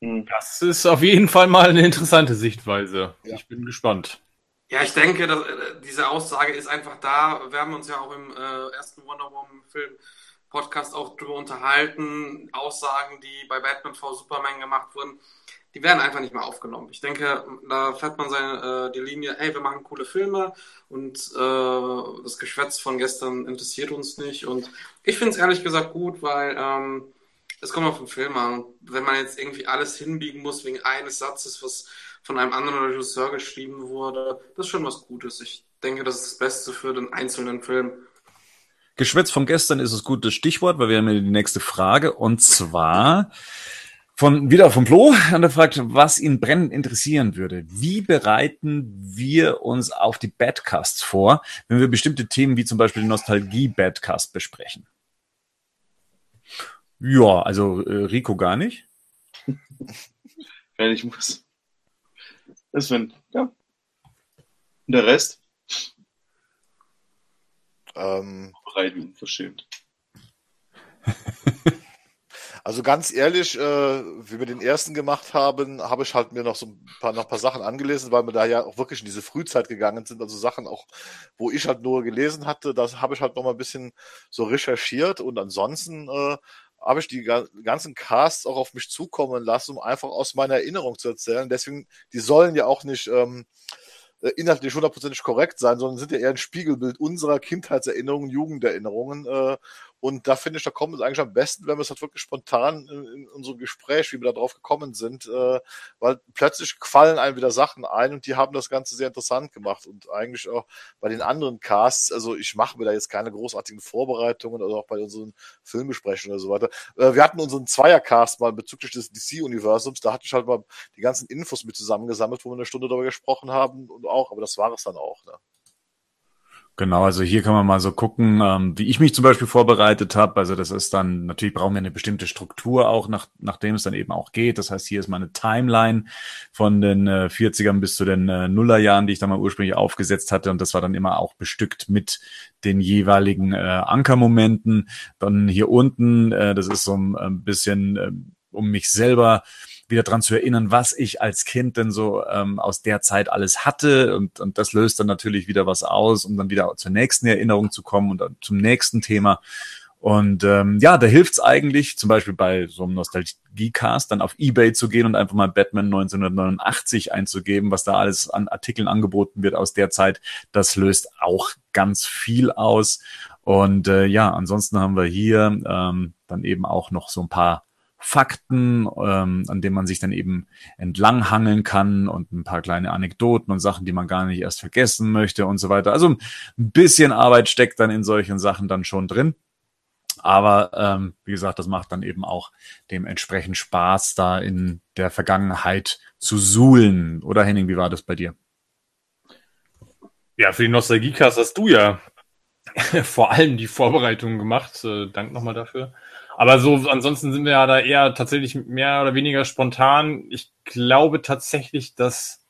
Hm. Das ist auf jeden Fall mal eine interessante Sichtweise. Ja. Ich bin gespannt. Ja, ich denke, dass, äh, diese Aussage ist einfach da. Wir haben uns ja auch im äh, ersten Wonder Woman Film Podcast auch drüber unterhalten. Aussagen, die bei Batman v Superman gemacht wurden, die werden einfach nicht mehr aufgenommen. Ich denke, da fährt man seine, äh, die Linie, hey, wir machen coole Filme und äh, das Geschwätz von gestern interessiert uns nicht. Und ich finde es ehrlich gesagt gut, weil ähm, es kommt auf den Film an. Wenn man jetzt irgendwie alles hinbiegen muss wegen eines Satzes, was von einem anderen Regisseur geschrieben wurde, das ist schon was Gutes. Ich denke, das ist das Beste für den einzelnen Film. Geschwätz von gestern ist das gute Stichwort, weil wir haben ja die nächste Frage und zwar von wieder vom Flo, und er fragt, was ihn brennend interessieren würde. Wie bereiten wir uns auf die Badcasts vor, wenn wir bestimmte Themen wie zum Beispiel die Nostalgie-Badcast besprechen? Ja, also äh, Rico gar nicht. Wenn ich muss. Das wenn, ja. Und der Rest? Ähm, Bereiten, unverschämt. Also ganz ehrlich, äh, wie wir den ersten gemacht haben, habe ich halt mir noch so ein paar, noch ein paar Sachen angelesen, weil wir da ja auch wirklich in diese Frühzeit gegangen sind. Also Sachen auch, wo ich halt nur gelesen hatte, das habe ich halt noch mal ein bisschen so recherchiert und ansonsten äh, habe ich die ga- ganzen Casts auch auf mich zukommen lassen, um einfach aus meiner Erinnerung zu erzählen. Deswegen, die sollen ja auch nicht ähm, äh, inhaltlich hundertprozentig korrekt sein, sondern sind ja eher ein Spiegelbild unserer Kindheitserinnerungen, Jugenderinnerungen. Äh, und da finde ich, da kommt es eigentlich am besten, wenn wir es halt wirklich spontan in, in unserem Gespräch, wie wir da drauf gekommen sind, äh, weil plötzlich fallen einem wieder Sachen ein und die haben das Ganze sehr interessant gemacht. Und eigentlich auch bei den anderen Casts, also ich mache mir da jetzt keine großartigen Vorbereitungen oder auch bei unseren Filmbesprechungen oder so weiter. Äh, wir hatten unseren Zweiercast mal bezüglich des DC-Universums, da hatte ich halt mal die ganzen Infos mit zusammengesammelt, wo wir eine Stunde darüber gesprochen haben und auch, aber das war es dann auch. Ne? Genau, also hier kann man mal so gucken, ähm, wie ich mich zum Beispiel vorbereitet habe. Also das ist dann, natürlich brauchen wir eine bestimmte Struktur auch, nach, nachdem es dann eben auch geht. Das heißt, hier ist meine Timeline von den äh, 40ern bis zu den äh, Nullerjahren, die ich da mal ursprünglich aufgesetzt hatte. Und das war dann immer auch bestückt mit den jeweiligen äh, Ankermomenten. Dann hier unten, äh, das ist so ein, ein bisschen äh, um mich selber wieder dran zu erinnern, was ich als Kind denn so ähm, aus der Zeit alles hatte. Und, und das löst dann natürlich wieder was aus, um dann wieder zur nächsten Erinnerung zu kommen und zum nächsten Thema. Und ähm, ja, da hilft's eigentlich, zum Beispiel bei so einem Nostalgie-Cast, dann auf Ebay zu gehen und einfach mal Batman 1989 einzugeben, was da alles an Artikeln angeboten wird aus der Zeit. Das löst auch ganz viel aus. Und äh, ja, ansonsten haben wir hier ähm, dann eben auch noch so ein paar Fakten, ähm, an denen man sich dann eben entlanghangeln kann und ein paar kleine Anekdoten und Sachen, die man gar nicht erst vergessen möchte und so weiter. Also ein bisschen Arbeit steckt dann in solchen Sachen dann schon drin. Aber ähm, wie gesagt, das macht dann eben auch dementsprechend Spaß, da in der Vergangenheit zu suhlen. Oder Henning, wie war das bei dir? Ja, für die Nostalgiecast hast du ja vor allem die Vorbereitungen gemacht. Äh, Dank nochmal dafür. Aber so, ansonsten sind wir ja da eher tatsächlich mehr oder weniger spontan. Ich glaube tatsächlich, dass,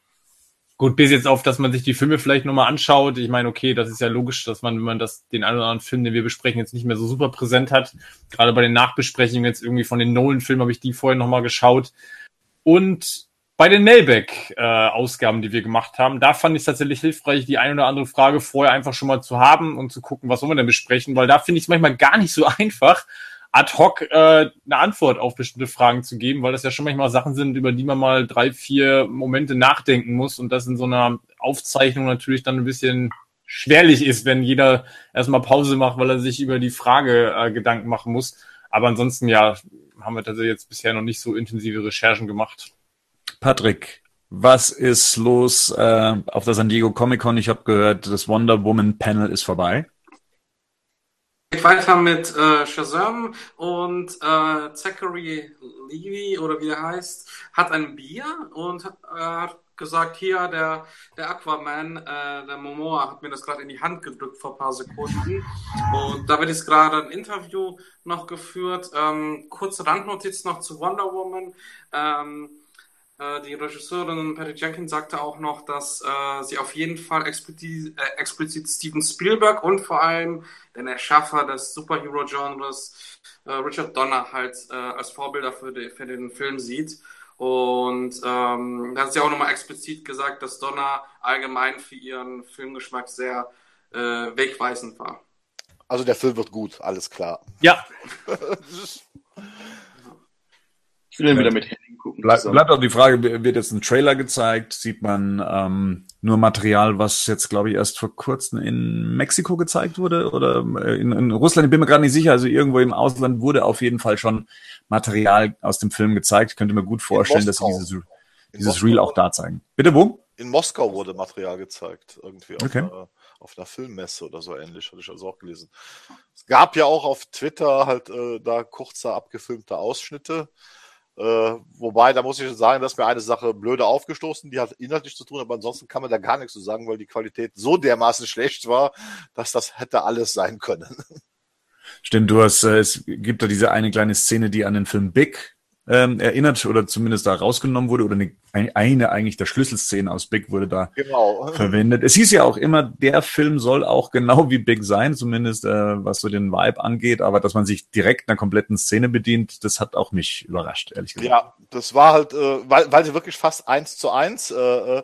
gut, bis jetzt auf, dass man sich die Filme vielleicht nochmal anschaut. Ich meine, okay, das ist ja logisch, dass man, wenn man das, den einen oder anderen Film, den wir besprechen, jetzt nicht mehr so super präsent hat. Gerade bei den Nachbesprechungen jetzt irgendwie von den Nolan-Filmen habe ich die vorher nochmal geschaut. Und bei den Mailback-Ausgaben, die wir gemacht haben, da fand ich es tatsächlich hilfreich, die ein oder andere Frage vorher einfach schon mal zu haben und zu gucken, was wollen wir denn besprechen, weil da finde ich es manchmal gar nicht so einfach, ad hoc äh, eine Antwort auf bestimmte Fragen zu geben, weil das ja schon manchmal Sachen sind, über die man mal drei, vier Momente nachdenken muss und das in so einer Aufzeichnung natürlich dann ein bisschen schwerlich ist, wenn jeder erstmal Pause macht, weil er sich über die Frage äh, Gedanken machen muss. Aber ansonsten, ja, haben wir tatsächlich jetzt bisher noch nicht so intensive Recherchen gemacht. Patrick, was ist los äh, auf der San Diego Comic Con? Ich habe gehört, das Wonder Woman Panel ist vorbei geht weiter mit äh, Shazam und äh, Zachary Levy oder wie er heißt, hat ein Bier und hat, äh, hat gesagt, hier der, der Aquaman, äh, der Momoa hat mir das gerade in die Hand gedrückt vor ein paar Sekunden und da wird jetzt gerade ein Interview noch geführt. Ähm, kurze Randnotiz noch zu Wonder Woman. Ähm, äh, die Regisseurin Patty Jenkins sagte auch noch, dass äh, sie auf jeden Fall explizit, äh, explizit Steven Spielberg und vor allem den Erschaffer des Superhero-Genres äh, Richard Donner halt äh, als Vorbilder für, die, für den Film sieht. Und ähm, da hat sie auch nochmal explizit gesagt, dass Donner allgemein für ihren Filmgeschmack sehr äh, wegweisend war. Also der Film wird gut, alles klar. Ja. ich will dann wieder mit Henning gucken. Bleib, bleibt auch die Frage, wird jetzt ein Trailer gezeigt? Sieht man ähm, nur Material, was jetzt, glaube ich, erst vor kurzem in Mexiko gezeigt wurde oder äh, in, in Russland? Ich bin mir gerade nicht sicher. Also irgendwo im Ausland wurde auf jeden Fall schon Material aus dem Film gezeigt. Ich könnte mir gut vorstellen, dass sie dieses, dieses Reel auch da zeigen. Bitte wo? In Moskau wurde Material gezeigt, irgendwie auf, okay. einer, auf einer Filmmesse oder so ähnlich, hatte ich also auch gelesen. Es gab ja auch auf Twitter halt äh, da kurze abgefilmte Ausschnitte äh, wobei, da muss ich sagen, dass mir eine Sache blöde aufgestoßen, die hat inhaltlich zu tun, aber ansonsten kann man da gar nichts zu sagen, weil die Qualität so dermaßen schlecht war, dass das hätte alles sein können. Stimmt, du hast, äh, es gibt da diese eine kleine Szene, die an den Film Big ähm, erinnert oder zumindest da rausgenommen wurde oder eine, eine eigentlich der Schlüsselszene aus Big wurde da genau. verwendet. Es hieß ja auch immer, der Film soll auch genau wie Big sein, zumindest äh, was so den Vibe angeht, aber dass man sich direkt einer kompletten Szene bedient, das hat auch mich überrascht, ehrlich gesagt. Ja, das war halt, äh, weil, weil sie wirklich fast eins zu eins äh,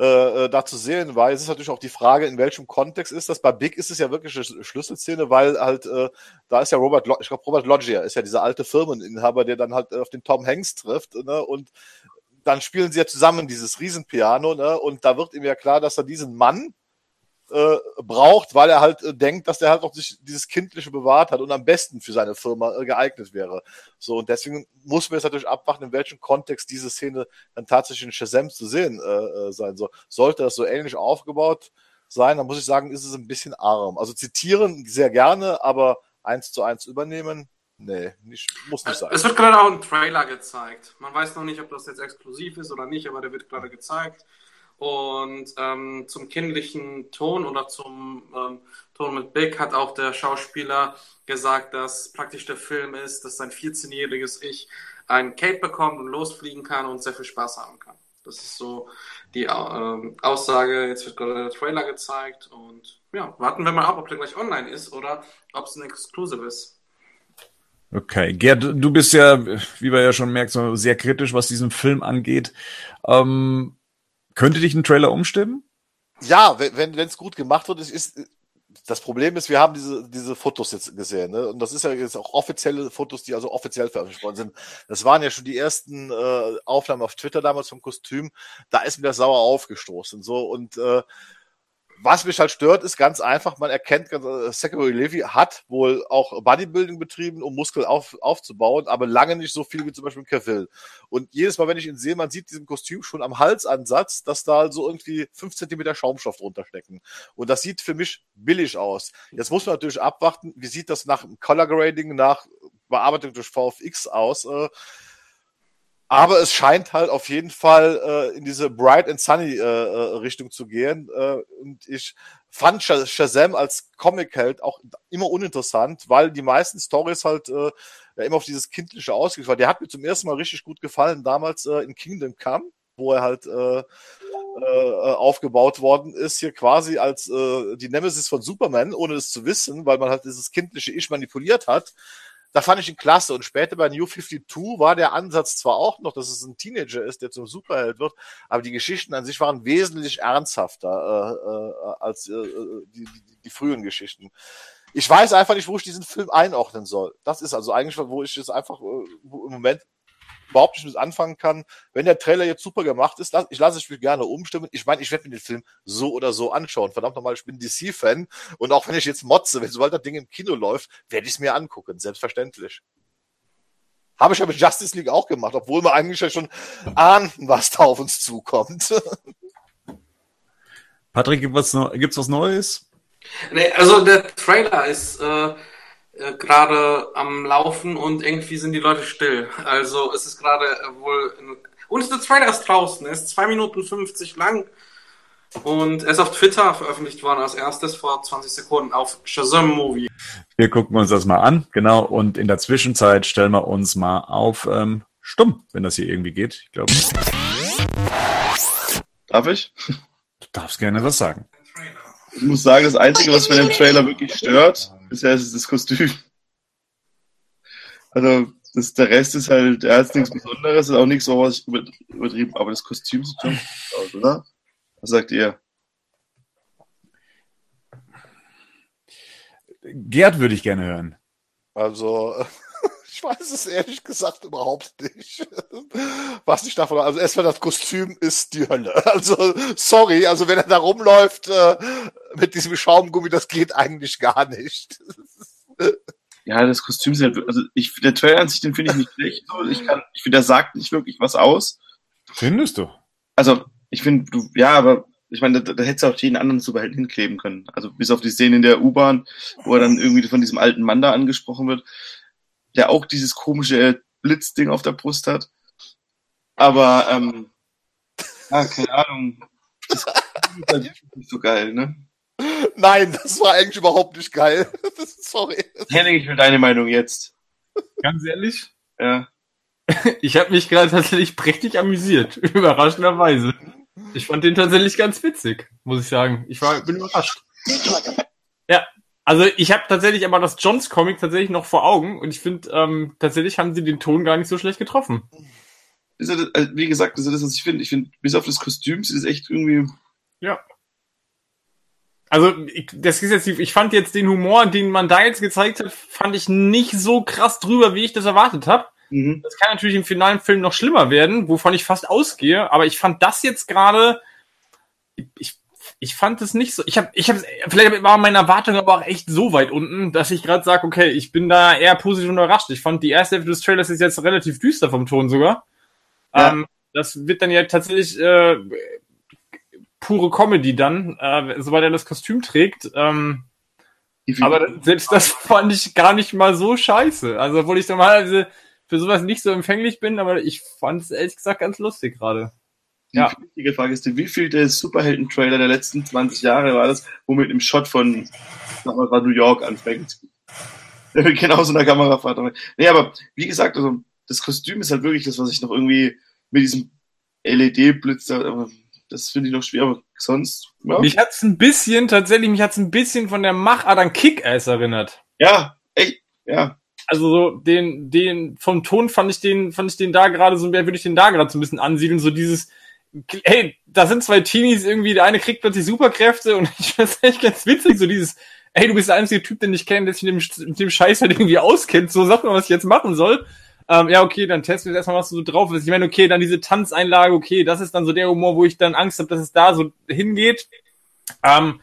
äh äh, äh, da zu sehen war. Es ist natürlich auch die Frage, in welchem Kontext ist das. Bei Big ist es ja wirklich eine Schlüsselszene, weil halt, äh, da ist ja Robert, ich glaube, Robert Loggia ist ja dieser alte Firmeninhaber, der dann halt auf den Tom Hanks trifft, ne, und dann spielen sie ja zusammen dieses Riesenpiano, ne, und da wird ihm ja klar, dass er diesen Mann, äh, braucht, weil er halt äh, denkt, dass der halt auch sich dieses Kindliche bewahrt hat und am besten für seine Firma äh, geeignet wäre. So, und deswegen muss man jetzt natürlich abwarten, in welchem Kontext diese Szene dann tatsächlich in Shazam zu sehen äh, äh, sein soll. Sollte das so ähnlich aufgebaut sein, dann muss ich sagen, ist es ein bisschen arm. Also zitieren sehr gerne, aber eins zu eins übernehmen, Nee, nicht, muss nicht sein. Es wird gerade auch ein Trailer gezeigt. Man weiß noch nicht, ob das jetzt exklusiv ist oder nicht, aber der wird gerade gezeigt. Und ähm, zum kindlichen Ton oder zum ähm, Ton mit Big hat auch der Schauspieler gesagt, dass praktisch der Film ist, dass sein 14-jähriges Ich ein Cape bekommt und losfliegen kann und sehr viel Spaß haben kann. Das ist so die ähm, Aussage. Jetzt wird gerade der Trailer gezeigt und ja, warten wir mal ab, ob der gleich online ist oder ob es ein Exclusive ist. Okay, Gerd, du bist ja, wie wir ja schon merkt, so sehr kritisch, was diesen Film angeht. Ähm, könnte dich ein Trailer umstimmen? Ja, wenn es gut gemacht wird, ist, ist das Problem ist, wir haben diese diese Fotos jetzt gesehen, ne? Und das ist ja jetzt auch offizielle Fotos, die also offiziell veröffentlicht worden sind. Das waren ja schon die ersten äh, Aufnahmen auf Twitter damals vom Kostüm. Da ist mir das sauer aufgestoßen, so und äh, was mich halt stört, ist ganz einfach, man erkennt, äh, Zachary Levy hat wohl auch Bodybuilding betrieben, um Muskel auf, aufzubauen, aber lange nicht so viel wie zum Beispiel Cavill. Und jedes Mal, wenn ich ihn sehe, man sieht diesem Kostüm schon am Halsansatz, dass da so irgendwie fünf Zentimeter Schaumstoff drunter stecken. Und das sieht für mich billig aus. Jetzt muss man natürlich abwarten, wie sieht das nach Color Grading, nach Bearbeitung durch VFX aus. Äh, aber es scheint halt auf jeden Fall äh, in diese Bright and Sunny äh, äh, Richtung zu gehen. Äh, und ich fand Shazam als Comic-Held auch immer uninteressant, weil die meisten Stories halt äh, ja immer auf dieses Kindliche ausgeht. Weil der hat mir zum ersten Mal richtig gut gefallen, damals äh, in Kingdom Come, wo er halt äh, äh, aufgebaut worden ist, hier quasi als äh, die Nemesis von Superman, ohne es zu wissen, weil man halt dieses kindliche Ich manipuliert hat da fand ich ihn klasse. Und später bei New 52 war der Ansatz zwar auch noch, dass es ein Teenager ist, der zum Superheld wird, aber die Geschichten an sich waren wesentlich ernsthafter äh, äh, als äh, die, die, die frühen Geschichten. Ich weiß einfach nicht, wo ich diesen Film einordnen soll. Das ist also eigentlich, wo ich es einfach äh, im Moment überhaupt nicht mit anfangen kann. Wenn der Trailer jetzt super gemacht ist, ich lasse es mich gerne umstimmen. Ich meine, ich werde mir den Film so oder so anschauen. Verdammt nochmal, ich bin DC-Fan. Und auch wenn ich jetzt motze, wenn sobald das Ding im Kino läuft, werde ich es mir angucken. Selbstverständlich. Habe ich ja mit Justice League auch gemacht, obwohl wir eigentlich ja schon ahnten, was da auf uns zukommt. Patrick, gibt's was, gibt's was Neues? Nee, also der Trailer ist äh, äh, gerade am Laufen und irgendwie sind die Leute still. Also es ist gerade äh, wohl. Ein, und der Trailer ist draußen. Er ist zwei Minuten 50 lang. Und er ist auf Twitter veröffentlicht worden als erstes vor 20 Sekunden auf Shazam Movie. Wir gucken uns das mal an, genau. Und in der Zwischenzeit stellen wir uns mal auf ähm, stumm, wenn das hier irgendwie geht. Ich glaube. Darf ich? Du darfst gerne was sagen. Ich muss sagen, das Einzige, was mir im Trailer wirklich stört, bisher ist es das Kostüm. Also, das, der Rest ist halt, er hat nichts Besonderes, ist auch nichts so was übertrieben, aber das Kostüm sieht schon gut aus, oder? Was sagt ihr? Gerd würde ich gerne hören. Also, ich weiß es ehrlich gesagt überhaupt nicht. Was ich davon, also erstmal das Kostüm ist die Hölle. Also, sorry, also wenn er da rumläuft äh, mit diesem Schaumgummi, das geht eigentlich gar nicht. Ja, das Kostüm ist halt, also ich, der Trailer an sich, den finde ich nicht schlecht. Ich kann, ich finde, der sagt nicht wirklich was aus. Findest du? Also, ich finde, du, ja, aber ich meine, da, da hättest du auch jeden anderen Superhelden hinkleben können. Also bis auf die Szene in der U-Bahn, wo er dann irgendwie von diesem alten Mann da angesprochen wird der auch dieses komische Blitzding auf der Brust hat. Aber, ähm, ah, keine Ahnung. Das ist halt nicht so geil, ne? Nein, das war eigentlich überhaupt nicht geil. Sorry. Henning, ich will deine Meinung jetzt. Ganz ehrlich? Ja. Ich habe mich gerade tatsächlich prächtig amüsiert, überraschenderweise. Ich fand den tatsächlich ganz witzig, muss ich sagen. Ich war, bin überrascht. Ja, also ich habe tatsächlich aber das Johns Comic tatsächlich noch vor Augen und ich finde, ähm, tatsächlich haben sie den Ton gar nicht so schlecht getroffen. Also wie gesagt, das ist das, was ich finde. Ich finde, bis auf das Kostüm ist es echt irgendwie. Ja. Also, ich, das ist jetzt, ich fand jetzt den Humor, den man da jetzt gezeigt hat, fand ich nicht so krass drüber, wie ich das erwartet habe. Mhm. Das kann natürlich im finalen Film noch schlimmer werden, wovon ich fast ausgehe, aber ich fand das jetzt gerade, ich, ich fand es nicht so. Ich habe, ich habe, vielleicht war meine Erwartung aber auch echt so weit unten, dass ich gerade sage, okay, ich bin da eher positiv überrascht. Ich fand die erste Hälfte des Trailers ist jetzt relativ düster vom Ton sogar. Ja. Ähm, das wird dann ja tatsächlich äh, pure Comedy dann, äh, sobald er das Kostüm trägt. Ähm, aber selbst das fand ich gar nicht mal so scheiße. Also, obwohl ich normalerweise für sowas nicht so empfänglich bin, aber ich fand es ehrlich gesagt ganz lustig gerade. Die ja. wichtige Frage ist, wie viel der Superhelden-Trailer der letzten 20 Jahre war das, wo mit einem Shot von sag mal, New York anfängt? Genau so einer Kamerafahrt. Nee, aber wie gesagt, also das Kostüm ist halt wirklich das, was ich noch irgendwie mit diesem LED-Blitz, das finde ich noch schwer, aber sonst. Ja. Mich hat's ein bisschen, tatsächlich, mich hat's ein bisschen von der Machart an Kick-Ass erinnert. Ja, echt, ja. Also so den, den, vom Ton fand ich den, fand ich den da gerade so, würde ich den da gerade so ein bisschen ansiedeln, so dieses, hey, da sind zwei Teenies irgendwie, der eine kriegt plötzlich Superkräfte und ich finde es echt ganz witzig, so dieses, ey, du bist der einzige Typ, den ich kenne, der sich mit dem, mit dem Scheiß halt irgendwie auskennt, so sag mal, was ich jetzt machen soll. Ähm, ja, okay, dann testen wir erstmal, was du so drauf bist. Ich meine, okay, dann diese Tanzeinlage, okay, das ist dann so der Humor, wo ich dann Angst habe, dass es da so hingeht. Ähm,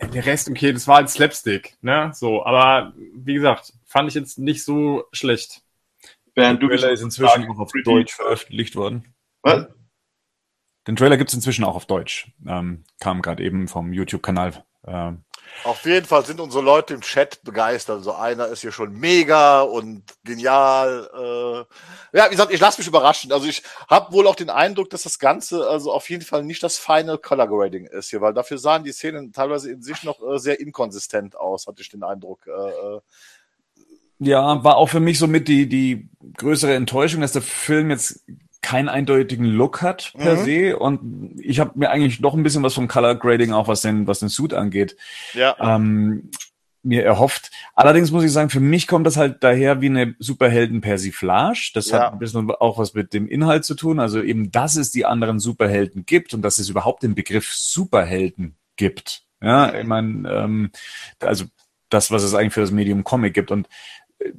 der Rest, okay, das war halt Slapstick, ne? So, aber wie gesagt, fand ich jetzt nicht so schlecht. Bernd, du Trailer ist inzwischen auch auf Deutsch veröffentlicht worden. Was? Den Trailer gibt's inzwischen auch auf Deutsch. Ähm, kam gerade eben vom YouTube-Kanal äh, auf jeden Fall sind unsere Leute im Chat begeistert. Also einer ist hier schon mega und genial. Äh, ja, wie gesagt, ich lasse mich überraschen. Also ich habe wohl auch den Eindruck, dass das Ganze also auf jeden Fall nicht das Final Color Grading ist hier, weil dafür sahen die Szenen teilweise in sich noch äh, sehr inkonsistent aus, hatte ich den Eindruck. Äh, äh. ja, war auch für mich so mit die, die größere Enttäuschung, dass der Film jetzt keinen eindeutigen Look hat per mhm. se und ich habe mir eigentlich noch ein bisschen was vom Color Grading auch was den was den Suit angeht ja. ähm, mir erhofft. Allerdings muss ich sagen, für mich kommt das halt daher wie eine Superhelden-Persiflage. Das ja. hat ein bisschen auch was mit dem Inhalt zu tun. Also eben, dass es die anderen Superhelden gibt und dass es überhaupt den Begriff Superhelden gibt. Ja, ich meine, ähm, also das, was es eigentlich für das Medium Comic gibt. Und äh,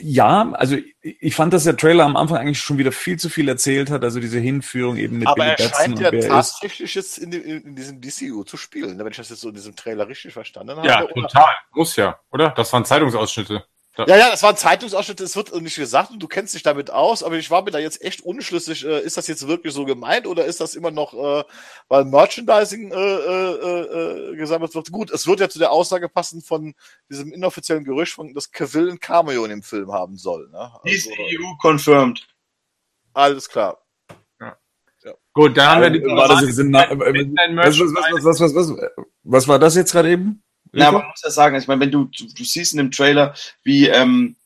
ja, also ich fand, dass der Trailer am Anfang eigentlich schon wieder viel zu viel erzählt hat, also diese Hinführung eben mit Aber Billy er scheint ja tatsächlich jetzt in, in, diesem DCU zu spielen, ne, wenn ich das jetzt so in diesem Trailer richtig verstanden habe. Ja, total. Muss ja, oder? Das waren Zeitungsausschnitte. Ja, ja, das war ein Zeitungsausschnitt, es wird nicht gesagt und du kennst dich damit aus, aber ich war mir da jetzt echt unschlüssig, äh, ist das jetzt wirklich so gemeint oder ist das immer noch, äh, weil Merchandising äh, äh, äh, gesammelt wird? Gut, es wird ja zu der Aussage passen von diesem inoffiziellen Gerücht, von, dass Cavill ein Cameo in dem Film haben soll. Ne? Also, DCU confirmed. Alles klar. Ja. Ja. Gut, da haben wir die äh, was, was, was, was, was, was war das jetzt gerade eben? Ja, man muss ja sagen, ich meine, wenn du, du, du siehst in dem Trailer, wie, ähm,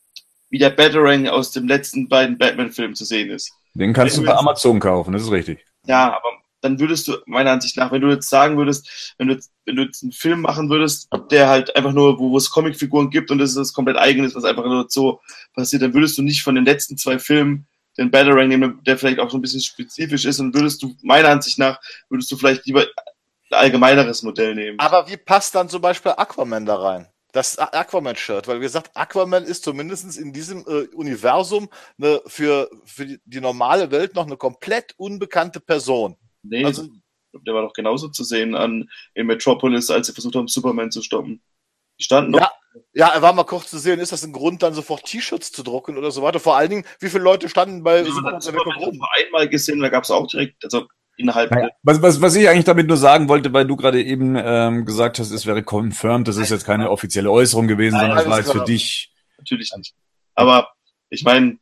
wie der Batarang aus dem letzten beiden Batman-Filmen zu sehen ist. Den kannst wenn du bei Amazon kaufen, das ist richtig. Ja, aber dann würdest du, meiner Ansicht nach, wenn du jetzt sagen würdest, wenn du jetzt, wenn du jetzt einen Film machen würdest, der halt einfach nur, wo, wo es Comicfiguren gibt und das ist das komplett eigenes, was einfach nur so passiert, dann würdest du nicht von den letzten zwei Filmen den Batarang nehmen, der vielleicht auch so ein bisschen spezifisch ist und würdest du, meiner Ansicht nach, würdest du vielleicht lieber allgemeineres Modell nehmen. Aber wie passt dann zum Beispiel Aquaman da rein? Das Aquaman-Shirt, weil wie gesagt, Aquaman ist zumindest in diesem äh, Universum eine, für, für die, normale Welt noch eine komplett unbekannte Person. Nee, also, der war doch genauso zu sehen an in Metropolis, als sie versucht haben, Superman zu stoppen. Die standen noch. Ja, ja, er war mal kurz zu sehen, ist das ein Grund, dann sofort T-Shirts zu drucken oder so weiter? Vor allen Dingen, wie viele Leute standen bei ja, Superman, Superman einmal gesehen, da gab es auch direkt, also innerhalb. Naja, was, was, was ich eigentlich damit nur sagen wollte, weil du gerade eben ähm, gesagt hast, es wäre confirmed, das ist jetzt keine offizielle Äußerung gewesen, Nein, sondern es war jetzt für dich. Natürlich nicht. Aber ich meine,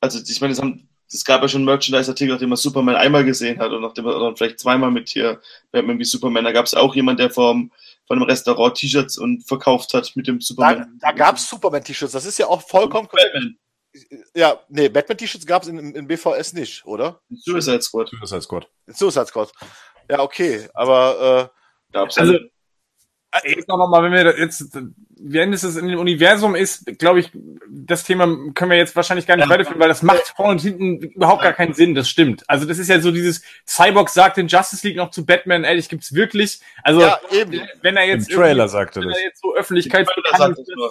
also ich meine, es haben es gab ja schon Merchandise-Artikel, nachdem man Superman einmal gesehen hat und nachdem man dann vielleicht zweimal mit hier Batman wie Superman. Da gab es auch jemand, der vom, von einem Restaurant T-Shirts und verkauft hat mit dem Superman. Da, da gab es Superman-T-Shirts. Das ist ja auch vollkommen. Batman. Ja, nee, Batman-T-Shirts gab es in, in, BVS nicht, oder? Suicide Squad. Suicide Squad. Suicide Squad. Ja, okay, aber äh, also, jetzt noch mal, wenn wir jetzt, wenn es in dem Universum ist, glaube ich, das Thema können wir jetzt wahrscheinlich gar nicht ja. weiterführen, weil das macht vorne und hinten überhaupt gar keinen Sinn. Das stimmt. Also das ist ja so dieses Cyborg sagt in Justice League noch zu Batman, ehrlich gibt's wirklich. Also ja, wenn er jetzt Im Trailer sagte wenn er jetzt so Öffentlichkeit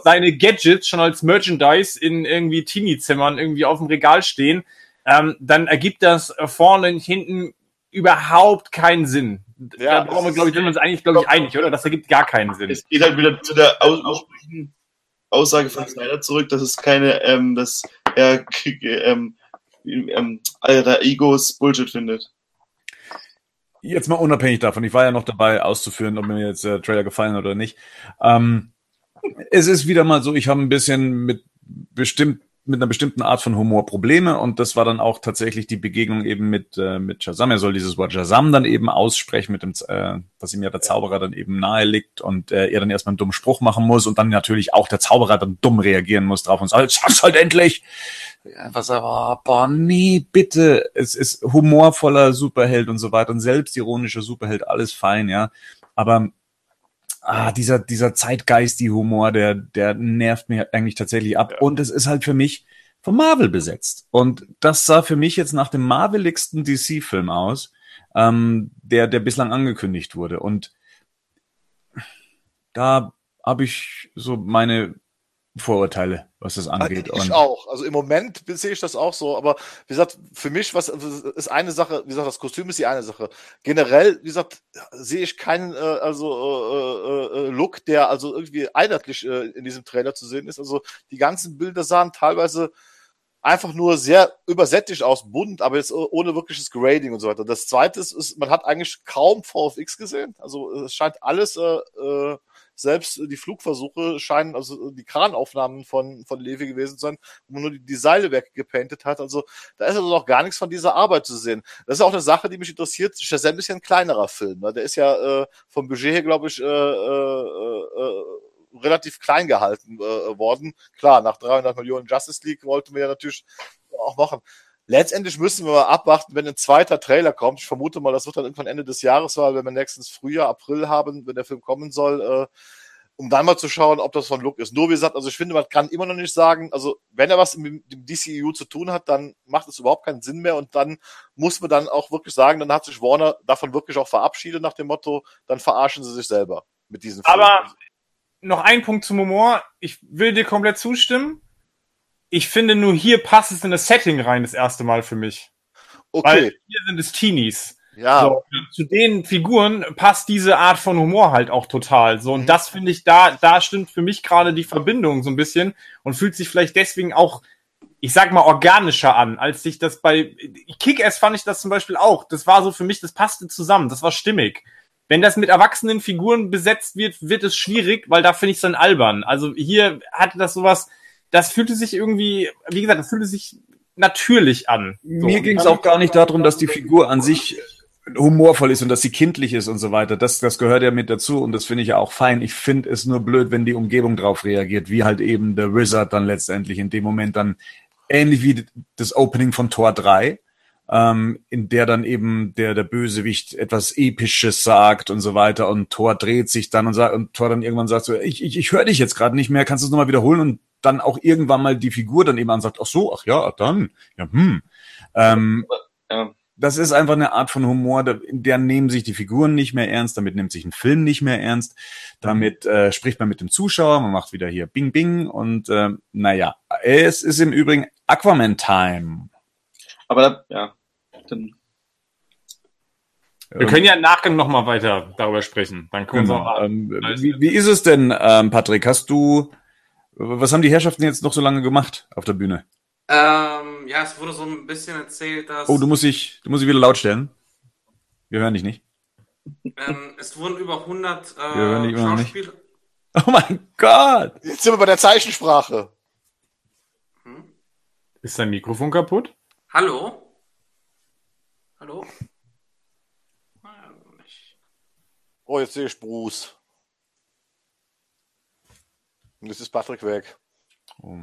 seine Gadgets schon als Merchandise in irgendwie Teenie-Zimmern irgendwie auf dem Regal stehen, ähm, dann ergibt das vorne und hinten überhaupt keinen Sinn. Ja, da brauchen wir, glaube ich, sind wir uns eigentlich, glaube ich, einig, oder? Das ergibt gar keinen Sinn. Es geht halt wieder zu der ursprünglichen Aussage von Snyder zurück, dass es keine, ähm, dass er ähm, ähm, alter Egos Bullshit findet. Jetzt mal unabhängig davon, ich war ja noch dabei auszuführen, ob mir jetzt der Trailer gefallen hat oder nicht. Ähm, es ist wieder mal so, ich habe ein bisschen mit bestimmt mit einer bestimmten Art von Humor Probleme und das war dann auch tatsächlich die Begegnung eben mit äh, mit Shazam. Er soll dieses Wort Shazam dann eben aussprechen mit dem, äh, was ihm ja der Zauberer dann eben nahe liegt und äh, er dann erstmal einen dummen Spruch machen muss und dann natürlich auch der Zauberer dann dumm reagieren muss drauf und sagt, sag's halt endlich. Was aber, boah, nee, bitte. Es ist humorvoller Superheld und so weiter und selbstironischer Superheld, alles fein, ja. Aber ah, dieser, dieser Zeitgeist-Humor, der, der nervt mir eigentlich tatsächlich ab. Ja. Und es ist halt für mich von Marvel besetzt. Und das sah für mich jetzt nach dem marveligsten DC-Film aus, ähm, der, der bislang angekündigt wurde. Und da habe ich so meine Vorurteile, was das angeht. Ich auch. Also im Moment sehe ich das auch so. Aber wie gesagt, für mich was ist eine Sache. Wie gesagt, das Kostüm ist die eine Sache. Generell, wie gesagt, sehe ich keinen äh, also äh, äh, äh, Look, der also irgendwie einheitlich äh, in diesem Trailer zu sehen ist. Also die ganzen Bilder sahen teilweise einfach nur sehr übersättigt aus, bunt, aber jetzt ohne wirkliches Grading und so weiter. Das zweite ist, ist man hat eigentlich kaum VFX gesehen. Also es scheint alles äh, äh, selbst die Flugversuche scheinen, also die Kranaufnahmen von, von Levi gewesen zu sein, wo man nur die, die Seile weggepaintet hat. Also da ist also noch gar nichts von dieser Arbeit zu sehen. Das ist auch eine Sache, die mich interessiert. Ist ja ein kleinerer Film. Ne? Der ist ja äh, vom Budget her, glaube ich, äh, äh, äh, relativ klein gehalten äh, worden. Klar, nach 300 Millionen Justice League wollten wir ja natürlich auch machen. Letztendlich müssen wir mal abwarten, wenn ein zweiter Trailer kommt. Ich vermute mal, das wird dann irgendwann Ende des Jahres sein, wenn wir nächstens Frühjahr, April haben, wenn der Film kommen soll, äh, um dann mal zu schauen, ob das von Look ist. Nur wie gesagt, also ich finde, man kann immer noch nicht sagen, also wenn er was mit dem DCEU zu tun hat, dann macht es überhaupt keinen Sinn mehr und dann muss man dann auch wirklich sagen, dann hat sich Warner davon wirklich auch verabschiedet nach dem Motto, dann verarschen sie sich selber mit diesem Film. Aber noch ein Punkt zum Humor. Ich will dir komplett zustimmen. Ich finde nur hier passt es in das Setting rein das erste Mal für mich. okay, Weil hier sind es Teenies. ja, So, zu den Figuren passt diese Art von Humor halt auch total. So, und Mhm. das finde ich, da, da stimmt für mich gerade die Verbindung so ein bisschen und fühlt sich vielleicht deswegen auch, ich sag mal, organischer an, als sich das bei Kick-Ass fand ich das zum Beispiel auch. Das war so für mich, das passte zusammen, das war stimmig. Wenn das mit erwachsenen Figuren besetzt wird, wird es schwierig, weil da finde ich es dann albern. Also hier hatte das sowas, das fühlte sich irgendwie, wie gesagt, das fühlte sich natürlich an. So, Mir ging es auch gar nicht darum, dass die Figur an sich humorvoll ist und dass sie kindlich ist und so weiter. Das, das gehört ja mit dazu und das finde ich ja auch fein. Ich finde es nur blöd, wenn die Umgebung drauf reagiert, wie halt eben der Wizard dann letztendlich in dem Moment dann ähnlich wie das Opening von Tor 3, ähm, in der dann eben der, der Bösewicht etwas Episches sagt und so weiter und Thor dreht sich dann und sagt, und Thor dann irgendwann sagt so, ich, ich, ich höre dich jetzt gerade nicht mehr, kannst du es nochmal wiederholen und dann auch irgendwann mal die Figur dann eben ansagt, ach so, ach ja, dann, ja, hm. Ähm, Ja. das ist einfach eine Art von Humor, in der nehmen sich die Figuren nicht mehr ernst, damit nimmt sich ein Film nicht mehr ernst, damit äh, spricht man mit dem Zuschauer, man macht wieder hier Bing Bing und äh, naja, es ist im Übrigen Aquaman-Time. Aber da, ja, dann Wir können ja im Nachgang nochmal weiter darüber sprechen. Dann können wir Genau. auch Ähm, wie, wie ist es denn, ähm, Patrick? Hast du, was haben die Herrschaften jetzt noch so lange gemacht auf der Bühne? Ähm, ja, es wurde so ein bisschen erzählt, dass Oh, du musst dich, du musst dich wieder laut stellen. Wir hören dich nicht. ähm, es wurden über 100 Wir hören dich äh. Schauspieler. Oh mein Gott! jetzt sind wir bei der Zeichensprache. Hm? Ist dein Mikrofon kaputt? Hallo? Hallo? Oh, jetzt sehe ich Bruce. Und jetzt ist Patrick weg. Oh.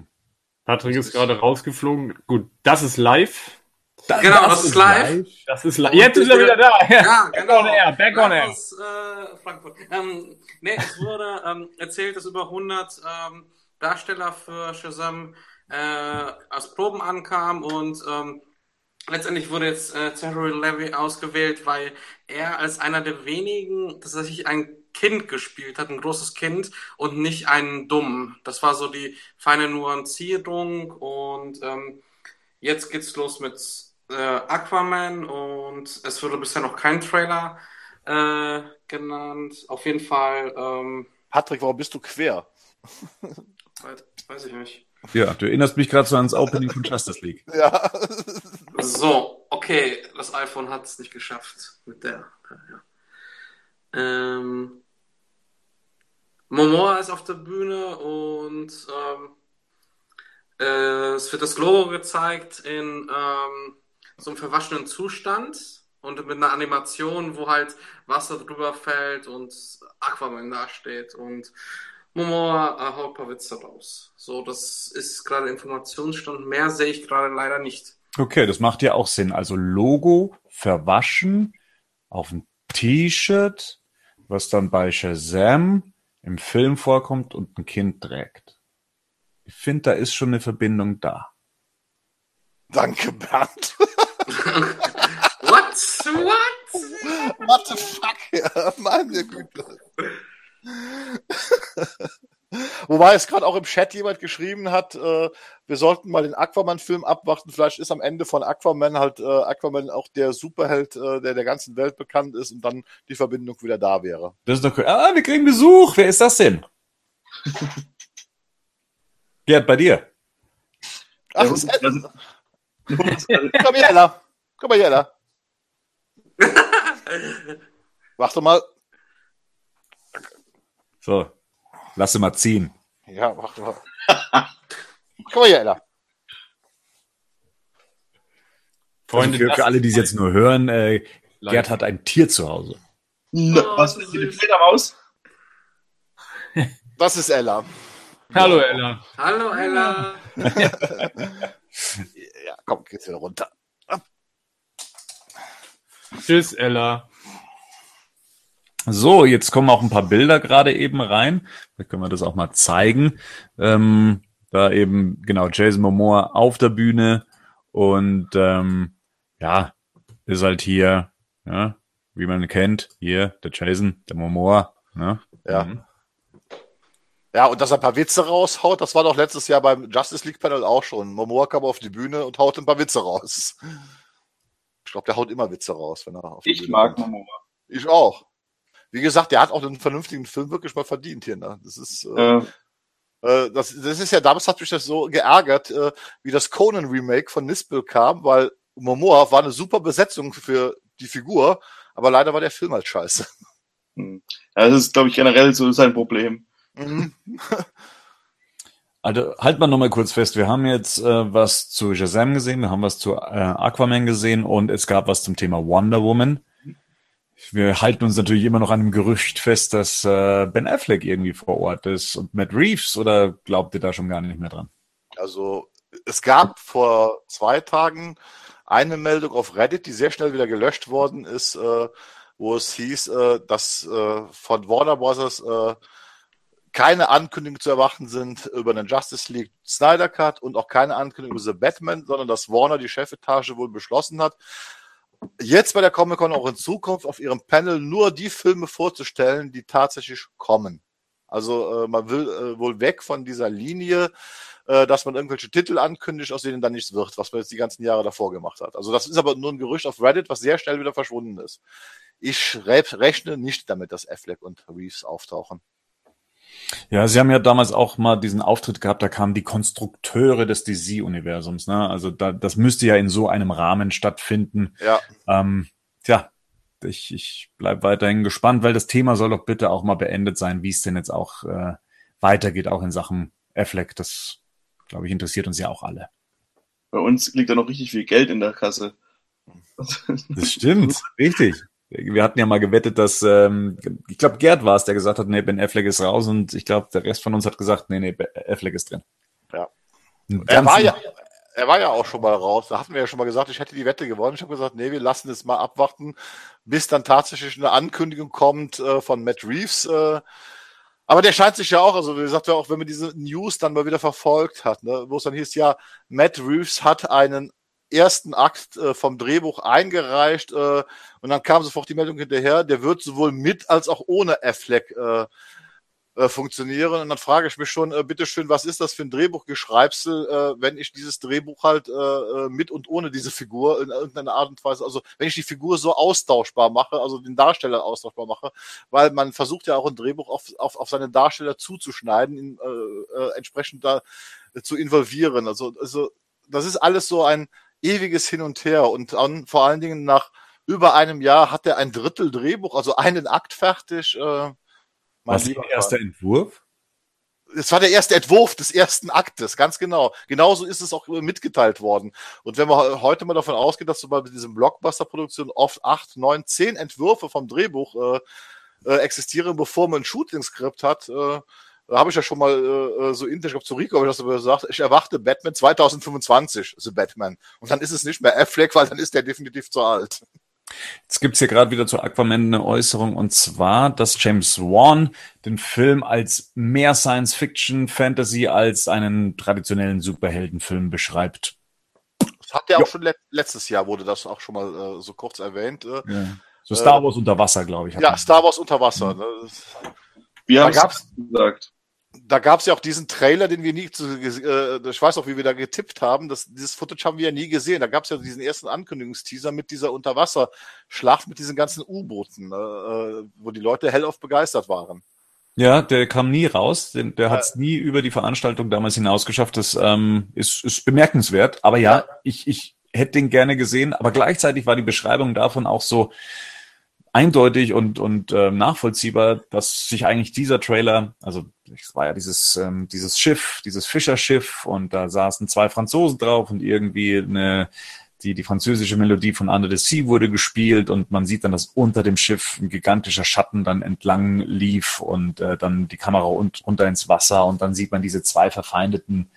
Patrick ist gerade rausgeflogen. Gut, das ist live. Genau, das ist live. Das ist live. Jetzt ist er wieder da. Ja, Back genau. on air, back on air. Aus äh, Frankfurt. Ähm, nee, es wurde ähm, erzählt, dass über 100 ähm, Darsteller für Shazam äh, aus Proben ankamen und ähm, letztendlich wurde jetzt äh, Zachary Levy ausgewählt, weil er als einer der wenigen tatsächlich ein Kind gespielt hat, ein großes Kind und nicht einen Dummen. Das war so die feine Nuancierung und ähm, jetzt geht's los mit äh, Aquaman und es wurde bisher noch kein Trailer äh, genannt. Auf jeden Fall, ähm, Patrick, warum bist du quer? weiß, weiß ich nicht. Ja, du erinnerst mich gerade so ans Opening von Justice League. Ja. So, okay, das iPhone hat es nicht geschafft mit der. Ja. Ähm, Momoa ist auf der Bühne und ähm, äh, es wird das Logo gezeigt in ähm, so einem verwaschenen Zustand und mit einer Animation, wo halt Wasser drüber fällt und Aquaman dasteht und Momoa äh, haut ein paar Witze raus. So, das ist gerade Informationsstand. Mehr sehe ich gerade leider nicht. Okay, das macht ja auch Sinn. Also Logo verwaschen auf ein T-Shirt, was dann bei Shazam im Film vorkommt und ein Kind trägt. Ich finde, da ist schon eine Verbindung da. Danke, Bernd. What? What? What the fuck? Ja, meine Güte. Wobei es gerade auch im Chat jemand geschrieben hat, äh, wir sollten mal den Aquaman-Film abwarten. Vielleicht ist am Ende von Aquaman halt äh, Aquaman auch der Superheld, äh, der der ganzen Welt bekannt ist und dann die Verbindung wieder da wäre. Das ist doch cool. Ah, wir kriegen Besuch. Wer ist das denn? Gerd, bei dir. Ach, Ja, ist, das- komm her, Ella. Komm mal her, Ella. Warte mal. So, lass sie mal ziehen. Ja, warte mal. Komm mal her, Ella. Freunde, also für, für alle, die es jetzt nur hören, äh, Gerd hat ein Tier zu Hause. Na, Oh, was ist eine süß. Fledermaus? Das ist Ella. Hallo Ella. Hallo Ella. Ja, komm, geht's wieder runter. Tschüss Ella. So, jetzt kommen auch ein paar Bilder gerade eben rein. Da können wir das auch mal zeigen. Ähm, da eben, genau, Jason Momoa auf der Bühne und ähm, ja, ist halt hier, ja, wie man kennt, hier der Jason, der Momoa. Ne? Ja. Mhm. Ja, und dass er ein paar Witze raushaut, das war doch letztes Jahr beim Justice League Panel auch schon. Momoa kam auf die Bühne und haut ein paar Witze raus. Ich glaube, der haut immer Witze raus, wenn er auf die Ich Bühne mag kommt. Momoa. Ich auch. Wie gesagt, der hat auch einen vernünftigen Film wirklich mal verdient hier. Ne? Das ist, äh, Äh, äh, das, das ist ja, damals hat mich das so geärgert, äh, wie das Conan Remake von Nispel kam, weil Momoa war eine super Besetzung für die Figur, aber leider war der Film halt scheiße. hm. ja, das ist, glaube ich, generell so sein Problem. Mhm. Also halt mal nochmal kurz fest, wir haben jetzt äh, was zu Shazam gesehen, wir haben was zu äh, Aquaman gesehen und es gab was zum Thema Wonder Woman. Wir halten uns natürlich immer noch an dem Gerücht fest, dass äh, Ben Affleck irgendwie vor Ort ist und Matt Reeves oder glaubt ihr da schon gar nicht mehr dran? Also es gab vor zwei Tagen eine Meldung auf Reddit, die sehr schnell wieder gelöscht worden ist, äh, wo es hieß, äh, dass äh, von Warner Bros. Äh, keine Ankündigungen zu erwarten sind über einen Justice League Snyder Cut und auch keine Ankündigung über The Batman, sondern dass Warner die Chefetage wohl beschlossen hat, jetzt bei der Comic Con auch in Zukunft auf ihrem Panel nur die Filme vorzustellen, die tatsächlich kommen. Also äh, man will äh, wohl weg von dieser Linie, äh, dass man irgendwelche Titel ankündigt, aus denen dann nichts wird, was man jetzt die ganzen Jahre davor gemacht hat. Also das ist aber nur ein Gerücht auf Reddit, was sehr schnell wieder verschwunden ist. Ich re rechne nicht damit, dass Affleck und Reeves auftauchen. Ja, sie haben ja damals auch mal diesen Auftritt gehabt, da kamen die Konstrukteure des DC-Universums. Ne? Also da, das müsste ja in so einem Rahmen stattfinden. Ja, Ähm, tja, ich, ich bleib weiterhin gespannt, weil das Thema soll doch bitte auch mal beendet sein, wie es denn jetzt auch äh, weitergeht, auch in Sachen Affleck. Das, glaube ich, interessiert uns ja auch alle. Bei uns liegt da noch richtig viel Geld in der Kasse. Das stimmt, richtig. Wir hatten ja mal gewettet, dass, ähm, ich glaube, Gerd war es, der gesagt hat, nee, Ben Affleck ist raus und ich glaube, der Rest von uns hat gesagt, nee, nee, Ben Affleck ist drin. Ja. Er war ja, er war ja auch schon mal raus. Da hatten wir ja schon mal gesagt, ich hätte die Wette gewonnen. Ich habe gesagt, nee, wir lassen es mal abwarten, bis dann tatsächlich eine Ankündigung kommt äh, von Matt Reeves. Äh, aber der scheint sich ja auch, also wie gesagt, ja auch wenn man diese News dann mal wieder verfolgt hat, ne, wo es dann hieß, ja, Matt Reeves hat einen ersten Akt äh, vom Drehbuch eingereicht äh, und dann kam sofort die Meldung hinterher, der wird sowohl mit als auch ohne Affleck äh, äh, funktionieren. Und dann frage ich mich schon, äh, bitteschön, was ist das für ein Drehbuchgeschreibsel, äh, wenn ich dieses Drehbuch halt äh, äh, mit und ohne diese Figur in irgendeiner Art und Weise, also wenn ich die Figur so austauschbar mache, also den Darsteller austauschbar mache, weil man versucht ja auch ein Drehbuch auf, auf, auf seine Darsteller zuzuschneiden, ihn äh, äh, entsprechend da äh, zu involvieren. Also, also das ist alles so ein ewiges Hin und Her und dann vor allen Dingen nach über einem Jahr hat er ein Drittel Drehbuch, also einen Akt fertig. Äh, Was lieber ihr erster Entwurf? es war der erste Entwurf des ersten Aktes, ganz genau. Genauso ist es auch mitgeteilt worden. Und wenn man heute mal davon ausgeht, dass so bei diesen Blockbuster-Produktionen oft acht, neun, zehn Entwürfe vom Drehbuch äh, äh, existieren, bevor man ein Shooting-Skript hat, äh, habe ich ja schon mal äh, so intern, ich glaube zu Rico habe ich das aber gesagt, ich erwarte Batman 2025, The Batman. Und dann ist es nicht mehr Affleck, weil dann ist der definitiv zu alt. Jetzt gibt's hier gerade wieder zu Aquaman eine Äußerung und zwar, dass James Wan den Film als mehr Science-Fiction, Fantasy als einen traditionellen Superheldenfilm beschreibt. Das hat ja auch schon let letztes Jahr wurde das auch schon mal äh, so kurz erwähnt. Äh, ja. So Star Wars äh, unter Wasser, glaube ich. Ja, Star Wars unter Wasser. Mhm. Ne? Wir haben es gesagt da gab es ja auch diesen Trailer, den wir nie, zu, äh, ich weiß auch, wie wir da getippt haben, das, dieses Footage haben wir ja nie gesehen. Da gab es ja diesen ersten Ankündigungsteaser mit dieser Unterwasserschlacht mit diesen ganzen U-Booten, äh, wo die Leute hellauf begeistert waren. Ja, der kam nie raus, der, der hat es nie über die Veranstaltung damals hinausgeschafft. Das ähm, ist, ist bemerkenswert. Aber ja, ja, ich, ich hätte den gerne gesehen, aber gleichzeitig war die Beschreibung davon auch so, eindeutig und, und äh, nachvollziehbar, dass sich eigentlich dieser Trailer, also es war ja dieses, ähm, dieses Schiff, dieses Fischerschiff und da saßen zwei Franzosen drauf und irgendwie eine, die, die französische Melodie von Under the Sea wurde gespielt und man sieht dann, dass unter dem Schiff ein gigantischer Schatten dann entlang lief und äh, dann die Kamera und, runter ins Wasser und dann sieht man diese zwei verfeindeten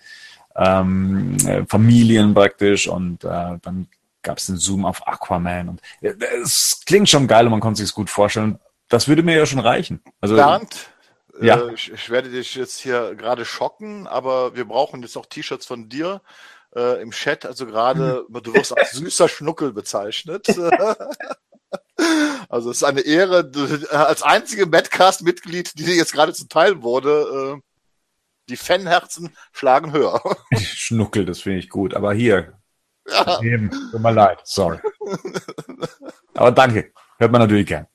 ähm, äh, Familien praktisch und äh, dann gab es den Zoom auf Aquaman und äh, es klingt schon geil und man konnte sich es gut vorstellen. Das würde mir ja schon reichen. Also Bernd, ja. Äh, ich, ich, werde dich jetzt hier gerade schocken, aber wir brauchen jetzt auch T-Shirts von dir äh, im Chat. Also gerade, mhm. du wirst als süßer Schnuckel bezeichnet. also es ist eine Ehre, du, als einzige Madcast-Mitglied, die dir jetzt gerade zuteil wurde. Äh, die Fanherzen schlagen höher. Schnuckel, das finde ich gut. Aber hier, ja. Eben, tut mir leid, sorry. Aber danke, hört man natürlich gern.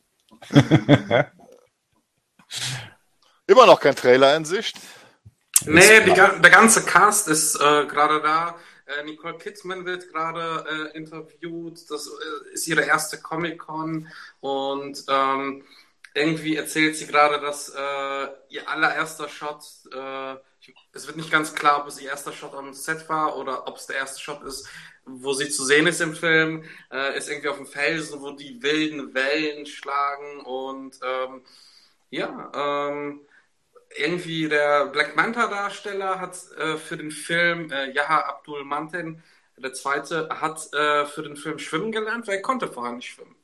Immer noch kein Trailer in Sicht. Nee, die, der ganze Cast ist äh, gerade da. Äh, Nicole Kidman wird gerade äh, interviewt. Das äh, ist ihre erste Comic-Con und ähm, irgendwie erzählt sie gerade, dass äh, ihr allererster Shot, äh, es wird nicht ganz klar, ob es ihr erster Shot am Set war oder ob es der erste Shot ist, wo sie zu sehen ist im Film, äh, ist irgendwie auf dem Felsen, wo die wilden Wellen schlagen und ähm, ja, ähm, irgendwie der Black Manta Darsteller hat äh, für den Film äh, Yaha Abdul Manten, der zweite, hat äh, für den Film schwimmen gelernt, weil er konnte vorher nicht schwimmen.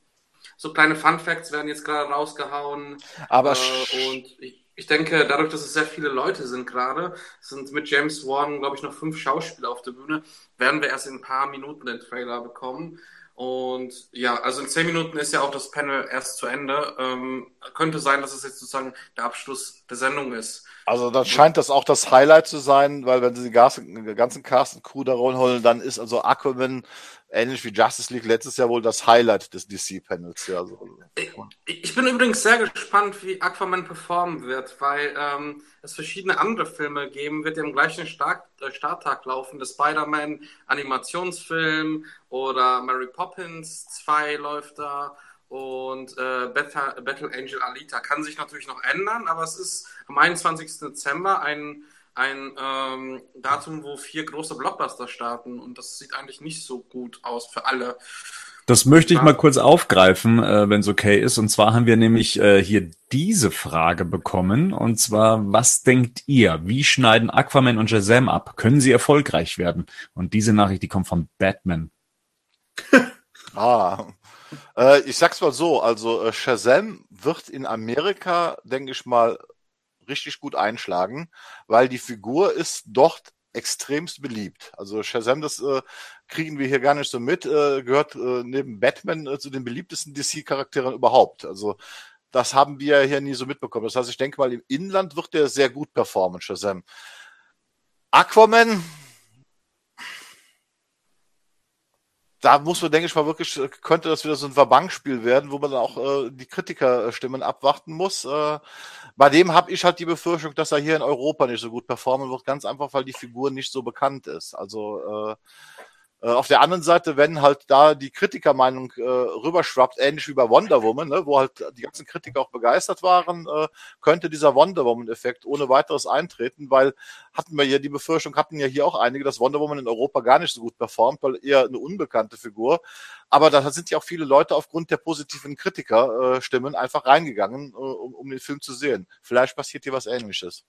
So kleine Fun Facts werden jetzt gerade rausgehauen. Aber äh, und ich, ich denke, dadurch, dass es sehr viele Leute sind gerade, sind mit James Wan, glaube ich, noch fünf Schauspieler auf der Bühne, werden wir erst in ein paar Minuten den Trailer bekommen. Und ja, also in zehn Minuten ist ja auch das Panel erst zu Ende. Ähm, könnte sein, dass es jetzt sozusagen der Abschluss der Sendung ist. Also dann scheint das auch das Highlight zu sein, weil wenn sie den ganzen Cast und Crew da holen, dann ist also Aquaman ähnlich wie Justice League letztes Jahr wohl das Highlight des DC-Panels. Ja, so. Ich bin übrigens sehr gespannt, wie Aquaman performen wird, weil ähm, es verschiedene andere Filme geben wird, die am gleichen Start, äh, Starttag laufen. Der Spider-Man Animationsfilm oder Mary Poppins 2 läuft da und äh, Battle, Battle Angel Alita kann sich natürlich noch ändern, aber es ist am 21. Dezember ein ein ähm, Datum, wo vier große Blockbuster starten und das sieht eigentlich nicht so gut aus für alle. Das möchte ich mal kurz aufgreifen, äh, wenn es okay ist. Und zwar haben wir nämlich äh, hier diese Frage bekommen. Und zwar, was denkt ihr? Wie schneiden Aquaman und Shazam ab? Können sie erfolgreich werden? Und diese Nachricht, die kommt von Batman. ah, äh, ich sag's mal so. Also äh, Shazam wird in Amerika, denke ich mal, richtig gut einschlagen, weil die Figur ist dort extremst beliebt. Also Shazam, das äh, kriegen wir hier gar nicht so mit, äh, gehört äh, neben Batman äh, zu den beliebtesten DC-Charakteren überhaupt. Also das haben wir hier nie so mitbekommen. Das heißt, ich denke mal, im Inland wird der sehr gut performen, Shazam. Aquaman, da muss man, denke ich mal, wirklich, äh, könnte das wieder so ein Verbankspiel werden, wo man dann auch äh, die Kritikerstimmen abwarten muss. Äh, bei dem habe ich halt die Befürchtung, dass er hier in Europa nicht so gut performen wird, ganz einfach, weil die Figur nicht so bekannt ist. Also äh, auf der anderen Seite, wenn halt da die Kritikermeinung äh, rüberschwappt, ähnlich wie bei Wonder Woman, ne, wo halt die ganzen Kritiker auch begeistert waren, äh, könnte dieser Wonder Woman-Effekt ohne weiteres eintreten, weil hatten wir ja die Befürchtung, hatten ja hier auch einige, dass Wonder Woman in Europa gar nicht so gut performt, weil eher eine unbekannte Figur. Aber da sind ja auch viele Leute aufgrund der positiven Kritikerstimmen einfach reingegangen, äh, um, um den Film zu sehen. Vielleicht passiert hier was ähnliches.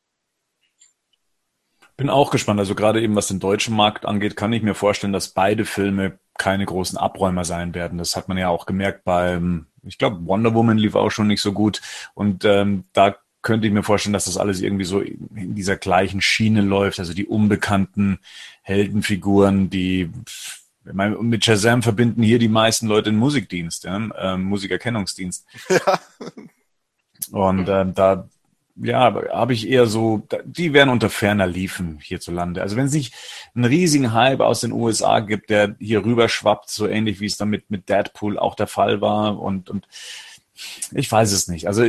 Bin auch gespannt. Also gerade eben was den deutschen Markt angeht, kann ich mir vorstellen, dass beide Filme keine großen Abräumer sein werden. Das hat man ja auch gemerkt beim, ich glaube, Wonder Woman lief auch schon nicht so gut. Und ähm, da könnte ich mir vorstellen, dass das alles irgendwie so in dieser gleichen Schiene läuft. Also die unbekannten Heldenfiguren, die ich meine, mit Shazam verbinden hier die meisten Leute den Musikdienst, ja, ähm, Musikerkennungsdienst. Ja. Und ähm, da ja, habe ich eher so, die werden unter ferner Liefen hierzulande. Also wenn es nicht einen riesigen Hype aus den USA gibt, der hier rüber schwappt, so ähnlich wie es dann mit, mit Deadpool auch der Fall war und, und ich weiß es nicht. Also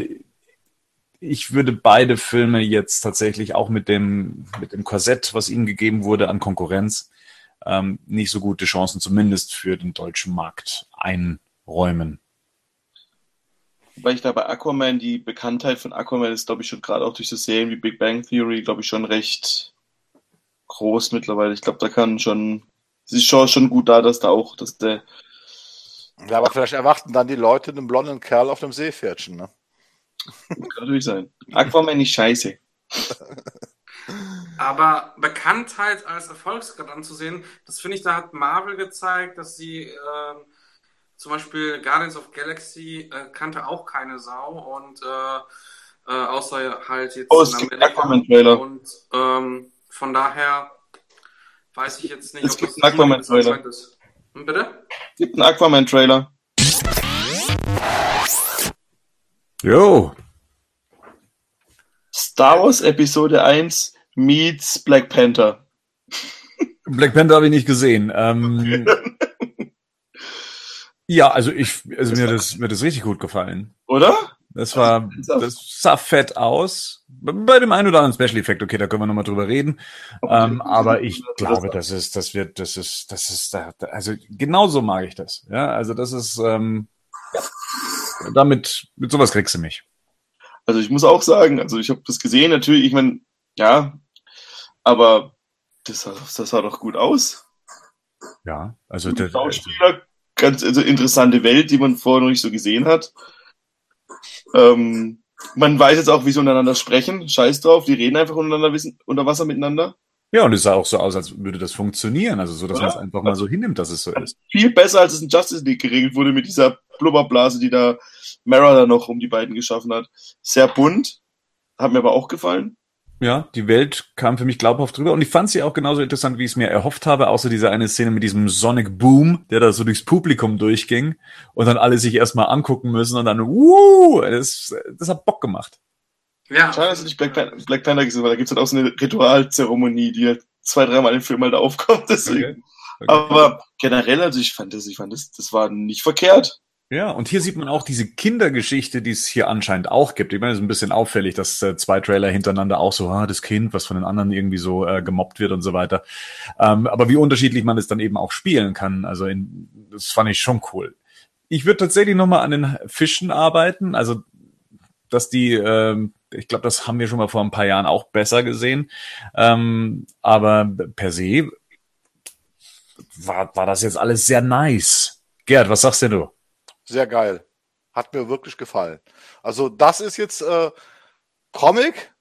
ich würde beide Filme jetzt tatsächlich auch mit dem, mit dem Korsett, was ihnen gegeben wurde an Konkurrenz, ähm, nicht so gute Chancen zumindest für den deutschen Markt einräumen. Weil ich da bei Aquaman, die Bekanntheit von Aquaman ist, glaube ich, schon gerade auch durch das Serien wie Big Bang Theory, glaube ich, schon recht groß mittlerweile. Ich glaube, da kann schon, es ist schon, schon gut da, dass da auch, dass der. Ja, aber vielleicht erwarten dann die Leute einen blonden Kerl auf dem Seepferdchen, ne? Kann natürlich sein. Aquaman ist scheiße. Aber Bekanntheit als Erfolgsgrad anzusehen, das finde ich, da hat Marvel gezeigt, dass sie ähm, zum Beispiel Guardians of Galaxy äh, kannte auch keine Sau und äh, äh, außer halt jetzt oh, in Amerika. Und ähm, von daher weiß ich jetzt nicht, es ob gibt das einen Aquaman-Trailer. ist. Hm, bitte? Es gibt einen Aquaman-Trailer. Jo. Star Wars Episode 1 meets Black Panther. Black Panther habe ich nicht gesehen. Ähm, Ja, also ich, also mir das, mir das richtig gut gefallen. Oder? Das war, das sah fett aus. Bei dem einen oder anderen Special Effekt, okay, da können wir nochmal drüber reden. Okay. Ähm, aber ich glaube, das ist, das wird, das ist, das ist, also genauso mag ich das. Ja, also das ist, ähm, damit, mit sowas kriegst du mich. Also ich muss auch sagen, also ich habe das gesehen, natürlich, ich meine, ja, aber das sah, das sah doch gut aus. Ja, also der Schauspieler ganz also interessante Welt, die man vorher noch nicht so gesehen hat. Ähm, man weiß jetzt auch, wie sie untereinander sprechen. Scheiß drauf, die reden einfach untereinander wissen, unter Wasser miteinander. Ja, und es sah auch so aus, als würde das funktionieren. Also so, dass ja. man es einfach mal so hinnimmt, dass es so ist. Viel besser, als es in Justice League geregelt wurde mit dieser Blubberblase, die da Mara da noch um die beiden geschaffen hat. Sehr bunt. Hat mir aber auch gefallen. Ja, die Welt kam für mich glaubhaft drüber und ich fand sie auch genauso interessant, wie ich es mir erhofft habe, außer diese eine Szene mit diesem Sonic Boom, der da so durchs Publikum durchging und dann alle sich erstmal angucken müssen und dann, uh, das, das hat Bock gemacht. Ja. Schade, dass du nicht Black, Pan Black Panther gesehen weil da gibt's halt auch so eine Ritualzeremonie, die halt zwei, dreimal im Film halt aufkommt, deswegen. Okay. Okay. Aber generell, also ich fand das, ich fand das, das war nicht verkehrt. Ja, und hier sieht man auch diese Kindergeschichte, die es hier anscheinend auch gibt. Ich meine, es ist ein bisschen auffällig, dass äh, zwei Trailer hintereinander auch so, ah, das Kind, was von den anderen irgendwie so äh, gemobbt wird und so weiter. Ähm, aber wie unterschiedlich man es dann eben auch spielen kann, also in, das fand ich schon cool. Ich würde tatsächlich nochmal an den Fischen arbeiten, also dass die, ähm, ich glaube, das haben wir schon mal vor ein paar Jahren auch besser gesehen. Ähm, aber per se war, war das jetzt alles sehr nice. Gerd, was sagst denn du? Sehr geil. Hat mir wirklich gefallen. Also das ist jetzt äh, Comic.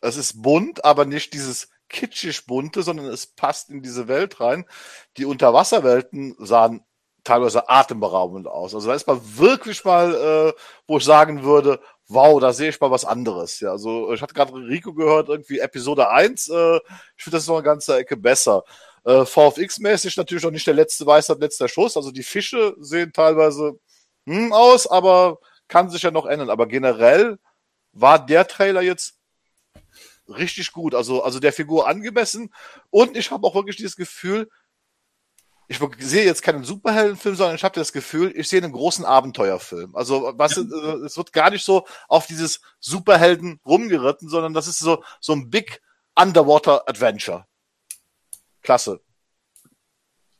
Es ist bunt, aber nicht dieses kitschig bunte, sondern es passt in diese Welt rein. Die Unterwasserwelten sahen teilweise atemberaubend aus. Also da ist man wirklich mal, äh, wo ich sagen würde, wow, da sehe ich mal was anderes. Ja, also ich hatte gerade Rico gehört, irgendwie Episode 1, äh, ich finde das noch eine ganze Ecke besser. Äh, VFX-mäßig natürlich noch nicht der letzte Weisheit, letzter Schuss. Also die Fische sehen teilweise hm, aus, aber kann sich ja noch ändern. Aber generell war der Trailer jetzt richtig gut. Also, also der Figur angemessen. Und ich habe auch wirklich dieses Gefühl, ich sehe jetzt keinen Superheldenfilm, sondern ich habe das Gefühl, ich sehe einen großen Abenteuerfilm. Also was ja. Äh, es wird gar nicht so auf dieses Superhelden rumgeritten, sondern das ist so so ein Big Underwater Adventure. Klasse.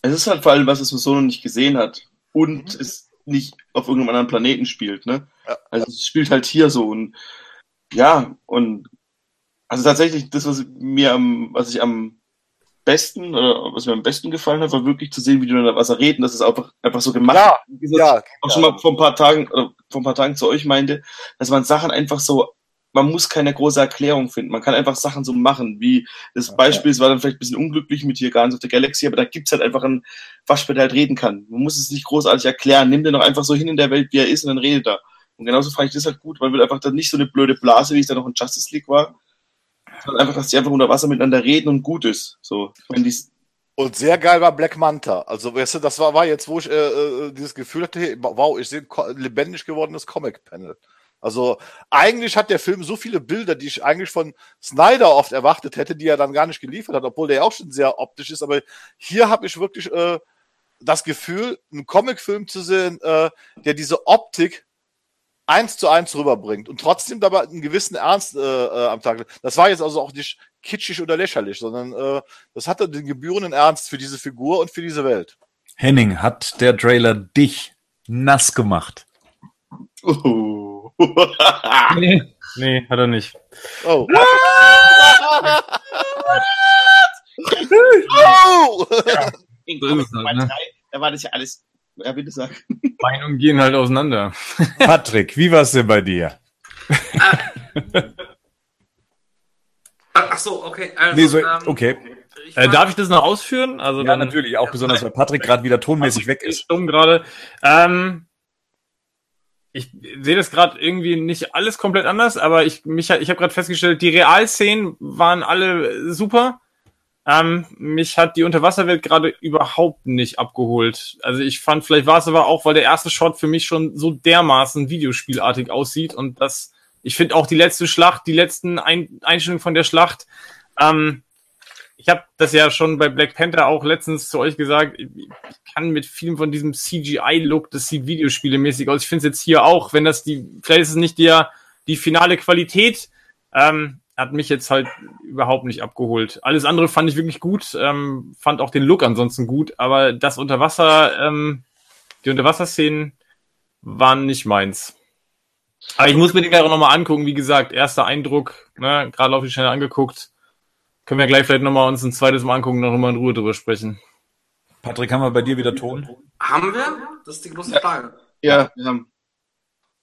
Es ist halt vor allem was, man so noch nicht gesehen hat und mhm. es nicht auf irgendeinem anderen Planeten spielt, ne? Ja. Also es spielt halt hier so und ja, und also tatsächlich das, was mir am, was ich am besten oder was mir am besten gefallen hat, war wirklich zu sehen, wie du unter Wasser reden. Das ist einfach, einfach so gemacht. Ja, ja, auch schon mal vor ein paar Tagen oder vor ein paar Tagen zu euch meinte, dass man Sachen einfach so man muss keine große Erklärung finden. Man kann einfach Sachen so machen, wie das Beispiel, es war dann vielleicht ein bisschen unglücklich mit hier Guardians of the Galaxy, aber da gibt's halt einfach ein Waschbär, der halt reden kann. Man muss es nicht großartig erklären. Nimm den doch einfach so hin in der Welt, wie er ist, und dann redet er. Und genauso fand ich das halt gut. Man will einfach dann nicht so eine blöde Blase, wie es dann noch in Justice League war, sondern einfach, dass die einfach unter Wasser miteinander reden und gut ist. So, meine, die, Und sehr geil war Black Manta. Also, weißt du, das war, war jetzt, wo ich äh, äh, dieses Gefühl hatte, hey, wow, ich sehe ein lebendig gewordenes Comic-Panel. Also, eigentlich hat der Film so viele Bilder, die ich eigentlich von Snyder oft erwartet hätte, die er dann gar nicht geliefert hat, obwohl der ja auch schon sehr optisch ist. Aber hier habe ich wirklich äh, das Gefühl, einen Comicfilm zu sehen, äh, der diese Optik eins zu eins rüberbringt und trotzdem dabei einen gewissen Ernst äh, äh, am Tag. Das war jetzt also auch nicht kitschig oder lächerlich, sondern äh, das hatte den gebührenden Ernst für diese Figur und für diese Welt. Henning, hat der Trailer dich nass gemacht? oh. Nee, nee, hat er nicht. Oh. oh! So ist es halt, ne? Da war das ja alles, ja, bitte sag. Meinungen gehen halt auseinander. Patrick, wie war's denn bei dir? Ach so, okay. Also, Nee, so, ähm, okay. ich Äh, darf ich das noch ausführen? Also Ja, dann natürlich, auch besonders, weil Patrick gerade wieder tonmäßig weg ist ist. stumm gerade. Ähm, ich sehe das gerade irgendwie nicht alles komplett anders, aber ich mich ich habe gerade festgestellt, die Realszenen waren alle super. Ähm, mich hat die Unterwasserwelt gerade überhaupt nicht abgeholt. Also ich fand, vielleicht war es aber auch, weil der erste Shot für mich schon so dermaßen videospielartig aussieht und das, ich finde auch die letzte Schlacht, die letzten Ein Einstellungen von der Schlacht, ähm, ich habe das ja schon bei Black Panther auch letztens zu euch gesagt, ich kann mit vielem von diesem CGI-Look, das sieht videospielemäßig aus. Ich finde es jetzt hier auch, wenn das die, vielleicht ist es nicht der, die finale Qualität, ähm, hat mich jetzt halt überhaupt nicht abgeholt. Alles andere fand ich wirklich gut, ähm, fand auch den Look ansonsten gut, aber das Unterwasser, ähm, die Unterwasserszenen waren nicht meins. Aber ich muss mir den gleich auch nochmal angucken, wie gesagt, erster Eindruck, ne, gerade auf die Schnelle angeguckt. Können wir gleich vielleicht nochmal uns ein zweites Mal angucken und noch mal in Ruhe drüber sprechen. Patrick, haben wir bei dir wieder Ton? Haben wir? Das ist die große Frage. Ja, wir haben,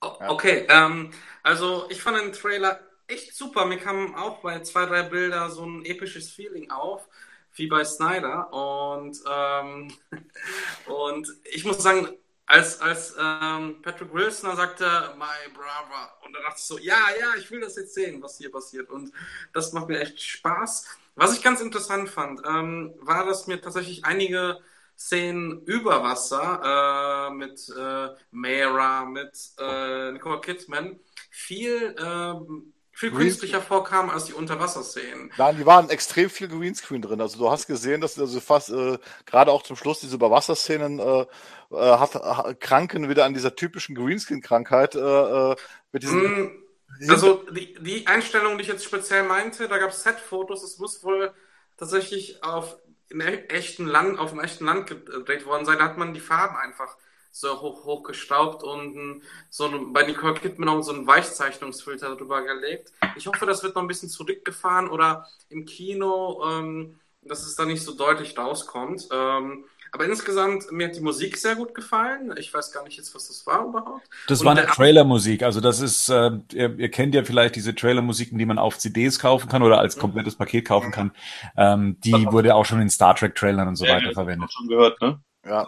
O- Okay, ähm, also ich fand den Trailer echt super. Mir kam auch bei zwei, drei Bilder so ein episches Feeling auf, wie bei Snyder. Und, ähm, und ich muss sagen, als, als ähm, Patrick Wilson sagte, my brother, und dann dachte ich so, ja, ja, ich will das jetzt sehen, was hier passiert. Und das macht mir echt Spaß. Was ich ganz interessant fand, ähm, war, dass mir tatsächlich einige Szenen über Wasser äh, mit äh, Mera, mit äh, Nicole Kidman viel, ähm, viel künstlicher vorkamen als die Unterwasserszenen. Nein, die waren extrem viel Greenscreen drin. Also du hast gesehen, dass also fast äh, gerade auch zum Schluss diese Überwasserszenen äh, äh, hat, ha, kranken wieder an dieser typischen Greenscreen-Krankheit äh, äh, mit diesen Mm, Also die, die Einstellung, die ich jetzt speziell meinte, da gab es Set-Fotos, es muss wohl tatsächlich auf in echten Land, auf dem echten Land gedreht worden sein. Da hat man die Farben einfach so hoch hochgestaubt und so ein- bei Nicole Kidman auch so einen Weichzeichnungsfilter drüber gelegt. Ich hoffe, das wird noch ein bisschen zurückgefahren oder im Kino, ähm, dass es da nicht so deutlich rauskommt. Ähm, aber insgesamt, mir hat die Musik sehr gut gefallen. Ich weiß gar nicht jetzt, was das war überhaupt. Das Und war eine Trailermusik. Also das ist, äh, ihr, ihr kennt ja vielleicht diese Trailermusiken, die man auf CDs kaufen kann oder als komplettes Paket kaufen kann. Ähm, die wurde auch schon in Star Trek Trailern und so Ja, weiter ja. verwendet. schon gehört, ne? ja,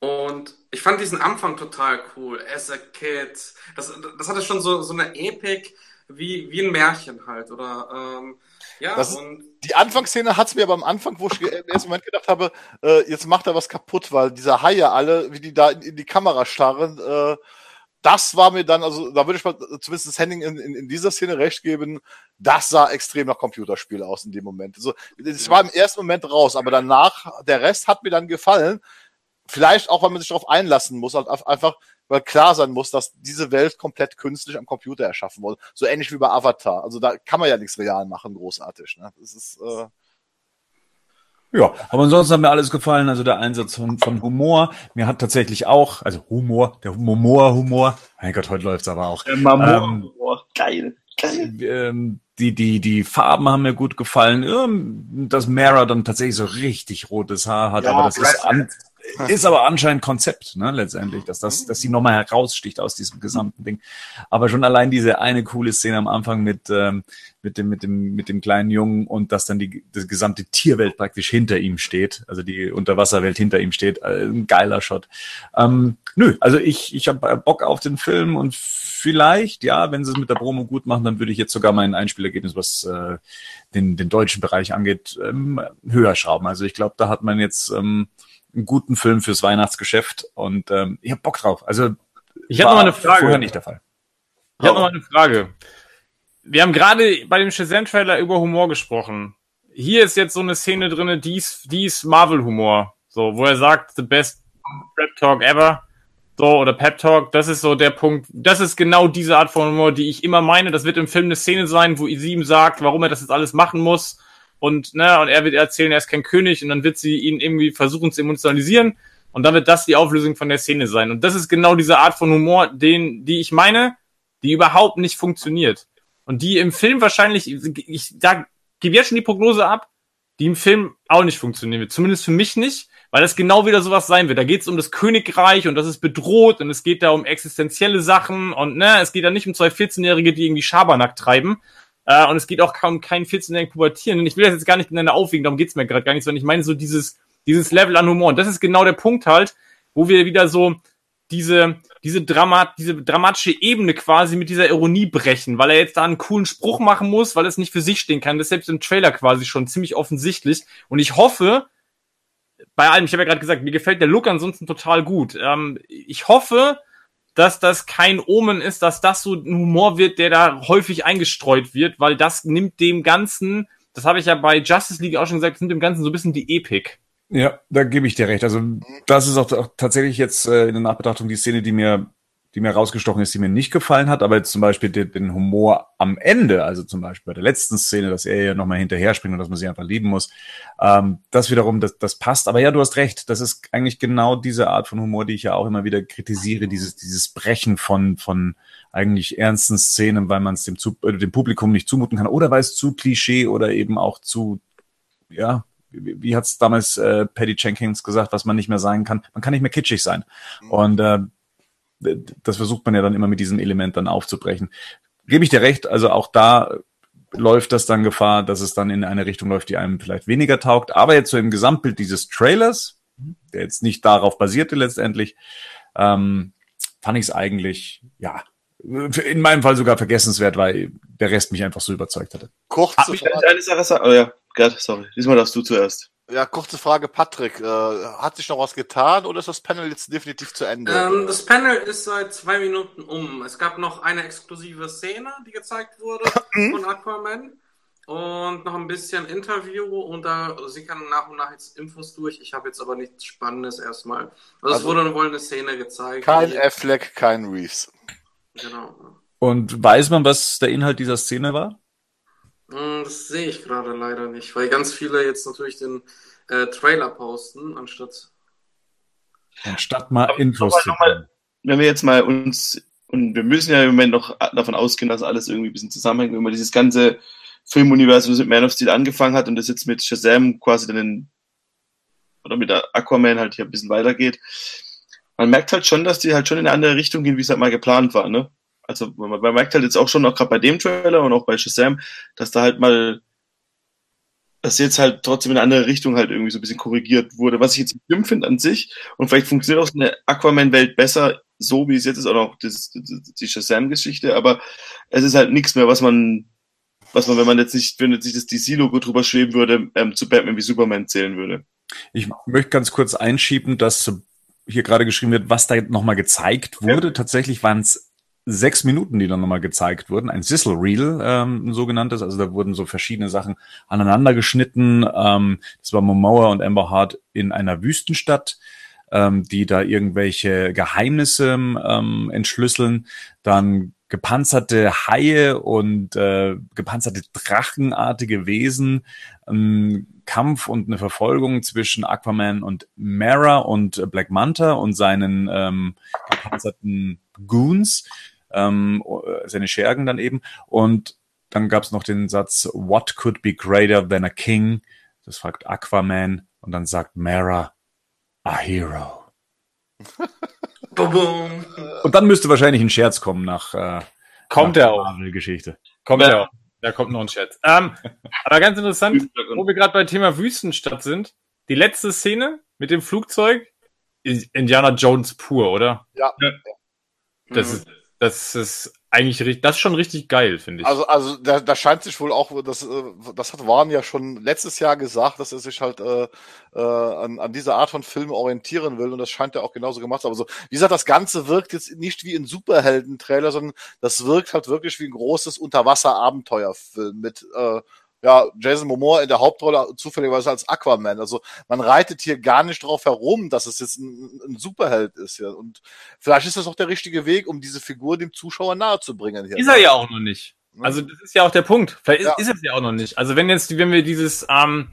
Und ich fand diesen Anfang total cool. As a Kid. Das, das hatte schon so, so eine Epik wie, wie ein Märchen halt. Oder ähm, ja, Das und die Anfangsszene hat's mir aber am Anfang, wo ich im ersten Moment gedacht habe, äh, jetzt macht er was kaputt, weil diese Haie alle, wie die da in, in die Kamera starren, äh, das war mir dann, also da würde ich mal zumindest Henning in, in, in dieser Szene recht geben, das sah extrem nach Computerspiel aus in dem Moment. Also, es war im ersten Moment raus, aber danach, der Rest hat mir dann gefallen. Vielleicht auch, weil man sich darauf einlassen muss, halt einfach, weil klar sein muss, dass diese Welt komplett künstlich am Computer erschaffen wurde. So ähnlich wie bei Avatar. Also da kann man ja nichts real machen, großartig. Ne? Das ist, äh, Ja, aber ansonsten hat mir alles gefallen. Also der Einsatz von, von Humor. Mir hat tatsächlich auch, also Humor, der Humor, Humor. Mein Gott, heute läuft's aber auch. Der Mamor. Ähm, Boah, geil. Geil. ähm, die, die, die Farben haben mir gut gefallen. Ähm, dass Mara dann tatsächlich so richtig rotes Haar hat, Ja, aber das ist an, ist aber anscheinend Konzept, ne, letztendlich, dass das, dass sie nochmal heraussticht aus diesem gesamten Ding. Aber schon allein diese eine coole Szene am Anfang mit, ähm, mit dem, mit dem, mit dem kleinen Jungen und dass dann die, die gesamte Tierwelt praktisch hinter ihm steht, also die Unterwasserwelt hinter ihm steht, äh, ein geiler Shot. Ähm, nö, also ich, ich habe Bock auf den Film und vielleicht, ja, wenn sie es mit der Promo gut machen, dann würde ich jetzt sogar mein Einspielergebnis, was äh, den, den deutschen Bereich angeht, ähm, höher schrauben. Also ich glaube, da hat man jetzt ähm, einen guten Film fürs Weihnachtsgeschäft und ähm, ich habe Bock drauf. Also ich habe noch mal eine Frage. Vorher nicht der Fall. Ich habe noch mal eine Frage. Wir haben gerade bei dem Shazam-Trailer über Humor gesprochen. Hier ist jetzt so eine Szene drinne, die ist, die ist Marvel-Humor. So, wo er sagt, the best Prep Talk ever. So, oder Pep Talk, das ist so der Punkt. Das ist genau diese Art von Humor, die ich immer meine. Das wird im Film eine Szene sein, wo sie ihm sagt, warum er das jetzt alles machen muss und, ne, und er wird erzählen, er ist kein König und dann wird sie ihn irgendwie versuchen zu emotionalisieren und dann wird das die Auflösung von der Szene sein. Und das ist genau diese Art von Humor, den, die ich meine, die überhaupt nicht funktioniert. Und die im Film wahrscheinlich, ich da gebe jetzt schon die Prognose ab, die im Film auch nicht funktionieren wird. Zumindest für mich nicht, weil das genau wieder sowas sein wird. Da geht es um das Königreich und das ist bedroht und es geht da um existenzielle Sachen und ne, es geht da nicht um zwei 14-Jährige, die irgendwie Schabernack treiben, äh, und es geht auch kaum kein 14-jährigen Pubertieren. Und ich will das jetzt gar nicht miteinander aufwiegen, darum geht's mir gerade gar nicht, sondern ich meine so dieses, dieses Level an Humor. Und das ist genau der Punkt halt, wo wir wieder so diese, diese, Dramat, diese dramatische Ebene quasi mit dieser Ironie brechen, weil er jetzt da einen coolen Spruch machen muss, weil es nicht für sich stehen kann. Das ist selbst im Trailer quasi schon ziemlich offensichtlich. Und ich hoffe, bei allem, ich habe ja gerade gesagt, mir gefällt der Look ansonsten total gut. Ähm, ich hoffe, dass das kein Omen ist, dass das so ein Humor wird, der da häufig eingestreut wird, weil das nimmt dem Ganzen, das habe ich ja bei Justice League auch schon gesagt, nimmt dem Ganzen so ein bisschen die Epik. Ja, da gebe ich dir recht. Also das ist auch, auch tatsächlich jetzt äh, in der Nachbetrachtung die Szene, die mir die mir rausgestochen ist, die mir nicht gefallen hat, aber jetzt zum Beispiel den, den Humor am Ende, also zum Beispiel bei der letzten Szene, dass er ja nochmal hinterher springt und dass man sie einfach lieben muss, ähm, das wiederum, das, das passt. Aber ja, du hast recht, das ist eigentlich genau diese Art von Humor, die ich ja auch immer wieder kritisiere, dieses, dieses Brechen von, von eigentlich ernsten Szenen, weil man es dem, zu, äh, dem Publikum nicht zumuten kann oder weil es zu Klischee oder eben auch zu, ja, wie, wie hat es damals äh, Paddy Jenkins gesagt, was man nicht mehr sein kann? Man kann nicht mehr kitschig sein. Mhm. Und äh, das versucht man ja dann immer mit diesem Element dann aufzubrechen. Gebe ich dir recht, also auch da läuft das dann Gefahr, dass es dann in eine Richtung läuft, die einem vielleicht weniger taugt. Aber jetzt so im Gesamtbild dieses Trailers, der jetzt nicht darauf basierte letztendlich, ähm, fand ich es eigentlich, ja, in meinem Fall sogar vergessenswert, weil der Rest mich einfach so überzeugt hatte. Kurze Frage. Eine Sache sagen? Oh ja, Gerd, sorry. Diesmal darfst du zuerst. Ja, kurze Frage, Patrick. Äh, hat sich noch was getan oder ist das Panel jetzt definitiv zu Ende? Ähm, das Panel ist seit zwei Minuten um. Es gab noch eine exklusive Szene, die gezeigt wurde von Aquaman. Und noch ein bisschen Interview und da sie kann nach und nach jetzt Infos durch. Ich habe jetzt aber nichts Spannendes erstmal. Also, also es wurde wohl eine Szene gezeigt. Kein Affleck, kein Reeves. Genau. Und weiß man, was der Inhalt dieser Szene war? Hm, das sehe ich gerade leider nicht, weil ganz viele jetzt natürlich den äh, Trailer posten, anstatt. Anstatt mal Infos zu Wenn wir jetzt mal uns, und wir müssen ja im Moment noch davon ausgehen, dass alles irgendwie ein bisschen zusammenhängt, wenn man dieses ganze Filmuniversum mit Man of Steel angefangen hat und das jetzt mit Shazam quasi dann in, oder mit Aquaman halt hier ein bisschen weitergeht. Man merkt halt schon, dass die halt schon in eine andere Richtung gehen, wie es halt mal geplant war, ne? Also man, merkt halt jetzt auch schon, auch gerade bei dem Trailer und auch bei Shazam, dass da halt mal, dass jetzt halt trotzdem in eine andere Richtung halt irgendwie so ein bisschen korrigiert wurde, was ich jetzt schlimm finde an sich. Und vielleicht funktioniert auch so eine Aquaman-Welt besser, so wie es jetzt ist, oder auch das, die Shazam-Geschichte, aber es ist halt nichts mehr, was man, was man, wenn man jetzt nicht, wenn jetzt nicht das DC-Logo drüber schweben würde, ähm, zu Batman wie Superman zählen würde. Ich möchte ganz kurz einschieben, dass hier gerade geschrieben wird, was da nochmal gezeigt wurde. Ja. Tatsächlich waren es sechs Minuten, die dann nochmal gezeigt wurden, ein Sizzle Reel, ähm, ein sogenanntes, also da wurden so verschiedene Sachen aneinander geschnitten. Ähm, das war Momoa und Amber Hart in einer Wüstenstadt, ähm, die da irgendwelche Geheimnisse ähm, entschlüsseln. Dann gepanzerte Haie und äh, gepanzerte Drachenartige Wesen, ähm, Kampf und eine Verfolgung zwischen Aquaman und Mara und Black Manta und seinen ähm, gepanzerten Goons ähm, seine Schergen dann eben. Und dann gab es noch den Satz, What could be greater than a king? Das fragt Aquaman und dann sagt Mara, A hero. Und dann müsste wahrscheinlich ein Scherz kommen nach, äh, Kommt nach er auch. Marvel-Geschichte. Kommt Ja. er auch. Da kommt noch ein Chat. Ähm, aber ganz interessant, wo wir gerade bei Thema Wüstenstadt sind, die letzte Szene mit dem Flugzeug ist Indiana Jones pur, oder? Ja. Das Mhm. ist, das ist eigentlich richtig, das ist schon richtig geil, finde ich. Also, also da, da scheint sich wohl auch, das, äh, das hat Warren ja schon letztes Jahr gesagt, dass er sich halt äh, äh, an, an dieser Art von Film orientieren will und das scheint er auch genauso gemacht zu haben. Also, wie gesagt, das Ganze wirkt jetzt nicht wie ein Superhelden-Trailer, sondern das wirkt halt wirklich wie ein großes Unterwasser-Abenteuerfilm mit äh, ja, Jason Momoa in der Hauptrolle zufälligerweise als Aquaman. Also man reitet hier gar nicht drauf herum, dass es jetzt ein, ein Superheld ist. Ja. Und vielleicht ist das auch der richtige Weg, um diese Figur dem Zuschauer nahe zu bringen. Hier. ist er ja auch noch nicht. Also das ist ja auch der Punkt. Vielleicht Ja. ist, ist es ja auch noch nicht. Also wenn jetzt, wenn wir dieses, ähm,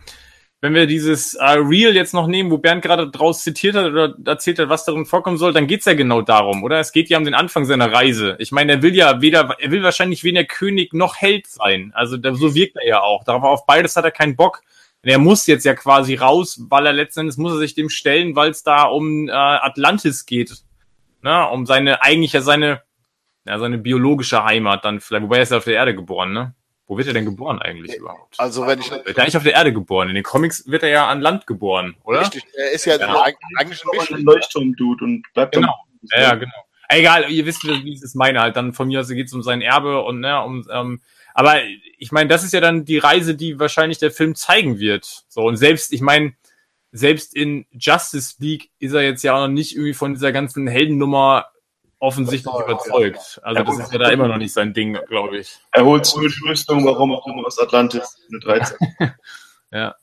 wenn wir dieses äh, Reel jetzt noch nehmen, wo Bernd gerade draus zitiert hat oder erzählt hat, was darin vorkommen soll, dann geht's ja genau darum, oder? Es geht ja um den Anfang seiner Reise. Ich meine, er will ja weder, er will wahrscheinlich weder König noch Held sein. Also da, so wirkt er ja auch. Darauf auf beides hat er keinen Bock. Er muss jetzt ja quasi raus, weil er letzten Endes muss er sich dem stellen, weil es da um äh, Atlantis geht. Na, um seine, eigentlich ja seine, ja, seine biologische Heimat dann vielleicht, wobei er ist ja auf der Erde geboren, ne? Wo wird er denn geboren eigentlich überhaupt? Also wenn ich Wird er eigentlich auf der Erde geboren? In den Comics wird er ja an Land geboren, oder? richtig, er ist ja, Ja. eig- eigentlich ein ein Mischling. Leuchtturm-Dude und bleibt Genau. Ja, ja, genau. Egal, ihr wisst, wie es ist meine halt. Dann von mir aus geht es um sein Erbe und ne, um ähm, aber ich meine, das ist ja dann die Reise, die wahrscheinlich der Film zeigen wird. So, und selbst, ich meine, selbst in Justice League ist er jetzt ja auch noch nicht irgendwie von dieser ganzen Heldennummer offensichtlich überzeugt. Also das ist ja da immer noch nicht sein Ding, glaube ich. Er holt die Rüstung, warum auch immer aus Atlantis. Eine 13. Ja.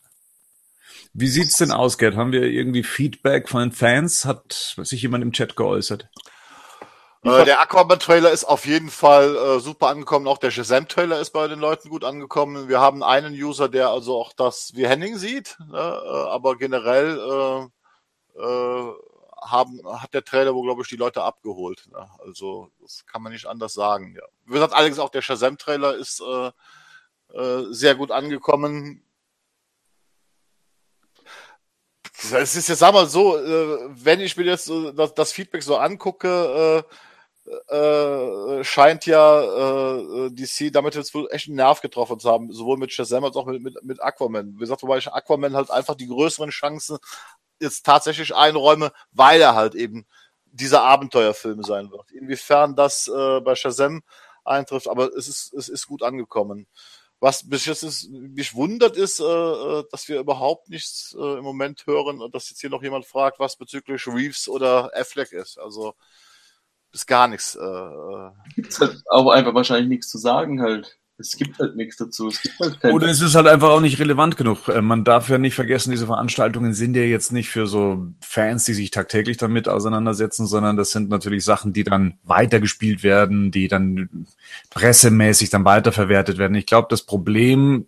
Wie sieht's denn aus, Gerd? Haben wir irgendwie Feedback von den Fans? Hat sich jemand im Chat geäußert? Äh, der Aquaman-Trailer ist auf jeden Fall äh, super angekommen. Auch der Shazam-Trailer ist bei den Leuten gut angekommen. Wir haben einen User, der also auch das wie Henning sieht, ne? äh, aber generell äh, äh, haben, hat der Trailer wohl, glaube ich, die Leute abgeholt. Ne? Also das kann man nicht anders sagen. Ja. Wie gesagt, allerdings auch der Shazam-Trailer ist äh, äh, sehr gut angekommen. Es ist jetzt, sag mal so, äh, wenn ich mir jetzt äh, das, das Feedback so angucke, äh, äh, scheint ja DC damit jetzt wohl echt einen Nerv getroffen zu haben, sowohl mit Shazam als auch mit, mit, mit Aquaman. Wie gesagt, wobei ich Aquaman halt einfach die größeren Chancen jetzt tatsächlich einräume, weil er halt eben dieser Abenteuerfilm sein wird. Inwiefern das äh, bei Shazam eintrifft, aber es ist, es ist gut angekommen. Was mich jetzt ist, mich wundert, ist, äh, äh, dass wir überhaupt nichts äh, im Moment hören und dass jetzt hier noch jemand fragt, was bezüglich Reeves oder Affleck ist. Also ist gar nichts. Äh, äh, Gibt's halt auch einfach wahrscheinlich nichts zu sagen halt. Es gibt halt nichts dazu. Es gibt halt Oder es ist halt einfach auch nicht relevant genug. Äh, Man darf ja nicht vergessen, diese Veranstaltungen sind ja jetzt nicht für so Fans, die sich tagtäglich damit auseinandersetzen, sondern das sind natürlich Sachen, die dann weitergespielt werden, die dann pressemäßig dann weiterverwertet werden. Ich glaube, das Problem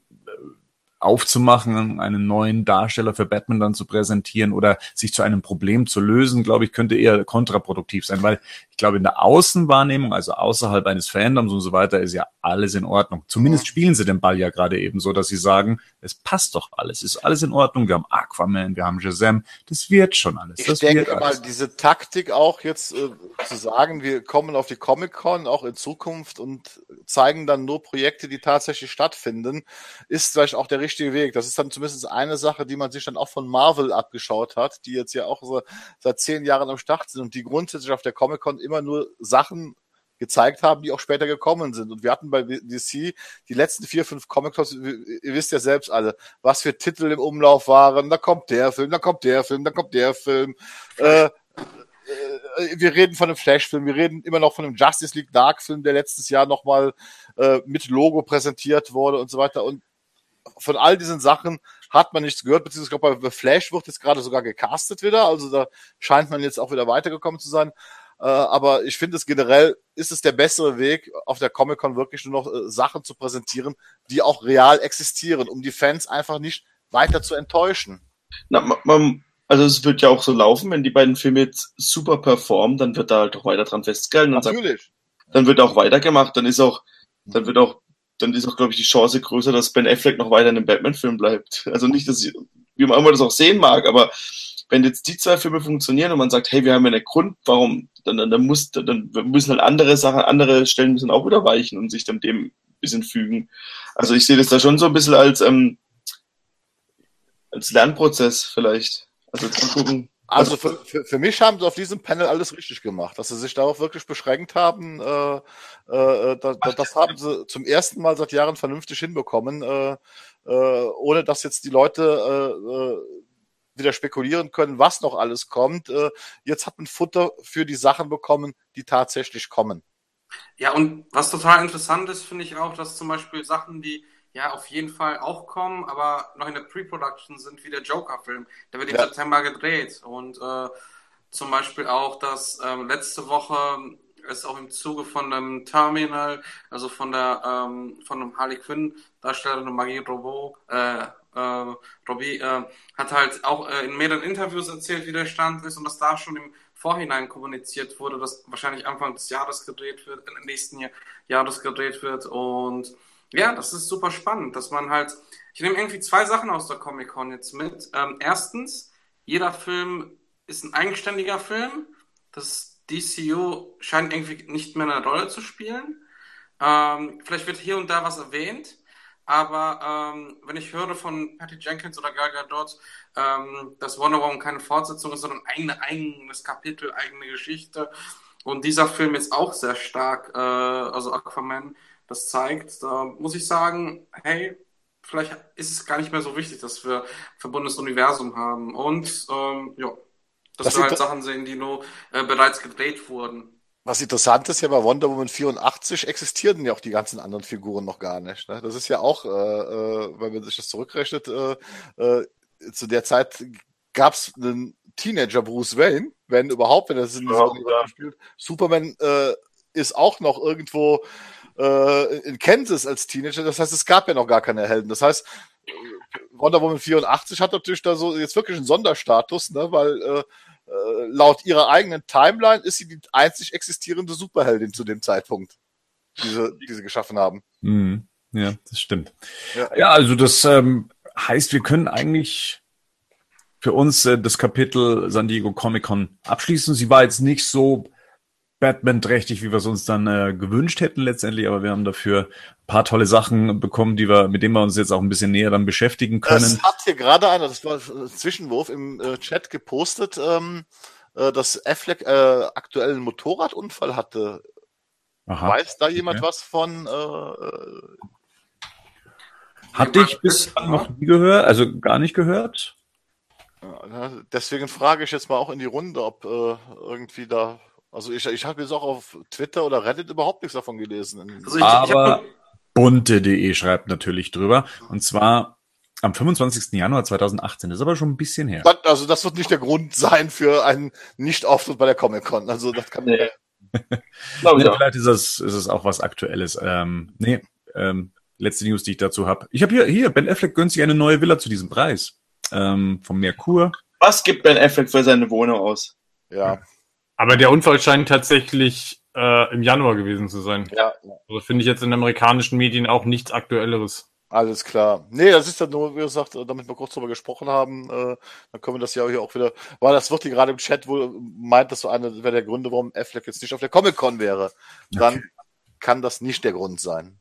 aufzumachen, einen neuen Darsteller für Batman dann zu präsentieren oder sich zu einem Problem zu lösen, glaube ich, könnte eher kontraproduktiv sein, weil ich glaube, in der Außenwahrnehmung, also außerhalb eines Fandoms und so weiter, ist ja alles in Ordnung. Zumindest spielen sie den Ball ja gerade eben so, dass sie sagen, es passt doch alles, ist alles in Ordnung. Wir haben Aquaman, wir haben Shazam, das wird schon alles. ich das denke mal, diese Taktik auch jetzt äh, zu sagen, wir kommen auf die Comic-Con auch in Zukunft und zeigen dann nur Projekte, die tatsächlich stattfinden, ist vielleicht auch der richtige Weg. Das ist dann zumindest eine Sache, die man sich dann auch von Marvel abgeschaut hat, die jetzt ja auch so seit zehn Jahren am Start sind und die grundsätzlich auf der Comic-Con immer nur Sachen gezeigt haben, die auch später gekommen sind. Und wir hatten bei DC die letzten vier, fünf Comic-Cons, ihr wisst ja selbst alle, was für Titel im Umlauf waren. Da kommt der Film, da kommt der Film, da kommt der Film. Äh, äh, wir reden von einem Flash-Film, wir reden immer noch von einem Justice League Dark-Film, der letztes Jahr nochmal äh, mit Logo präsentiert wurde und so weiter. Und von all diesen Sachen hat man nichts gehört, beziehungsweise glaube, bei Flash wird jetzt gerade sogar gecastet wieder, also da scheint man jetzt auch wieder weitergekommen zu sein. Äh, aber ich finde es generell, ist es der bessere Weg, auf der Comic-Con wirklich nur noch äh, Sachen zu präsentieren, die auch real existieren, um die Fans einfach nicht weiter zu enttäuschen. Na, ma- man, also es wird ja auch so laufen, wenn die beiden Filme jetzt super performen, dann wird da halt auch weiter dran festgehalten und sagt, Natürlich. dann wird auch weitergemacht, dann ist auch, dann wird auch, dann ist auch, glaube ich, die Chance größer, dass Ben Affleck noch weiter in einem Batman-Film bleibt. Also nicht, dass ich, wie man immer das auch sehen mag, aber wenn jetzt die zwei Filme funktionieren und man sagt, hey, wir haben ja einen Grund, warum, dann, dann, dann, muss, dann müssen halt andere Sachen, andere Stellen müssen auch wieder weichen und sich dann dem ein bisschen fügen. Also ich sehe das da schon so ein bisschen als, ähm, als Lernprozess vielleicht. Also jetzt mal gucken. Also für, für, für mich haben sie auf diesem Panel alles richtig gemacht, dass sie sich darauf wirklich beschränkt haben. Äh, äh, das, das haben sie zum ersten Mal seit Jahren vernünftig hinbekommen, äh, äh, ohne dass jetzt die Leute äh, äh, wieder spekulieren können, was noch alles kommt. Äh, jetzt hat man Futter für die Sachen bekommen, die tatsächlich kommen. Ja, und was total interessant ist, finde ich auch, dass zum Beispiel Sachen, die ja auf jeden Fall auch kommen, aber noch in der Pre-Production sind, wie der Joker-Film. Der wird im ja. September gedreht. Und äh, zum Beispiel auch, dass ähm, letzte Woche ist auch im Zuge von einem Terminal, also von der ähm, von einem Harley Quinn Darstellerin Magie Robot, äh, äh, Robbie, äh, hat halt auch äh, in mehreren Interviews erzählt, wie der Stand ist und dass da schon im Vorhinein kommuniziert wurde, dass wahrscheinlich Anfang des Jahres gedreht wird, im nächsten Jahr Jahres gedreht wird und ja, das ist super spannend, dass man halt, ich nehme irgendwie zwei Sachen aus der Comic-Con jetzt mit. Ähm, erstens, jeder Film ist ein eigenständiger Film. Das DCU scheint irgendwie nicht mehr eine Rolle zu spielen. Ähm, vielleicht wird hier und da was erwähnt, aber ähm, wenn ich höre von Patty Jenkins oder Gal Gadot, ähm, dass Wonder Woman keine Fortsetzung ist, sondern ein eigenes Kapitel, eigene Geschichte und dieser Film ist auch sehr stark, äh, also Aquaman, das zeigt, da muss ich sagen, hey, vielleicht ist es gar nicht mehr so wichtig, dass wir verbundenes Universum haben. Und ähm, ja, dass das wir halt Sachen sehen, die nur äh, bereits gedreht wurden. Was interessant ist ja bei Wonder Woman 84 existierten ja auch die ganzen anderen Figuren noch gar nicht. Ne? Das ist ja auch, äh, äh, wenn man sich das zurückrechnet, äh, äh, zu der Zeit gab es einen Teenager Bruce Wayne, wenn überhaupt, wenn er das in ja, ja. spielt. Superman äh, ist auch noch irgendwo äh, in Kansas als Teenager. Das heißt, es gab ja noch gar keine Helden. Das heißt, Wonder Woman 84 hat natürlich da so jetzt wirklich einen Sonderstatus, ne, weil äh, äh, laut ihrer eigenen Timeline ist sie die einzig existierende Superheldin zu dem Zeitpunkt, die sie, die sie geschaffen haben. Mhm. Ja, das stimmt. Ja, ja also das ähm, heißt, wir können eigentlich für uns äh, das Kapitel San Diego Comic Con abschließen. Sie war jetzt nicht so Batman-trächtig, wie wir es uns dann äh, gewünscht hätten letztendlich, aber wir haben dafür ein paar tolle Sachen bekommen, die wir, mit denen wir uns jetzt auch ein bisschen näher dann beschäftigen können. Es hat hier gerade einer, das war ein Zwischenwurf im äh, Chat gepostet, ähm, äh, dass Affleck äh, aktuell einen Motorradunfall hatte. Aha, Weiß da jemand okay. was von? Äh, äh hatte ich bis noch nie gehört, also gar nicht gehört. Ja, deswegen frage ich jetzt mal auch in die Runde, ob äh, irgendwie da also ich, ich habe jetzt auch auf Twitter oder Reddit überhaupt nichts davon gelesen. Also ich, Aber bunte.de schreibt natürlich drüber. Und zwar am 25. Januar 2018. Das ist aber schon ein bisschen her. Also das wird nicht der Grund sein für einen Nicht-Auftritt bei der Comic-Con. Also das kann... Nee. nee, vielleicht ist es, ist es auch was Aktuelles. Ähm, nee, ähm, letzte News, die ich dazu habe. Ich habe hier, hier, Ben Affleck gönnt sich eine neue Villa zu diesem Preis. Ähm, vom Merkur. Was gibt Ben Affleck für seine Wohnung aus? Ja. Aber der Unfall scheint tatsächlich äh, im Januar gewesen zu sein. Ja. Also finde ich jetzt in amerikanischen Medien auch nichts Aktuelleres. Alles klar. Nee, das ist ja nur, wie gesagt, damit wir kurz drüber gesprochen haben, äh, dann können wir das ja hier auch wieder, weil das wird hier gerade im Chat wohl meint, dass so eine wäre der Gründe, warum Affleck jetzt nicht auf der Comic-Con wäre. Dann okay. kann das nicht der Grund sein.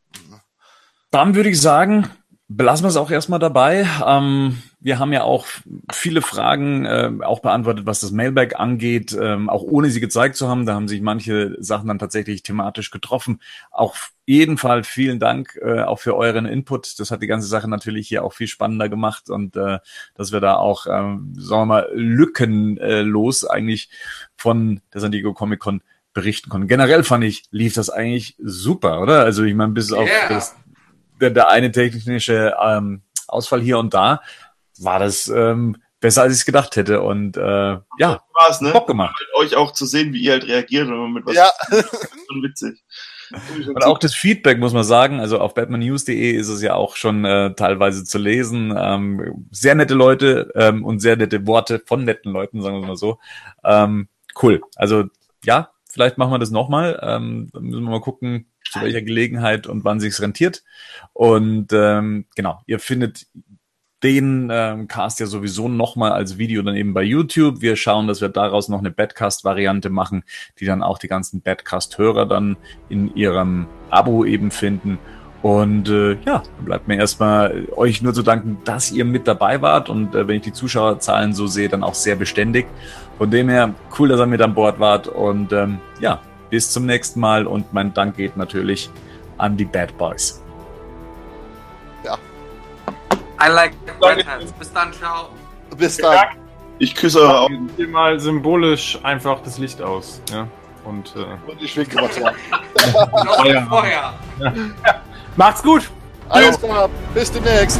Dann würde ich sagen, belassen wir es auch erstmal dabei. Ähm, wir haben ja auch viele Fragen äh, auch beantwortet, was das Mailback angeht, ähm, auch ohne sie gezeigt zu haben. Da haben sich manche Sachen dann tatsächlich thematisch getroffen. Auf jeden Fall vielen Dank äh, auch für euren Input. Das hat die ganze Sache natürlich hier auch viel spannender gemacht und äh, dass wir da auch, ähm, sagen wir mal, lückenlos eigentlich von der San Diego Comic Con berichten konnten. Generell fand ich, lief das eigentlich super, oder? Also ich meine, bis yeah. auf das der, der eine technische ähm, Ausfall hier und da, war das ähm, besser, als ich es gedacht hätte. Und äh, ja, Spaß, ne? Bock gemacht. Halt euch auch zu sehen, wie ihr halt reagiert, wenn man mit was ja. schon witzig. Und auch das Feedback muss man sagen, also auf batmannews.de ist es ja auch schon äh, teilweise zu lesen. Ähm, sehr nette Leute ähm, und sehr nette Worte von netten Leuten, sagen wir mal so. Ähm, cool. Also ja, vielleicht machen wir das nochmal. Ähm, dann müssen wir mal gucken, zu welcher Gelegenheit und wann sich's rentiert. Und ähm, genau, ihr findet den ähm, Cast ja sowieso nochmal als Video dann eben bei YouTube. Wir schauen, dass wir daraus noch eine Badcast-Variante machen, die dann auch die ganzen Badcast-Hörer dann in ihrem Abo eben finden. Und äh, ja, dann bleibt mir erstmal euch nur zu danken, dass ihr mit dabei wart und äh, wenn ich die Zuschauerzahlen so sehe, dann auch sehr beständig. Von dem her, cool, dass ihr mit an Bord wart und ähm, ja, bis zum nächsten Mal und mein Dank geht natürlich an die Bad Boys. Ja. I like Redheads. Bis dann, ciao. Bis dann. Ich küsse eure Augen. Hier mal symbolisch einfach das Licht aus. Ja. Und äh, Und ich winke mal zu. Noch ja. vorher. macht's gut! Alles klar. Bis demnächst.